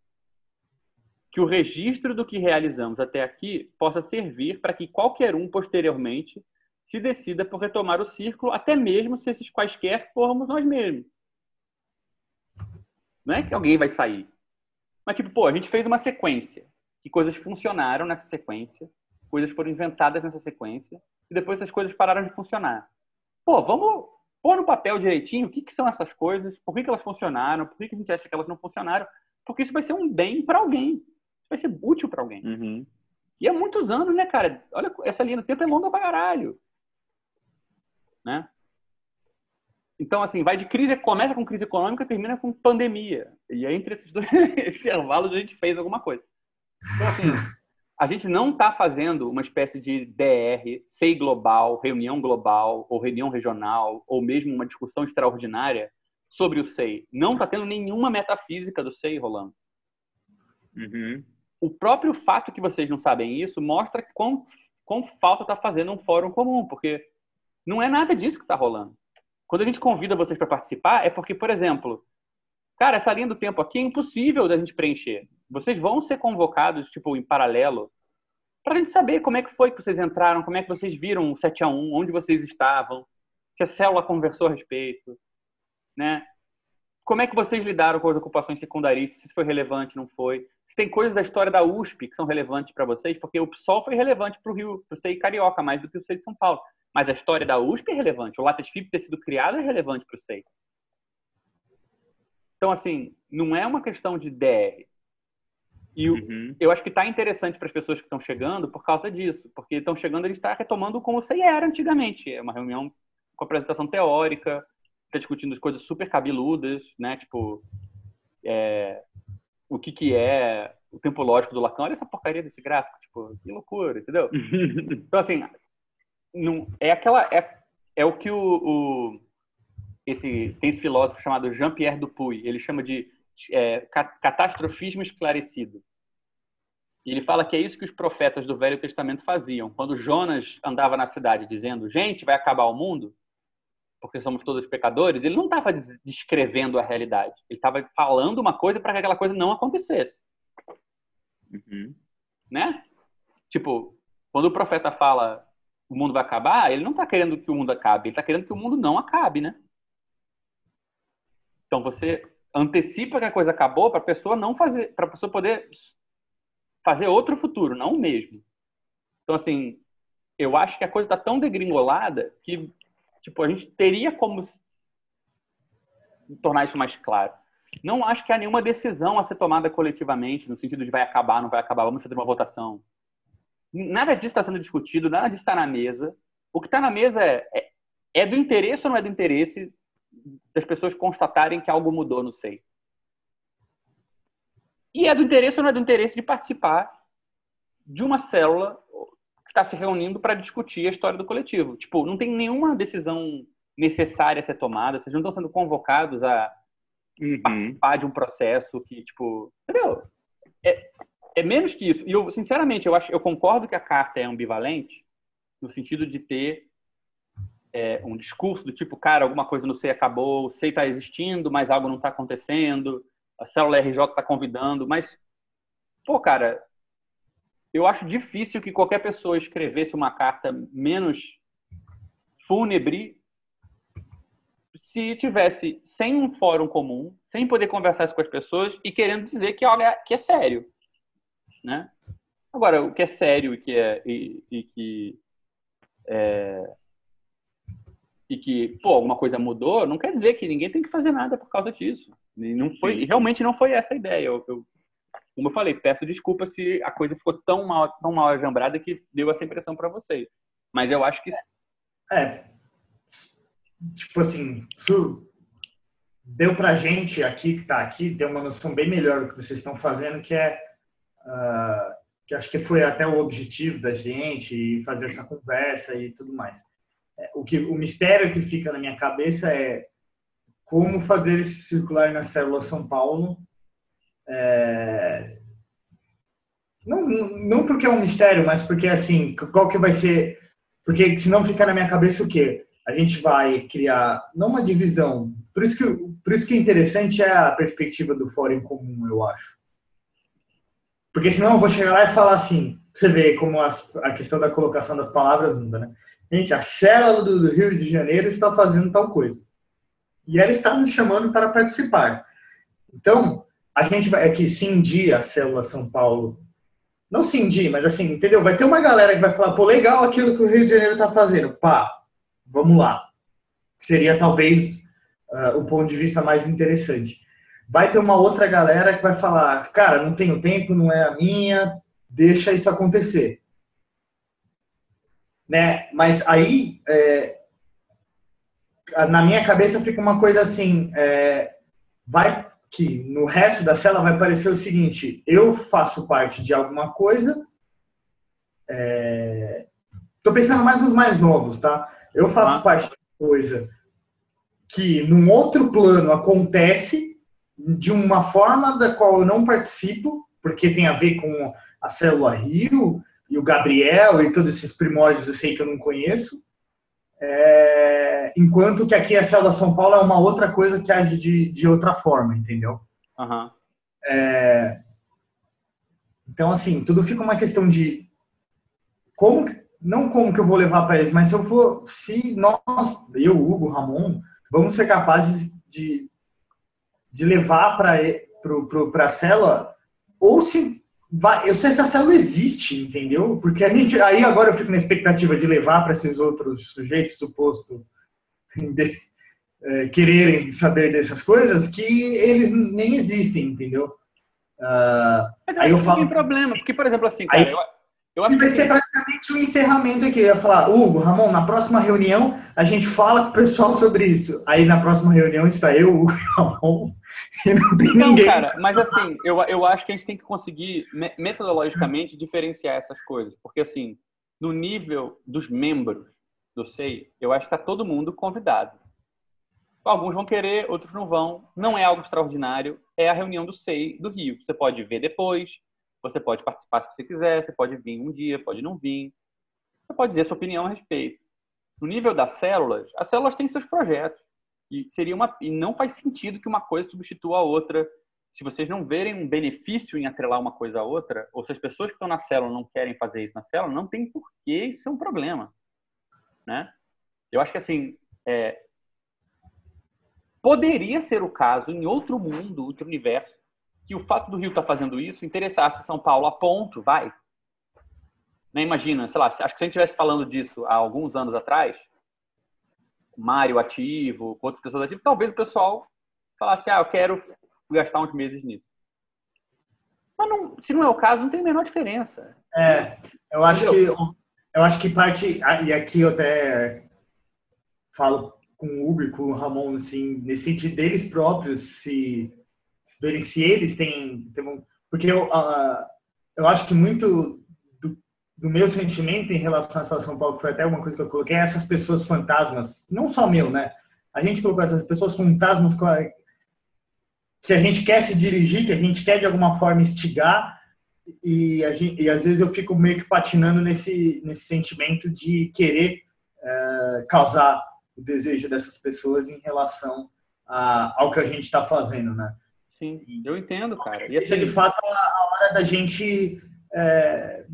Que o registro do que realizamos até aqui possa servir para que qualquer um posteriormente se decida por retomar o círculo, até mesmo se esses quaisquer formos nós mesmos. Não é que alguém vai sair. Mas, tipo, pô, a gente fez uma sequência. Que coisas funcionaram nessa sequência, coisas foram inventadas nessa sequência, e depois essas coisas pararam de funcionar. Pô, vamos pôr no papel direitinho o que, que são essas coisas, por que, que elas funcionaram, por que, que a gente acha que elas não funcionaram, porque isso vai ser um bem para alguém. Isso vai ser útil para alguém. Uhum. E há muitos anos, né, cara? Olha, essa linha do tempo é longa pra caralho. Né? Então, assim, vai de crise, começa com crise econômica termina com pandemia. E aí, entre esses dois intervalos, a gente fez alguma coisa. Então, assim, a gente não está fazendo uma espécie de DR, SEI global, reunião global, ou reunião regional, ou mesmo uma discussão extraordinária sobre o SEI. Não está tendo nenhuma metafísica do SEI rolando Uhum. o próprio fato que vocês não sabem isso mostra quão, quão falta está fazendo um fórum comum, porque não é nada disso que está rolando. Quando a gente convida vocês para participar, é porque, por exemplo, cara, essa linha do tempo aqui é impossível da gente preencher. Vocês vão ser convocados, tipo, em paralelo, para a gente saber como é que foi que vocês entraram, como é que vocês viram o 7 a 1 onde vocês estavam, se a célula conversou a respeito, né? Como é que vocês lidaram com as ocupações secundaristas, se isso foi relevante, não foi? Se tem coisas da história da USP que são relevantes para vocês, porque o PSOL foi relevante para o Rio, para o SEI Carioca, mais do que o SEI de São Paulo. Mas a história da USP é relevante. O Lattes FIP ter sido criado é relevante para o SEI. Então, assim, não é uma questão de DR. E Uhum. eu acho que está interessante para as pessoas que estão chegando por causa disso, porque estão chegando, gente está retomando como o SEI era antigamente. É uma reunião com apresentação teórica, está discutindo as coisas super cabeludas, né? Tipo, é, o que, que é o tempo lógico do Lacan. Olha essa porcaria desse gráfico, tipo, que loucura, entendeu? Então, assim, não, é aquela. É, é o que o, o esse, tem esse filósofo chamado Jean-Pierre Dupuy, ele chama de é, catastrofismo esclarecido. Ele fala que é isso que os profetas do Velho Testamento faziam. Quando Jonas andava na cidade dizendo, gente, vai acabar o mundo, porque somos todos pecadores, ele não estava descrevendo a realidade. Ele estava falando uma coisa para que aquela coisa não acontecesse. Uhum. Né? Tipo, quando o profeta fala o mundo vai acabar, ele não está querendo que o mundo acabe, ele está querendo que o mundo não acabe, né? Então você antecipa que a coisa acabou para a pessoa não fazer, para a pessoa poder fazer outro futuro, não o mesmo. Então, assim, eu acho que a coisa está tão degringolada que, tipo, a gente teria como tornar isso mais claro. Não acho que há nenhuma decisão a ser tomada coletivamente, no sentido de vai acabar, não vai acabar, vamos fazer uma votação. Nada disso está sendo discutido, nada disso está na mesa. O que está na mesa é, é, é do interesse ou não é do interesse das pessoas constatarem que algo mudou no seio. E é do interesse ou não é do interesse de participar de uma célula está se reunindo para discutir a história do coletivo. Tipo, não tem nenhuma decisão necessária a ser tomada, vocês não estão sendo convocados a uhum. participar de um processo que, tipo, entendeu? É, é menos que isso. E eu, sinceramente, eu acho, eu concordo que a carta é ambivalente no sentido de ter é, um discurso do tipo, cara, alguma coisa no SEI acabou, SEI está existindo, mas algo não está acontecendo a célula RJ está convidando, mas, pô, cara, eu acho difícil que qualquer pessoa escrevesse uma carta menos fúnebre se tivesse sem um fórum comum, sem poder conversar com as pessoas e querendo dizer que, olha, que é sério, né? Agora, o que é sério e que é e, e que é, e que pô alguma coisa mudou, não quer dizer que ninguém tem que fazer nada por causa disso. E não foi, realmente não foi essa a ideia. Eu, eu, como eu falei, peço desculpa se a coisa ficou tão mal, tão mal ajambrada que deu essa impressão para vocês. Mas eu acho que. É. Tipo assim, isso deu pra gente aqui, que tá aqui, deu uma noção bem melhor do que vocês estão fazendo, que é. Uh, que acho que foi até o objetivo da gente, e fazer essa conversa e tudo mais. É, o, que, o mistério que fica na minha cabeça é como fazer esse circular na célula São Paulo. É... Não, não porque é um mistério, mas porque assim, qual que vai ser? Porque senão fica na minha cabeça o quê? A gente vai criar não uma divisão. Por isso que por isso que é interessante é a perspectiva do fórum comum, eu acho. Porque senão eu vou chegar lá e falar assim, você vê como as, a questão da colocação das palavras muda, né? Gente, a célula do Rio de Janeiro está fazendo tal coisa e ela está nos chamando para participar. Então, a gente vai aqui cindir a célula São Paulo. Não cindir, mas assim, entendeu? Vai ter uma galera que vai falar, pô, legal aquilo que o Rio de Janeiro está fazendo. Pá, vamos lá. Seria talvez uh, o ponto de vista mais interessante. Vai ter uma outra galera que vai falar, cara, não tenho tempo, não é a minha, deixa isso acontecer. Né? Mas aí, é, na minha cabeça fica uma coisa assim, é, vai que no resto da cela vai parecer o seguinte: eu faço parte de alguma coisa. Estou é, pensando mais nos mais novos, tá? Eu faço ah. parte de coisa que num outro plano acontece de uma forma da qual eu não participo, porque tem a ver com a célula Rio e o Gabriel e todos esses primórdios eu sei que eu não conheço. É, enquanto que aqui a célula São Paulo é uma outra coisa que age de, de outra forma, entendeu? Uhum. É, então, assim, tudo fica uma questão de como, não como que eu vou levar para eles, mas se eu for, se nós, eu, Hugo, Ramon, vamos ser capazes de, de levar para a célula, ou se vai, eu sei se a célula existe, entendeu? Porque a gente, aí agora eu fico na expectativa de levar para esses outros sujeitos suposto de, é, quererem saber dessas coisas que eles nem existem, entendeu? Uh, Mas aí eu falo não tem problema, porque por exemplo assim, cara, aí, eu, eu acho vai que... ser praticamente um encerramento aqui. Eu ia falar, Hugo, Ramon, na próxima reunião a gente fala com o pessoal sobre isso. Aí na próxima reunião está eu, Hugo e Ramon, e não tem não, ninguém. cara, mas assim, eu, eu acho que a gente tem que conseguir metodologicamente diferenciar essas coisas. Porque assim, no nível dos membros, do SEI, eu acho que está todo mundo convidado. Alguns vão querer, outros não vão. Não é algo extraordinário. É a reunião do SEI do Rio. Você pode ver depois, você pode participar se você quiser, você pode vir um dia, pode não vir. Você pode dizer sua opinião a respeito. No nível das células, as células têm seus projetos. E, seria uma, e não faz sentido que uma coisa substitua a outra. Se vocês não verem um benefício em atrelar uma coisa à outra, ou se as pessoas que estão na célula não querem fazer isso na célula, não tem porquê isso é um problema. Né? Eu acho que assim, é, poderia ser o caso em outro mundo, outro universo, que o fato do Rio estar tá fazendo isso interessasse São Paulo a ponto, vai. Né? Imagina, sei lá, acho que se a gente estivesse falando disso há alguns anos atrás, Mário ativo, outras pessoas ativas, talvez o pessoal falasse, ah, eu quero gastar uns meses nisso. Mas não, se não é o caso, não tem a menor diferença. É, eu acho Entendeu? que eu acho que parte e aqui eu até falo com o Hugo e com o Ramon assim, nesse sentido deles próprios se verem se eles têm, porque eu, uh, eu acho que muito do, do, meu sentimento em relação a São Paulo foi até uma coisa que eu coloquei essas pessoas fantasmas. Não só meu né? A gente colocou essas pessoas fantasmas que a gente quer se dirigir que a gente quer de alguma forma instigar. E, gente, e às vezes eu fico meio que patinando nesse nesse sentimento de querer uh, causar o desejo dessas pessoas em relação a, ao que a gente está fazendo, né? Sim, eu entendo, cara. E assim, de fato a hora da gente é,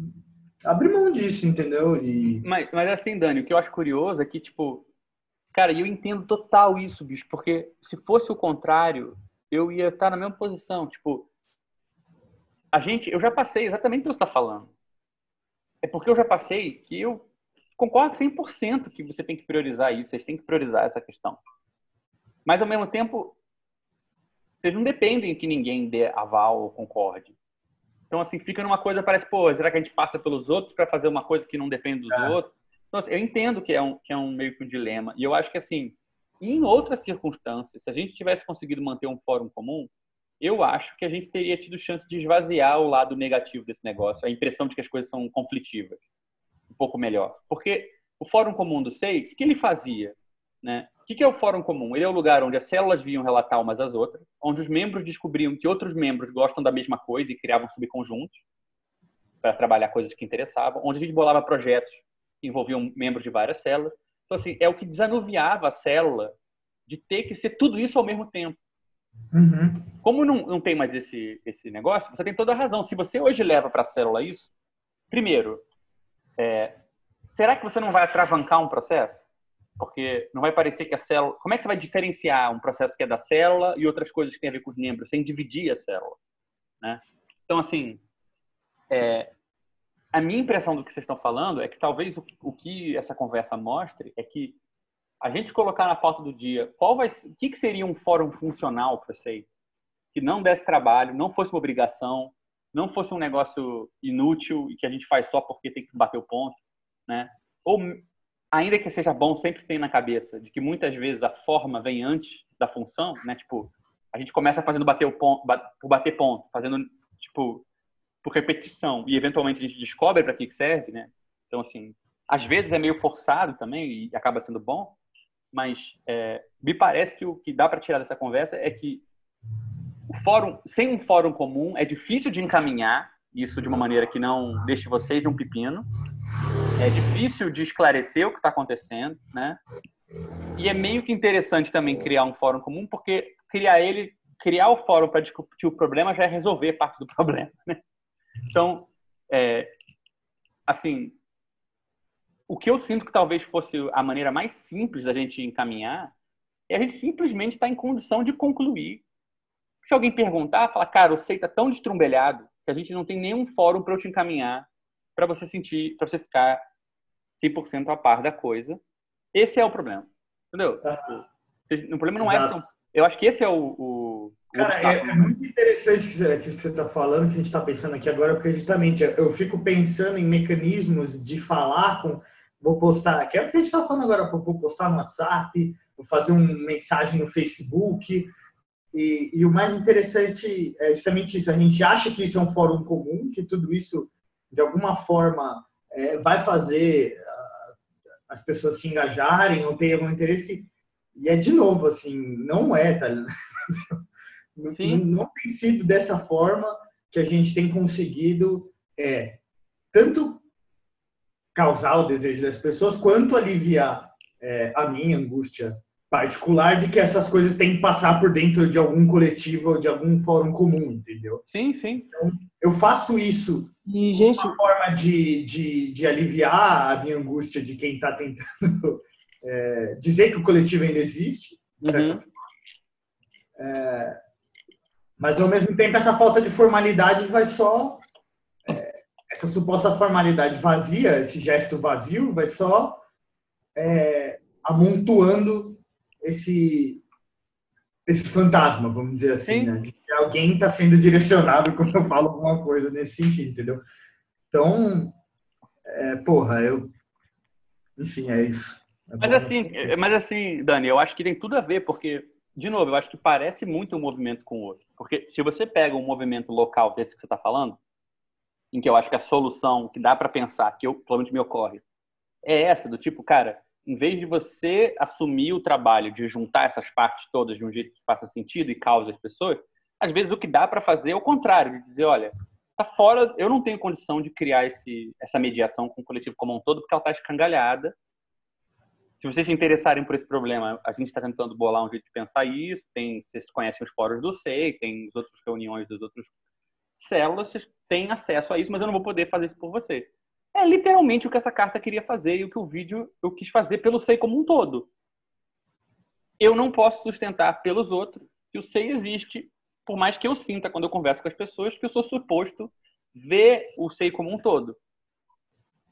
abrir mão disso, entendeu? E... Mas, mas assim, Dani, o que eu acho curioso é que, tipo, cara, eu entendo total isso, bicho, porque se fosse o contrário, eu ia estar na mesma posição. Tipo, a gente, eu já passei exatamente o que você está falando. É porque eu já passei que eu concordo 100% que você tem que priorizar isso, vocês têm que priorizar essa questão. Mas, ao mesmo tempo, vocês não dependem que ninguém dê aval ou concorde. Então, assim, fica numa coisa, parece, pô, será que a gente passa pelos outros para fazer uma coisa que não depende dos é. outros? Então, assim, eu entendo que é, um, que é um meio que um dilema. E eu acho que, assim, em outras circunstâncias, se a gente tivesse conseguido manter um fórum comum, eu acho que a gente teria tido chance de esvaziar o lado negativo desse negócio, a impressão de que as coisas são conflitivas, um pouco melhor. Porque o Fórum Comum do SEI, o que ele fazia? Né? O que é o Fórum Comum? Ele é o lugar onde as células vinham relatar umas às outras, onde os membros descobriam que outros membros gostam da mesma coisa e criavam subconjuntos para trabalhar coisas que interessavam, onde a gente bolava projetos que envolviam membros de várias células. Então, assim, é o que desanuviava a célula de ter que ser tudo isso ao mesmo tempo. Uhum. Como não, não tem mais esse, esse negócio, você tem toda a razão. Se você hoje leva para a célula isso, primeiro, é, será que você não vai atravancar um processo? Porque não vai parecer que a célula. Como é que você vai diferenciar um processo que é da célula e outras coisas que têm a ver com os membros, sem dividir a célula? Né? Então, assim, é, a minha impressão do que vocês estão falando é que talvez o, o que essa conversa mostre é que a gente colocar na pauta do dia qual vai, o que, que seria um fórum funcional para você que não desse trabalho, não fosse uma obrigação, não fosse um negócio inútil e que a gente faz só porque tem que bater o ponto, né? Ou ainda que seja bom, sempre tem na cabeça de que muitas vezes a forma vem antes da função, né? Tipo, a gente começa fazendo bater o ponto, por bater ponto, fazendo tipo por repetição e eventualmente a gente descobre para que serve, né? Então assim, às vezes é meio forçado também e acaba sendo bom, mas é, me parece que o que dá para tirar dessa conversa é que o fórum, sem um fórum comum, é difícil de encaminhar isso de uma maneira que não deixe vocês num pepino é difícil de esclarecer o que está acontecendo, né? E é meio que interessante também criar um fórum comum, porque criar ele, criar o fórum para discutir o problema já é resolver parte do problema, né? Então, é, assim, o que eu sinto que talvez fosse a maneira mais simples da gente encaminhar é a gente simplesmente estar tá em condição de concluir. Se alguém perguntar, falar, cara, o SEI está tão destrumbelhado que a gente não tem nenhum fórum para eu te encaminhar para você sentir, para você ficar 100% a par da coisa. Esse é o problema. Entendeu? Ah, o problema não é Exato. é. São, eu acho que esse é o. o Cara, é, é, muito interessante que você está falando, que a gente está pensando aqui agora, porque justamente eu fico pensando em mecanismos de falar com. Vou postar, que é o que a gente está falando agora, vou postar no WhatsApp, vou fazer uma mensagem no Facebook. E, e, o mais interessante é justamente isso. A gente acha que isso é um fórum comum, que tudo isso, de alguma forma, é, vai fazer as pessoas se engajarem ou terem algum interesse. E é de novo, assim, não é, tá? Não, não, tem sido dessa forma que a gente tem conseguido é, tanto causar o desejo das pessoas, quanto aliviar é, a minha angústia particular de que essas coisas têm que passar por dentro de algum coletivo ou de algum fórum comum, entendeu? Sim, sim. Então, eu faço isso e, gente... uma forma de, de, de aliviar a minha angústia de quem está tentando é, dizer que o coletivo ainda existe, uhum. é, mas ao mesmo tempo essa falta de formalidade vai só é, essa suposta formalidade vazia, esse gesto vazio, vai só é, amontoando esse esse fantasma, vamos dizer assim, né? De que alguém está sendo direcionado quando eu falo alguma coisa nesse sentido, entendeu? Então, é, porra, eu. Enfim, é isso. É mas assim, é, mas assim, Dani, eu acho que tem tudo a ver, porque, de novo, eu acho que parece muito um movimento com o outro. Porque se você pega um movimento local desse que você está falando, em que eu acho que a solução que dá para pensar, que eu, pelo menos me ocorre, é essa, do tipo, cara, em vez de você assumir o trabalho de juntar essas partes todas de um jeito que faça sentido e cause as pessoas, às vezes o que dá para fazer é o contrário, de dizer, olha, tá fora, eu não tenho condição de criar esse, essa mediação com o coletivo como um todo, porque ela está escangalhada. Se vocês se interessarem por esse problema, a gente está tentando bolar um jeito de pensar isso. Tem, vocês conhecem os fóruns do SEI, tem as outras reuniões das outras células, vocês têm acesso a isso, mas eu não vou poder fazer isso por você. É literalmente o que essa carta queria fazer e o que o vídeo eu quis fazer pelo SEI como um todo. Eu não posso sustentar pelos outros que o SEI existe, por mais que eu sinta quando eu converso com as pessoas que eu sou suposto ver o SEI como um todo.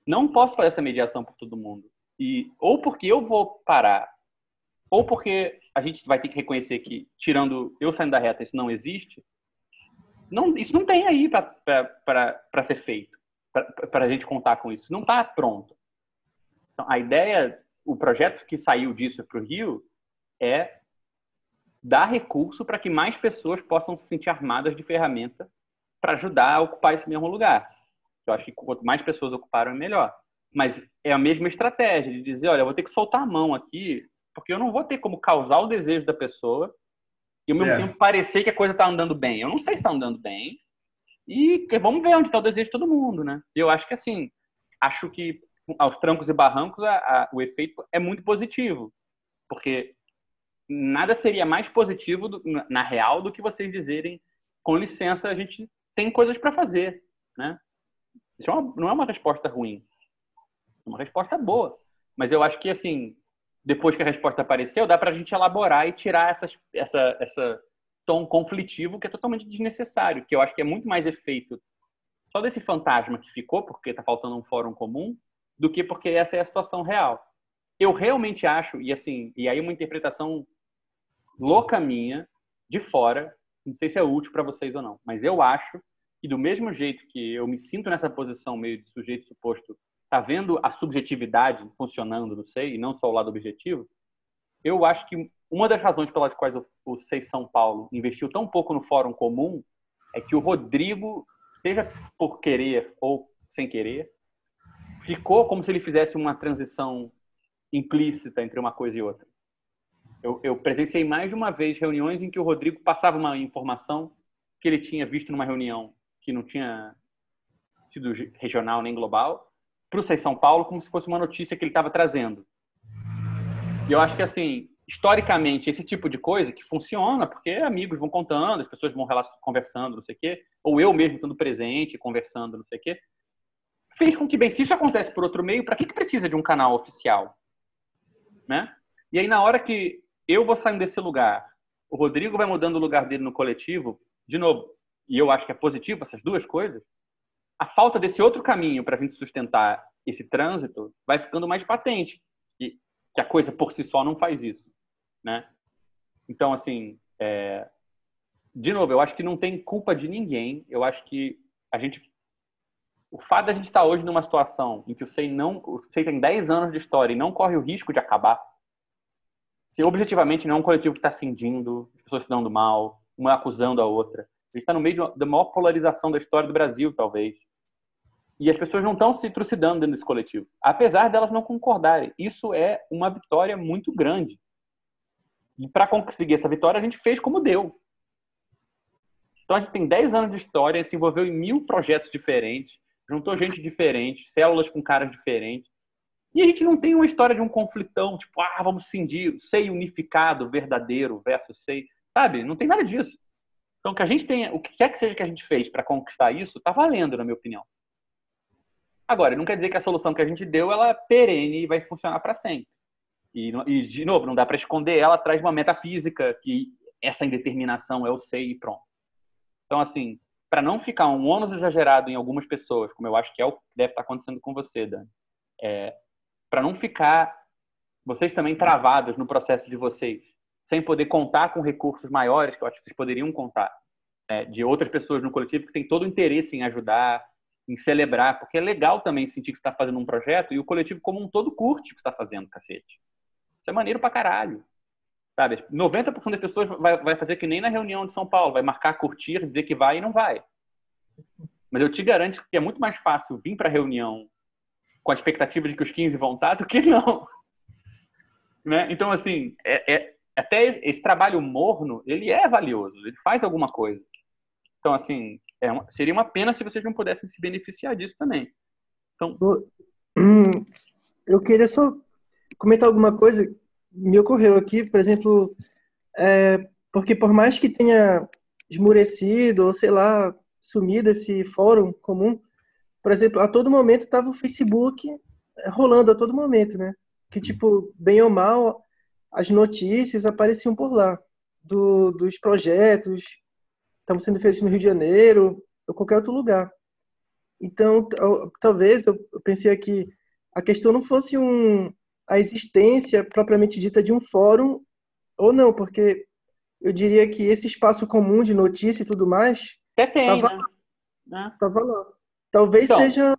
Não posso fazer essa mediação por todo mundo. E ou porque eu vou parar, ou porque a gente vai ter que reconhecer que, tirando eu saindo da reta, isso não existe. Não, isso não tem aí para ser feito para a gente contar com isso. Não está pronto. Então, a ideia, o projeto que saiu disso para o Rio é dar recurso para que mais pessoas possam se sentir armadas de ferramenta para ajudar a ocupar esse mesmo lugar. Eu acho que quanto mais pessoas ocuparam, melhor. Mas é a mesma estratégia de dizer, olha, eu vou ter que soltar a mão aqui, porque eu não vou ter como causar o desejo da pessoa e ao mesmo é. tempo parecer que a coisa está andando bem. Eu não sei se está andando bem, e vamos ver onde está o desejo de todo mundo, né? Eu acho que assim, acho que aos trancos e barrancos a, a, o efeito é muito positivo, porque nada seria mais positivo do, na real do que vocês dizerem com licença a gente tem coisas para fazer, né? Isso é uma, não é uma resposta ruim, é uma resposta boa, mas eu acho que assim depois que a resposta apareceu dá para a gente elaborar e tirar essas, essa essa tom conflitivo que é totalmente desnecessário, que eu acho que é muito mais efeito só desse fantasma que ficou, porque está faltando um fórum comum, do que porque essa é a situação real. Eu realmente acho, e assim, e aí uma interpretação louca minha, de fora, não sei se é útil para vocês ou não, mas eu acho que do mesmo jeito que eu me sinto nessa posição meio de sujeito suposto, tá vendo a subjetividade funcionando, não sei, e não só o lado objetivo, eu acho que uma das razões pelas quais o, o SEI São Paulo investiu tão pouco no Fórum Comum é que o Rodrigo, seja por querer ou sem querer, ficou como se ele fizesse uma transição implícita entre uma coisa e outra. Eu, eu, presenciei mais de uma vez reuniões em que o Rodrigo passava uma informação que ele tinha visto numa reunião que não tinha sido regional nem global para o SEI São Paulo como se fosse uma notícia que ele estava trazendo. E eu acho que assim historicamente, esse tipo de coisa que funciona, porque amigos vão contando, as pessoas vão conversando, não sei o quê, ou eu mesmo estando presente, conversando, não sei o quê, fez com que, bem, se isso acontece por outro meio, para que, que precisa de um canal oficial? Né? E aí, na hora que eu vou saindo desse lugar, o Rodrigo vai mudando o lugar dele no coletivo, de novo, e eu acho que é positivo essas duas coisas, a falta desse outro caminho para a gente sustentar esse trânsito vai ficando mais patente. E que a coisa por si só não faz isso né? Então, assim, é... de novo, eu acho que não tem culpa de ninguém. Eu acho que a gente o fato de a gente estar hoje numa situação em que o SEI não, o SEI tem 10 anos de história e não corre o risco de acabar, se objetivamente não é um coletivo que está cindindo, as pessoas se dando mal, uma acusando a outra. A gente está no meio da maior polarização da história do Brasil, talvez. E as pessoas não estão se trucidando dentro desse coletivo, apesar delas não concordarem. Isso é uma vitória muito grande. E para conseguir essa vitória, a gente fez como deu. Então a gente tem 10 anos de história, se envolveu em mil projetos diferentes, juntou gente diferente, células com caras diferentes. E a gente não tem uma história de um conflitão, tipo, ah, vamos cindir, sei unificado, verdadeiro versus sei, sabe? Não tem nada disso. Então, que a gente tenha, o que quer que seja que a gente fez para conquistar isso, tá valendo, na minha opinião. Agora, não quer dizer que a solução que a gente deu ela é perene e vai funcionar para sempre. E, e, de novo, não dá para esconder ela atrás de uma metafísica que essa indeterminação é o sei e pronto. Então, assim, para não ficar um ônus exagerado em algumas pessoas, como eu acho que é o que deve estar tá acontecendo com você, Dani, é, para não ficar vocês também travados no processo de vocês, sem poder contar com recursos maiores, que eu acho que vocês poderiam contar, né, de outras pessoas no coletivo que têm todo o interesse em ajudar, em celebrar, porque é legal também sentir que está fazendo um projeto e o coletivo como um todo curte o que está fazendo, cacete. Isso é maneiro pra caralho. Sabe? 90% das pessoas vai, vai fazer que nem na reunião de São Paulo, vai marcar, curtir, dizer que vai e não vai. Mas eu te garanto que é muito mais fácil vir para a reunião com a expectativa de que os 15 vão estar do que não. Né? Então, assim, é, é, até esse trabalho morno, ele é valioso, ele faz alguma coisa. Então, assim, é uma, seria uma pena se vocês não pudessem se beneficiar disso também. Então... Eu queria só comentar alguma coisa me ocorreu aqui, por exemplo, é, porque por mais que tenha esmurecido ou sei lá sumido esse fórum comum, por exemplo, a todo momento estava o Facebook rolando a todo momento, né? Que tipo bem ou mal as notícias apareciam por lá do, dos projetos estavam sendo feitos no Rio de Janeiro ou qualquer outro lugar. Então, talvez eu pensei aqui a questão não fosse um, a existência propriamente dita de um fórum ou não, porque eu diria que esse espaço comum de notícia e tudo mais até tem, tava, né? né? Tava lá. Talvez então, seja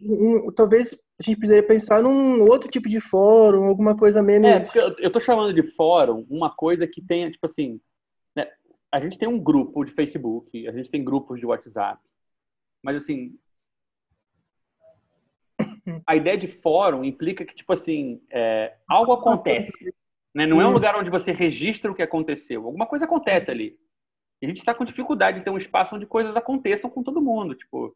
um, talvez a gente precisaria pensar num outro tipo de fórum, alguma coisa menos. É, porque eu, eu tô chamando de fórum uma coisa que tenha, tipo assim, a gente tem um grupo de Facebook, a gente tem grupos de WhatsApp, mas assim, a ideia de fórum implica que, tipo assim, é, algo acontece. Né? Não é um lugar onde você registra o que aconteceu. Alguma coisa acontece ali. E a gente está com dificuldade de ter um espaço onde coisas aconteçam com todo mundo. Tipo,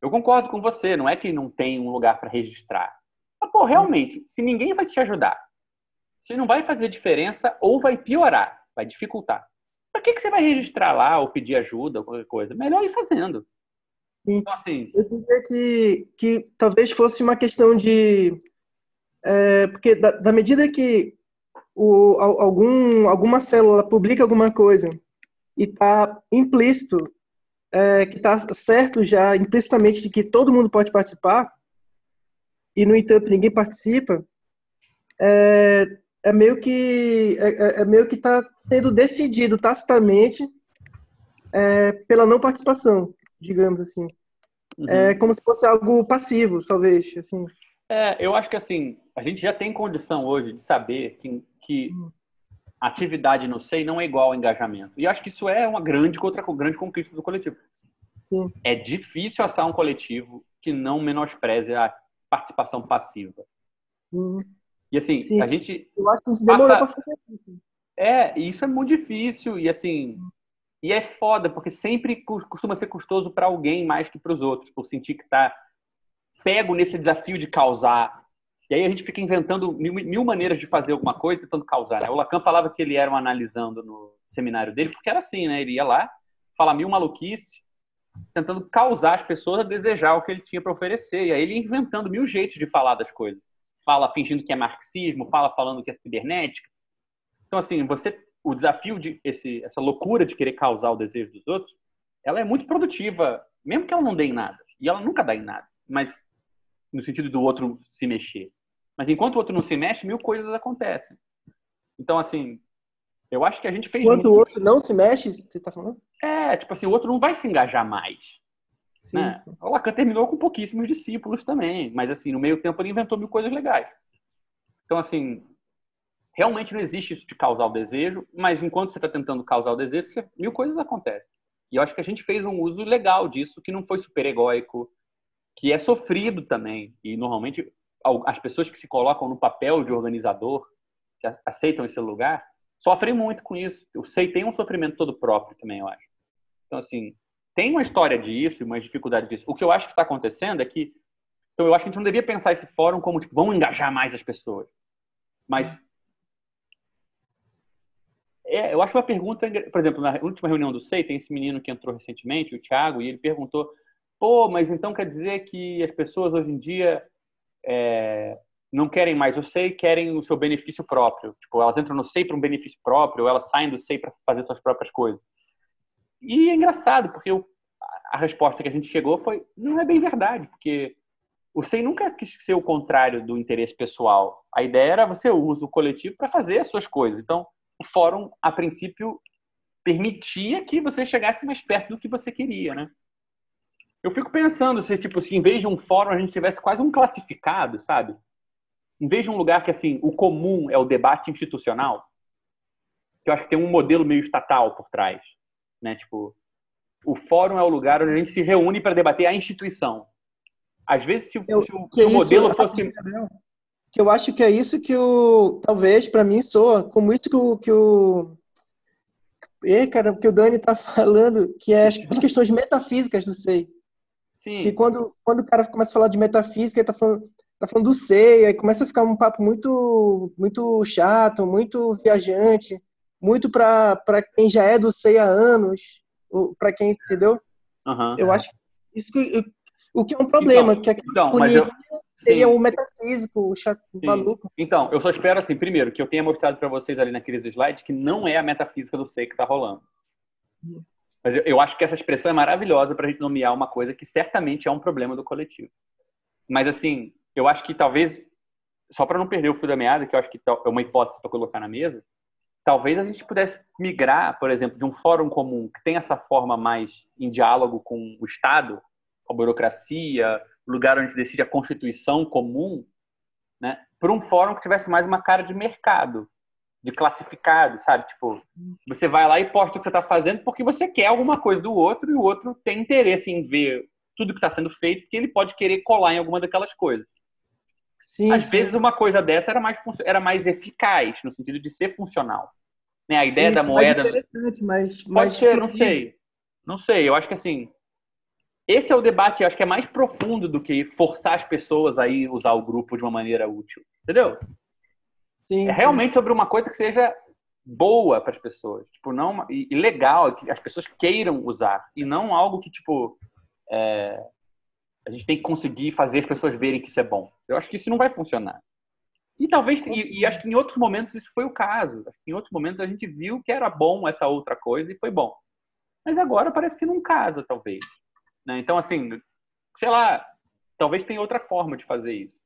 eu concordo com você, não é que não tem um lugar para registrar. Mas, pô, realmente, se ninguém vai te ajudar, se não vai fazer diferença ou vai piorar, vai dificultar. Para que, que você vai registrar lá ou pedir ajuda ou qualquer coisa? Melhor ir fazendo. Então, assim... Eu diria que, que talvez fosse uma questão de. É, porque, da, da, medida que o, algum, alguma célula publica alguma coisa e está implícito, é, que está certo já implicitamente de que todo mundo pode participar, e, no entanto, ninguém participa, é, é meio que é, é, é meio que está sendo decidido tacitamente é, pela não participação, digamos assim. Uhum. É como se fosse algo passivo, talvez, assim. É, eu acho que assim a gente já tem condição hoje de saber que, que uhum. atividade no SEI não é igual ao engajamento. E acho que isso é uma grande outra grande conquista do coletivo. Sim. É difícil assar um coletivo que não menospreze a participação passiva. Uhum. E assim, Sim. a gente. Eu acho que isso demorou passa... pra fazer isso. É, isso é muito difícil. E assim. E é foda, porque sempre costuma ser custoso para alguém mais que para os outros, por sentir que tá pego nesse desafio de causar. E aí a gente fica inventando mil, mil maneiras de fazer alguma coisa, tentando causar. Né? O Lacan falava que ele era um analisando no seminário dele, porque era assim, né? Ele ia lá, falar mil maluquices, tentando causar as pessoas a desejar o que ele tinha para oferecer. E aí ele inventando mil jeitos de falar das coisas fala fingindo que é marxismo, fala falando que é cibernética. Então, assim, você, o desafio de esse, essa loucura de querer causar o desejo dos outros, ela é muito produtiva, mesmo que ela não dê em nada. E ela nunca dá em nada, mas no sentido do outro se mexer. Mas enquanto o outro não se mexe, mil coisas acontecem. Então, assim, eu acho que a gente fez. Enquanto muito... o outro não se mexe, você tá falando? É, tipo assim, o outro não vai se engajar mais. Sim, né? sim. O Lacan terminou com pouquíssimos discípulos também, mas assim, no meio tempo ele inventou mil coisas legais. Então, assim, realmente não existe isso de causar o desejo, mas enquanto você está tentando causar o desejo, mil coisas acontecem. E eu acho que a gente fez um uso legal disso, que não foi super egóico, que é sofrido também. E normalmente as pessoas que se colocam no papel de organizador, que aceitam esse lugar, sofrem muito com isso. O SEI tem um sofrimento todo próprio também, eu acho. Então, assim, tem uma história disso e uma dificuldade disso. O que eu acho que está acontecendo é que. Então, eu acho que a gente não devia pensar esse fórum como, tipo, vamos engajar mais as pessoas. Mas. É, eu acho uma pergunta. Por exemplo, na última reunião do SEI, tem esse menino que entrou recentemente, o Thiago, e ele perguntou: pô, mas então quer dizer que as pessoas hoje em dia é, não querem mais o SEI, querem o seu benefício próprio. Tipo, elas entram no SEI para um benefício próprio, ou elas saem do SEI para fazer suas próprias coisas. E é engraçado, porque eu, a resposta que a gente chegou foi: não é bem verdade, porque o SEI nunca quis ser o contrário do interesse pessoal. A ideia era você usa o coletivo para fazer as suas coisas. Então, o fórum, a princípio, permitia que você chegasse mais perto do que você queria, né? Eu fico pensando se, tipo, se em vez de um fórum a gente tivesse quase um classificado, sabe? Em vez de um lugar que, assim, o comum é o debate institucional, que eu acho que tem um modelo meio estatal por trás, né? Tipo, o fórum é o lugar onde a gente se reúne para debater a instituição. Às vezes, se, eu, se se o modelo fosse... Que eu acho que é isso que o... Talvez, para mim, soa como isso que o... Que o... E, cara, que o Dani tá falando, que é as questões metafísicas do SEI. Sim. Que quando, quando o cara começa a falar de metafísica, ele tá falando, tá falando do sei, aí começa a ficar um papo muito, muito chato, muito viajante, muito para quem já é do sei há anos, para quem, entendeu? Uhum, eu é. acho isso que, o que é um problema, então, que aquele então, mas eu, seria o um metafísico, o chato, maluco. Então, eu só espero assim, primeiro, que eu tenha mostrado para vocês ali naqueles slides que não é a metafísica do sei que está rolando. Mas eu, eu acho que essa expressão é maravilhosa para a gente nomear uma coisa que certamente é um problema do coletivo. Mas, assim, eu acho que talvez, só para não perder o fio da meada, que eu acho que é uma hipótese para colocar na mesa, talvez a gente pudesse migrar, por exemplo, de um fórum comum que tem essa forma mais em diálogo com o Estado, com a burocracia, lugar onde decide a constituição comum, né, para um fórum que tivesse mais uma cara de mercado, de classificado, sabe? Tipo, você vai lá e posta o que você está fazendo porque você quer alguma coisa do outro e o outro tem interesse em ver tudo que está sendo feito, porque ele pode querer colar em alguma daquelas coisas. Sim, Às sim. vezes uma coisa dessa era mais, era mais eficaz, no sentido de ser funcional. Né? A ideia da moeda. Mais interessante, mas, pode mais ser, não sei. Não sei, eu acho que assim. Esse é o debate, eu acho que é mais profundo do que forçar as pessoas a usar o grupo de uma maneira útil. Entendeu? Sim, é realmente sim. sobre uma coisa que seja boa para as pessoas, tipo não e, legal que as pessoas queiram usar e não algo que tipo é, a gente tem que conseguir fazer as pessoas verem que isso é bom. Eu acho que isso não vai funcionar. E talvez e, e acho que em outros momentos isso foi o caso. Acho que em outros momentos a gente viu que era bom essa outra coisa e foi bom. Mas agora parece que não casa, talvez. Né? Então assim, sei lá, talvez tenha outra forma de fazer isso.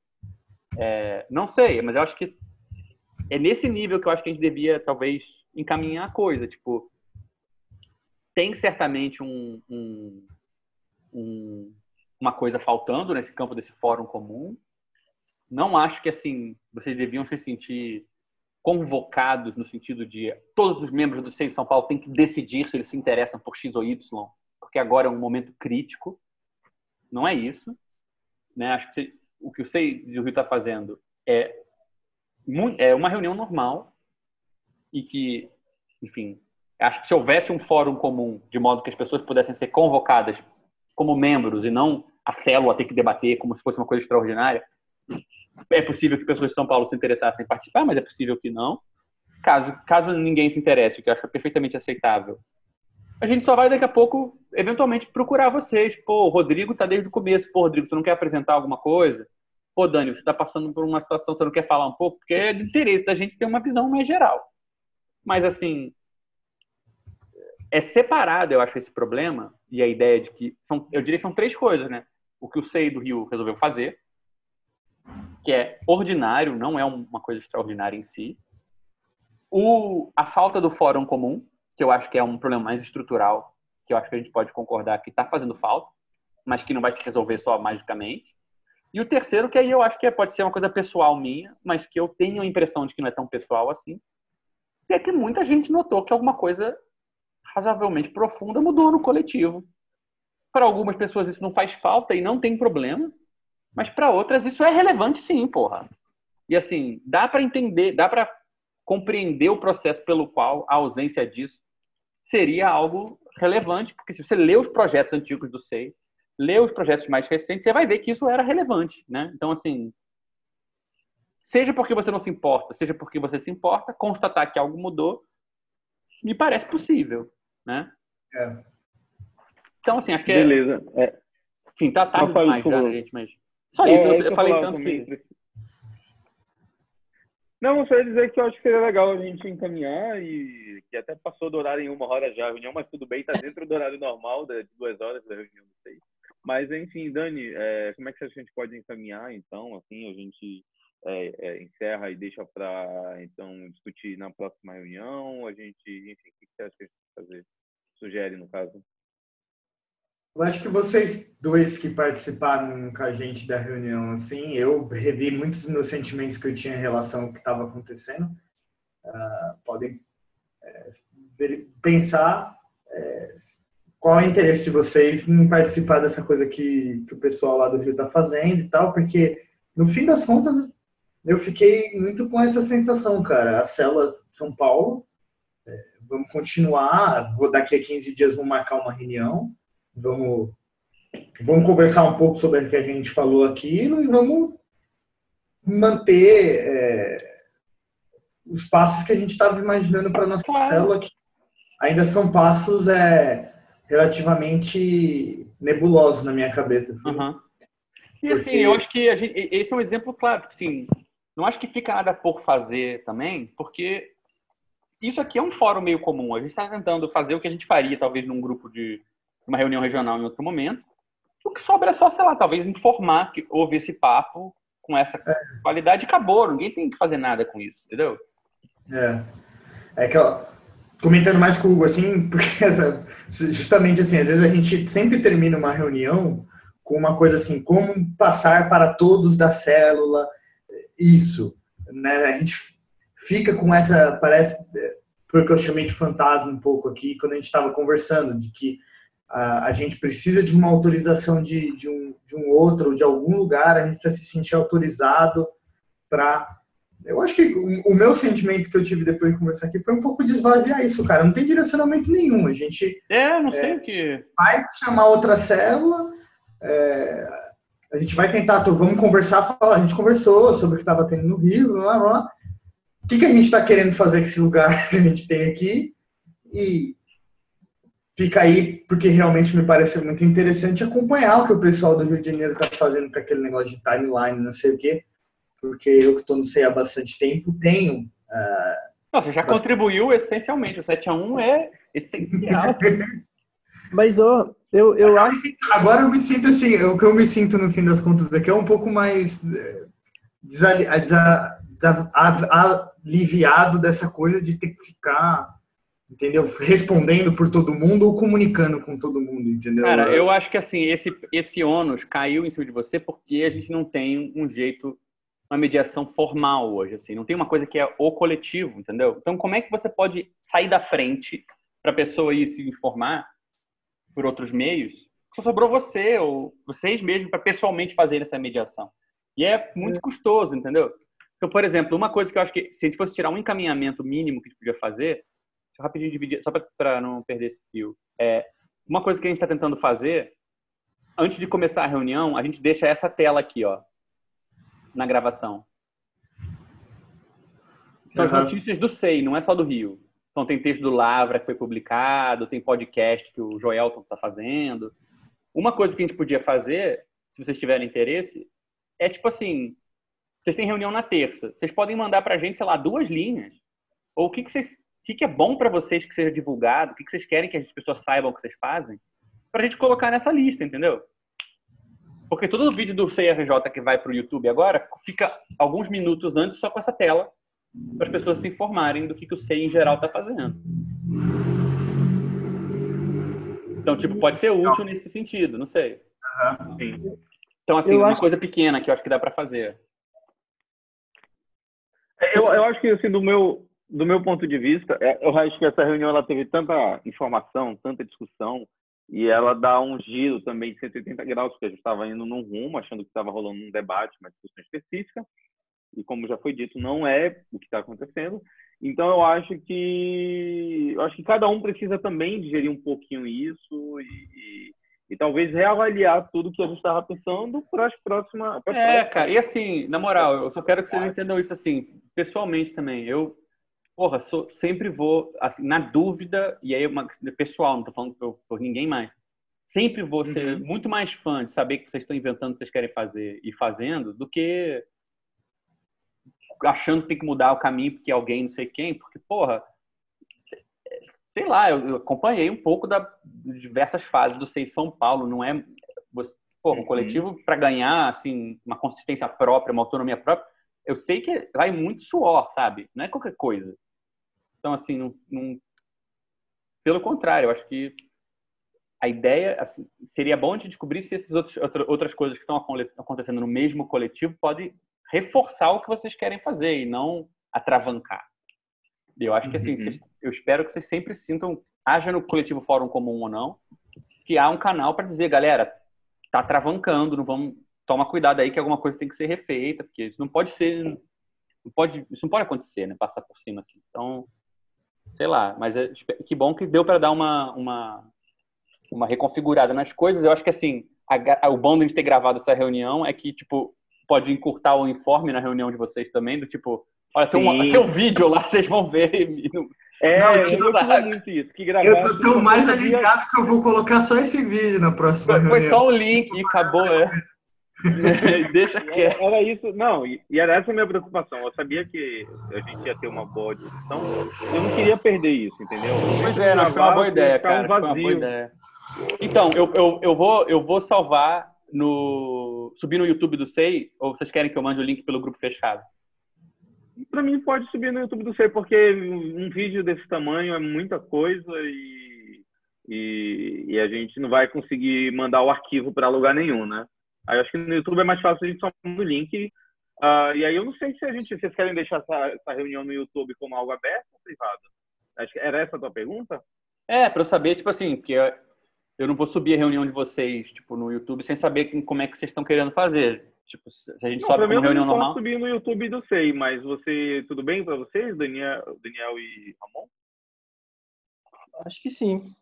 É, não sei, mas eu acho que é nesse nível que eu acho que a gente devia, talvez, encaminhar a coisa. Tipo, tem certamente um, um, um, uma coisa faltando nesse campo desse fórum comum. Não acho que, assim, vocês deviam se sentir convocados no sentido de todos os membros do SEI de São Paulo têm que decidir se eles se interessam por X ou Y, porque agora é um momento crítico. Não é isso. Né? Acho que o que o SEI do Rio está fazendo é é uma reunião normal e que, enfim, acho que se houvesse um fórum comum, de modo que as pessoas pudessem ser convocadas como membros e não a célula ter que debater como se fosse uma coisa extraordinária, é possível que pessoas de São Paulo se interessassem em participar, mas é possível que não. Caso, caso ninguém se interesse, o que eu acho perfeitamente aceitável, a gente só vai daqui a pouco, eventualmente, procurar vocês. Pô, o Rodrigo tá desde o começo. Pô, Rodrigo, você não quer apresentar alguma coisa? pô, Dani, você está passando por uma situação, você não quer falar um pouco? Porque é do interesse da gente ter uma visão mais geral. Mas, assim, é separado, eu acho, esse problema e a ideia de que, são, eu diria que são três coisas, né? O que o SEI do Rio resolveu fazer, que é ordinário, não é uma coisa extraordinária em si. O, a falta do fórum comum, que eu acho que é um problema mais estrutural, que eu acho que a gente pode concordar que está fazendo falta, mas que não vai se resolver só magicamente. E o terceiro, que aí eu acho que pode ser uma coisa pessoal minha, mas que eu tenho a impressão de que não é tão pessoal assim, é que muita gente notou que alguma coisa razoavelmente profunda mudou no coletivo. para algumas pessoas isso não faz falta e não tem problema, mas para outras isso é relevante sim, porra. E assim, dá para entender, dá para compreender o processo pelo qual a ausência disso seria algo relevante, porque se você lê os projetos antigos do SEI, lê os projetos mais recentes, você vai ver que isso era relevante, né? Então, assim, seja porque você não se importa, seja porque você se importa, constatar que algo mudou, me parece possível, né? É. Então, assim, acho que Beleza. É, é... Enfim, tá tarde demais já, favor. gente, mas... Só isso, é, eu, eu falei tanto que... Não, só ia dizer que eu acho que seria legal a gente encaminhar e que até passou do horário em uma hora já a reunião, mas tudo bem, tá dentro do horário normal, de duas horas da reunião, não sei. Mas, enfim, Dani, é, como é que a gente pode encaminhar, então, assim, a gente é, é, encerra e deixa para, então, discutir na próxima reunião, a gente, enfim, o que você acha que a gente fazer? Sugere, no caso. Eu acho que vocês dois que participaram com a gente da reunião, assim, eu revi muitos dos meus sentimentos que eu tinha em relação ao que estava acontecendo. Ah, podem é, pensar é, qual é o interesse de vocês em participar dessa coisa que, que o pessoal lá do Rio está fazendo e tal, porque no fim das contas eu fiquei muito com essa sensação, cara. A de São Paulo, é, vamos continuar, vou daqui a 15 dias vamos marcar uma reunião vamos, vamos conversar um pouco sobre o que a gente falou aqui e vamos manter é, os passos que a gente estava imaginando para nossa Claro. célula, que ainda são passos é, relativamente nebulosos na minha cabeça. assim. Aham. E assim, Porque- eu acho que gente, esse é um exemplo claro. Assim, não acho que fica nada por fazer também, porque isso aqui é um fórum meio comum. A gente está tentando fazer o que a gente faria, talvez, num grupo de uma reunião regional em outro momento. O que sobra é só, sei lá, talvez informar que houve esse papo com essa qualidade e acabou. Ninguém tem que fazer nada com isso, entendeu? É. É que, ó, comentando mais com o Hugo, assim, porque essa- justamente assim, às vezes a gente sempre termina uma reunião com uma coisa assim, como passar para todos da célula, isso, né? A gente fica com essa, parece, é, foi o que eu chamei de fantasma um pouco aqui, quando a gente estava conversando, de que a, gente precisa de uma autorização de, de, um, de um outro, de algum lugar, a gente precisa se sentir autorizado para eu acho que o, o meu sentimento que eu tive depois de conversar aqui foi um pouco de esvaziar isso, cara. Não tem direcionamento nenhum. A gente É, não sei o que. vai chamar outra célula, é, a gente vai tentar, vamos conversar, falar, a gente conversou sobre o que estava tendo no Rio, blá, blá, blá. O que, que a gente está querendo fazer com esse lugar que a gente tem aqui? E fica aí, porque realmente me parece muito interessante acompanhar o que o pessoal do Rio de Janeiro está fazendo com aquele negócio de timeline, não sei o quê. Porque eu que estou no CEI há bastante tempo, tenho Não, você já Mas- contribuiu essencialmente. O 7 a 1 é essencial. Mas, ó, eu, eu Agora, acho. agora eu me sinto assim, o que eu me sinto no fim das contas aqui é um pouco mais eh, desali- desa- desa- a- aliviado dessa coisa de ter que ficar, entendeu? Respondendo por todo mundo ou comunicando com todo mundo, entendeu? Cara, eu acho que assim, esse, esse ônus caiu em cima de você porque a gente não tem um jeito, uma mediação formal hoje, assim. Não tem uma coisa que é o coletivo, entendeu? Então, como é que você pode sair da frente para a pessoa ir se informar por outros meios? Só sobrou você ou vocês mesmos para pessoalmente fazer essa mediação. E é muito custoso, entendeu? Então, por exemplo, uma coisa que eu acho que se a gente fosse tirar um encaminhamento mínimo que a gente podia fazer, rapidinho dividir, só para não perder esse fio. É, uma coisa que a gente está tentando fazer, antes de começar a reunião, a gente deixa essa tela aqui, ó, na gravação. São as Uhum. notícias do SEI, não é só do Rio. Então tem texto do Lavra que foi publicado, tem podcast que o Joelton está fazendo. Uma coisa que a gente podia fazer, se vocês tiverem interesse, é tipo assim, vocês têm reunião na terça, vocês podem mandar para a gente, sei lá, duas linhas. Ou o que, que vocês, que, que é bom para vocês que seja divulgado, o que, que vocês querem que as pessoas saibam o que vocês fazem, para a gente colocar nessa lista, entendeu? Porque todo vídeo do CRJ que vai para o YouTube agora fica alguns minutos antes só com essa tela para as pessoas se informarem do que, que o CEI em geral está fazendo. Então, tipo, pode ser útil nesse sentido, não sei. Sim. Então, assim, Eu uma acho- coisa pequena que eu acho que dá para fazer. Eu, eu acho que, assim, do meu, do meu ponto de vista, é, eu acho que essa reunião ela teve tanta informação, tanta discussão, e ela dá um giro também de 180 graus, porque a gente estava indo num rumo, achando que estava rolando um debate, uma discussão específica, e como já foi dito, não é o que está acontecendo. Então eu acho que eu acho que cada um precisa também digerir um pouquinho isso e, e, e talvez reavaliar tudo que a gente estava pensando para as próximas. É, próximas... cara. E assim, na moral, eu só quero que vocês entendam isso assim, pessoalmente também. Eu, porra, sou, sempre vou assim, na dúvida e aí é uma pessoal, não estou falando por, por, ninguém mais. Sempre vou ser uhum. muito mais fã de saber que vocês estão inventando o que vocês querem fazer e fazendo do que achando que tem que mudar o caminho porque alguém não sei quem, porque, porra, sei lá, eu, acompanhei um pouco da, de diversas fases do Sei São Paulo, não é. Porra, um uhum. coletivo para ganhar, assim, uma consistência própria, uma autonomia própria, eu sei que vai muito suor, sabe? Não é qualquer coisa. Então, assim, não, não... pelo contrário, eu acho que a ideia assim, seria bom de descobrir se essas outras coisas que estão acontecendo no mesmo coletivo podem reforçar o que vocês querem fazer e não atravancar. Eu acho que assim, uhum. vocês, eu espero que vocês sempre sintam, haja no coletivo Fórum Comum ou não, que há um canal para dizer, galera, tá travancando, não vamos toma cuidado aí que alguma coisa tem que ser refeita, porque isso não pode ser, não pode, isso não pode acontecer, né? Passar por cima assim. Então, sei lá, mas é, que bom que deu para dar uma, uma uma reconfigurada nas coisas. Eu acho que assim, a, o bom de a gente ter gravado essa reunião é que tipo pode encurtar o informe na reunião de vocês também, do tipo, olha, tem um, tem um vídeo lá, vocês vão ver. É, não, eu não muito isso. Que gravar, eu tô tão mais alinhado que eu vou colocar só esse vídeo na próxima foi, reunião. Foi só um link e acabou, é. Deixa quieto. Era isso, não, e era essa a minha preocupação. Eu sabia que a gente ia ter uma boa discussão. Eu não queria perder isso, entendeu? Pois é, não, foi uma boa ideia, cara. Um foi uma boa ideia. Então, eu, eu, eu, vou, eu vou salvar no. subir no YouTube do SEI, ou vocês querem que eu mande o link pelo grupo fechado? Para mim, pode subir no YouTube do SEI, porque um vídeo desse tamanho é muita coisa e, e, e a gente não vai conseguir mandar o arquivo para lugar nenhum, né? Aí eu acho que no YouTube é mais fácil a gente só mandar o link. Uh, e aí eu não sei se a gente, vocês querem deixar essa, essa reunião no YouTube como algo aberto ou privado. Acho que era essa a tua pergunta? É, para eu saber, tipo assim, porque eu não vou subir a reunião de vocês, tipo, no YouTube sem saber como é que vocês estão querendo fazer. Tipo, se a gente não, sobe uma reunião normal. Eu subir no YouTube do SEI, mas você, tudo bem para vocês, Daniel, Daniel e Ramon? Acho que sim.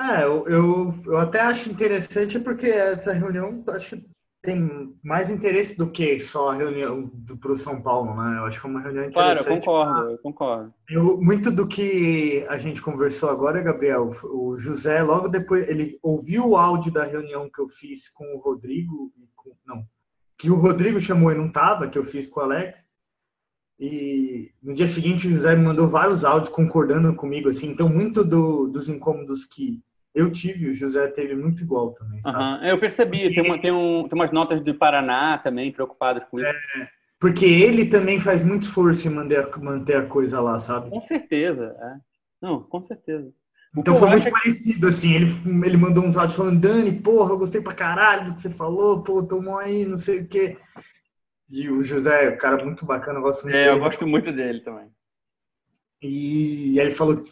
É, eu, eu, eu até acho interessante porque essa reunião acho que tem mais interesse do que só a reunião do pro São Paulo, né? Eu acho que é uma reunião interessante. Claro, eu concordo, eu concordo. Eu, muito do que a gente conversou agora, Gabriel, o José logo depois ele ouviu o áudio da reunião que eu fiz com o Rodrigo, com, não, que o Rodrigo chamou e não tava, que eu fiz com o Alex. E no dia seguinte o José me mandou vários áudios concordando comigo, assim. Então, muito do, dos incômodos que eu tive, o José teve muito igual também? Uhum. Eu percebi, tem, uma, tem, um, tem umas notas do Paraná também preocupadas com isso. É, porque ele também faz muito esforço em manter, manter a coisa lá, sabe? Com certeza, é. Não, com certeza. Então foi muito parecido, assim, ele, ele mandou uns áudios falando, Dani, porra, eu gostei pra caralho do que você falou, pô, tomou aí, não sei o quê. E o José, cara muito bacana, eu gosto muito é, dele. eu gosto muito dele também. E ele falou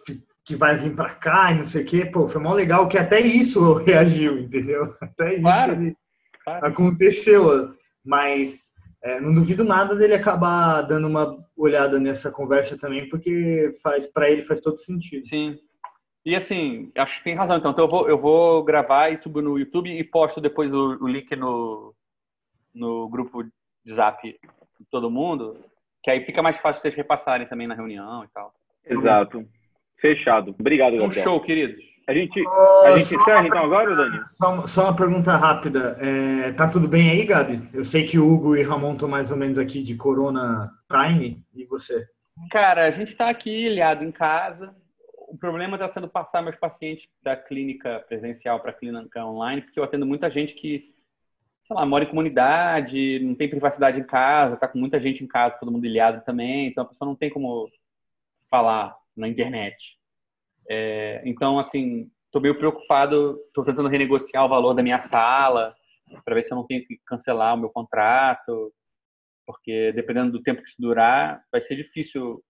que vai vir para cá e não sei o quê. Pô, foi mó legal que até isso reagiu, entendeu? Até claro, isso ele... claro. aconteceu. Mas é, não duvido nada dele acabar dando uma olhada nessa conversa também, porque faz para ele faz todo sentido. Sim. E assim, acho que tem razão. Então, então eu, vou, eu vou gravar e subo no YouTube e posto depois o, o link no, no grupo zap de todo mundo, que aí fica mais fácil vocês repassarem também na reunião e tal. Exato. Fechado. Obrigado, Gabriel. Um show, queridos. A gente, a gente encerra então agora, Dani? Só, só, uma pergunta rápida. É, tá tudo bem aí, Gabi? Eu sei que o Hugo e Ramon estão mais ou menos aqui de Corona Time. E você? Cara, a gente está aqui ilhado em casa. O problema está sendo passar meus pacientes da clínica presencial para a clínica online, porque eu atendo muita gente que sei lá, mora em comunidade, não tem privacidade em casa, tá com muita gente em casa, todo mundo ilhado também, então a pessoa não tem como falar na internet. É, então, assim, tô meio preocupado, tô tentando renegociar o valor da minha sala, para ver se eu não tenho que cancelar o meu contrato, porque dependendo do tempo que isso durar, vai ser difícil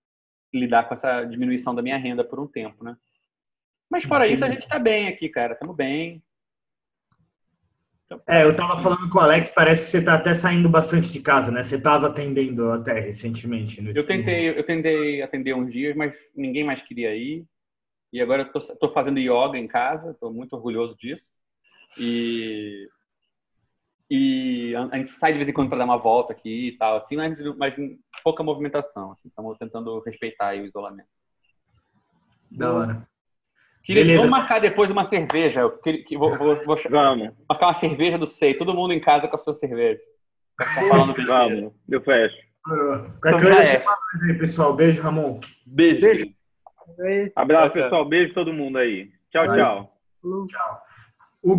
lidar com essa diminuição da minha renda por um tempo, né? Mas fora isso, a gente tá bem aqui, cara. Tamo bem. É, eu tava falando com o Alex, parece que você tá até saindo bastante de casa, né? Você tava atendendo até recentemente. No Eu tentei, eu tentei atender uns dias, mas ninguém mais queria ir. E agora eu tô, tô fazendo yoga em casa, tô muito orgulhoso disso. E e a gente sai de vez em quando para dar uma volta aqui e tal, assim, mas, mas pouca movimentação. Assim, estamos tentando respeitar o isolamento. Da hora. Queria Beleza. vamos marcar depois uma cerveja. Eu queria, que, vou, vou, vou Vamos, marcar uma cerveja do Sei. Todo mundo em casa com a sua cerveja. Ficar falando vamos. Eu fecho. Qualquer Então coisa, já é. aí, pessoal. Beijo, Ramon. Beijo. Aí, Abraço, pessoal. Beijo todo mundo aí. Tchau, Valeu. tchau. Tchau.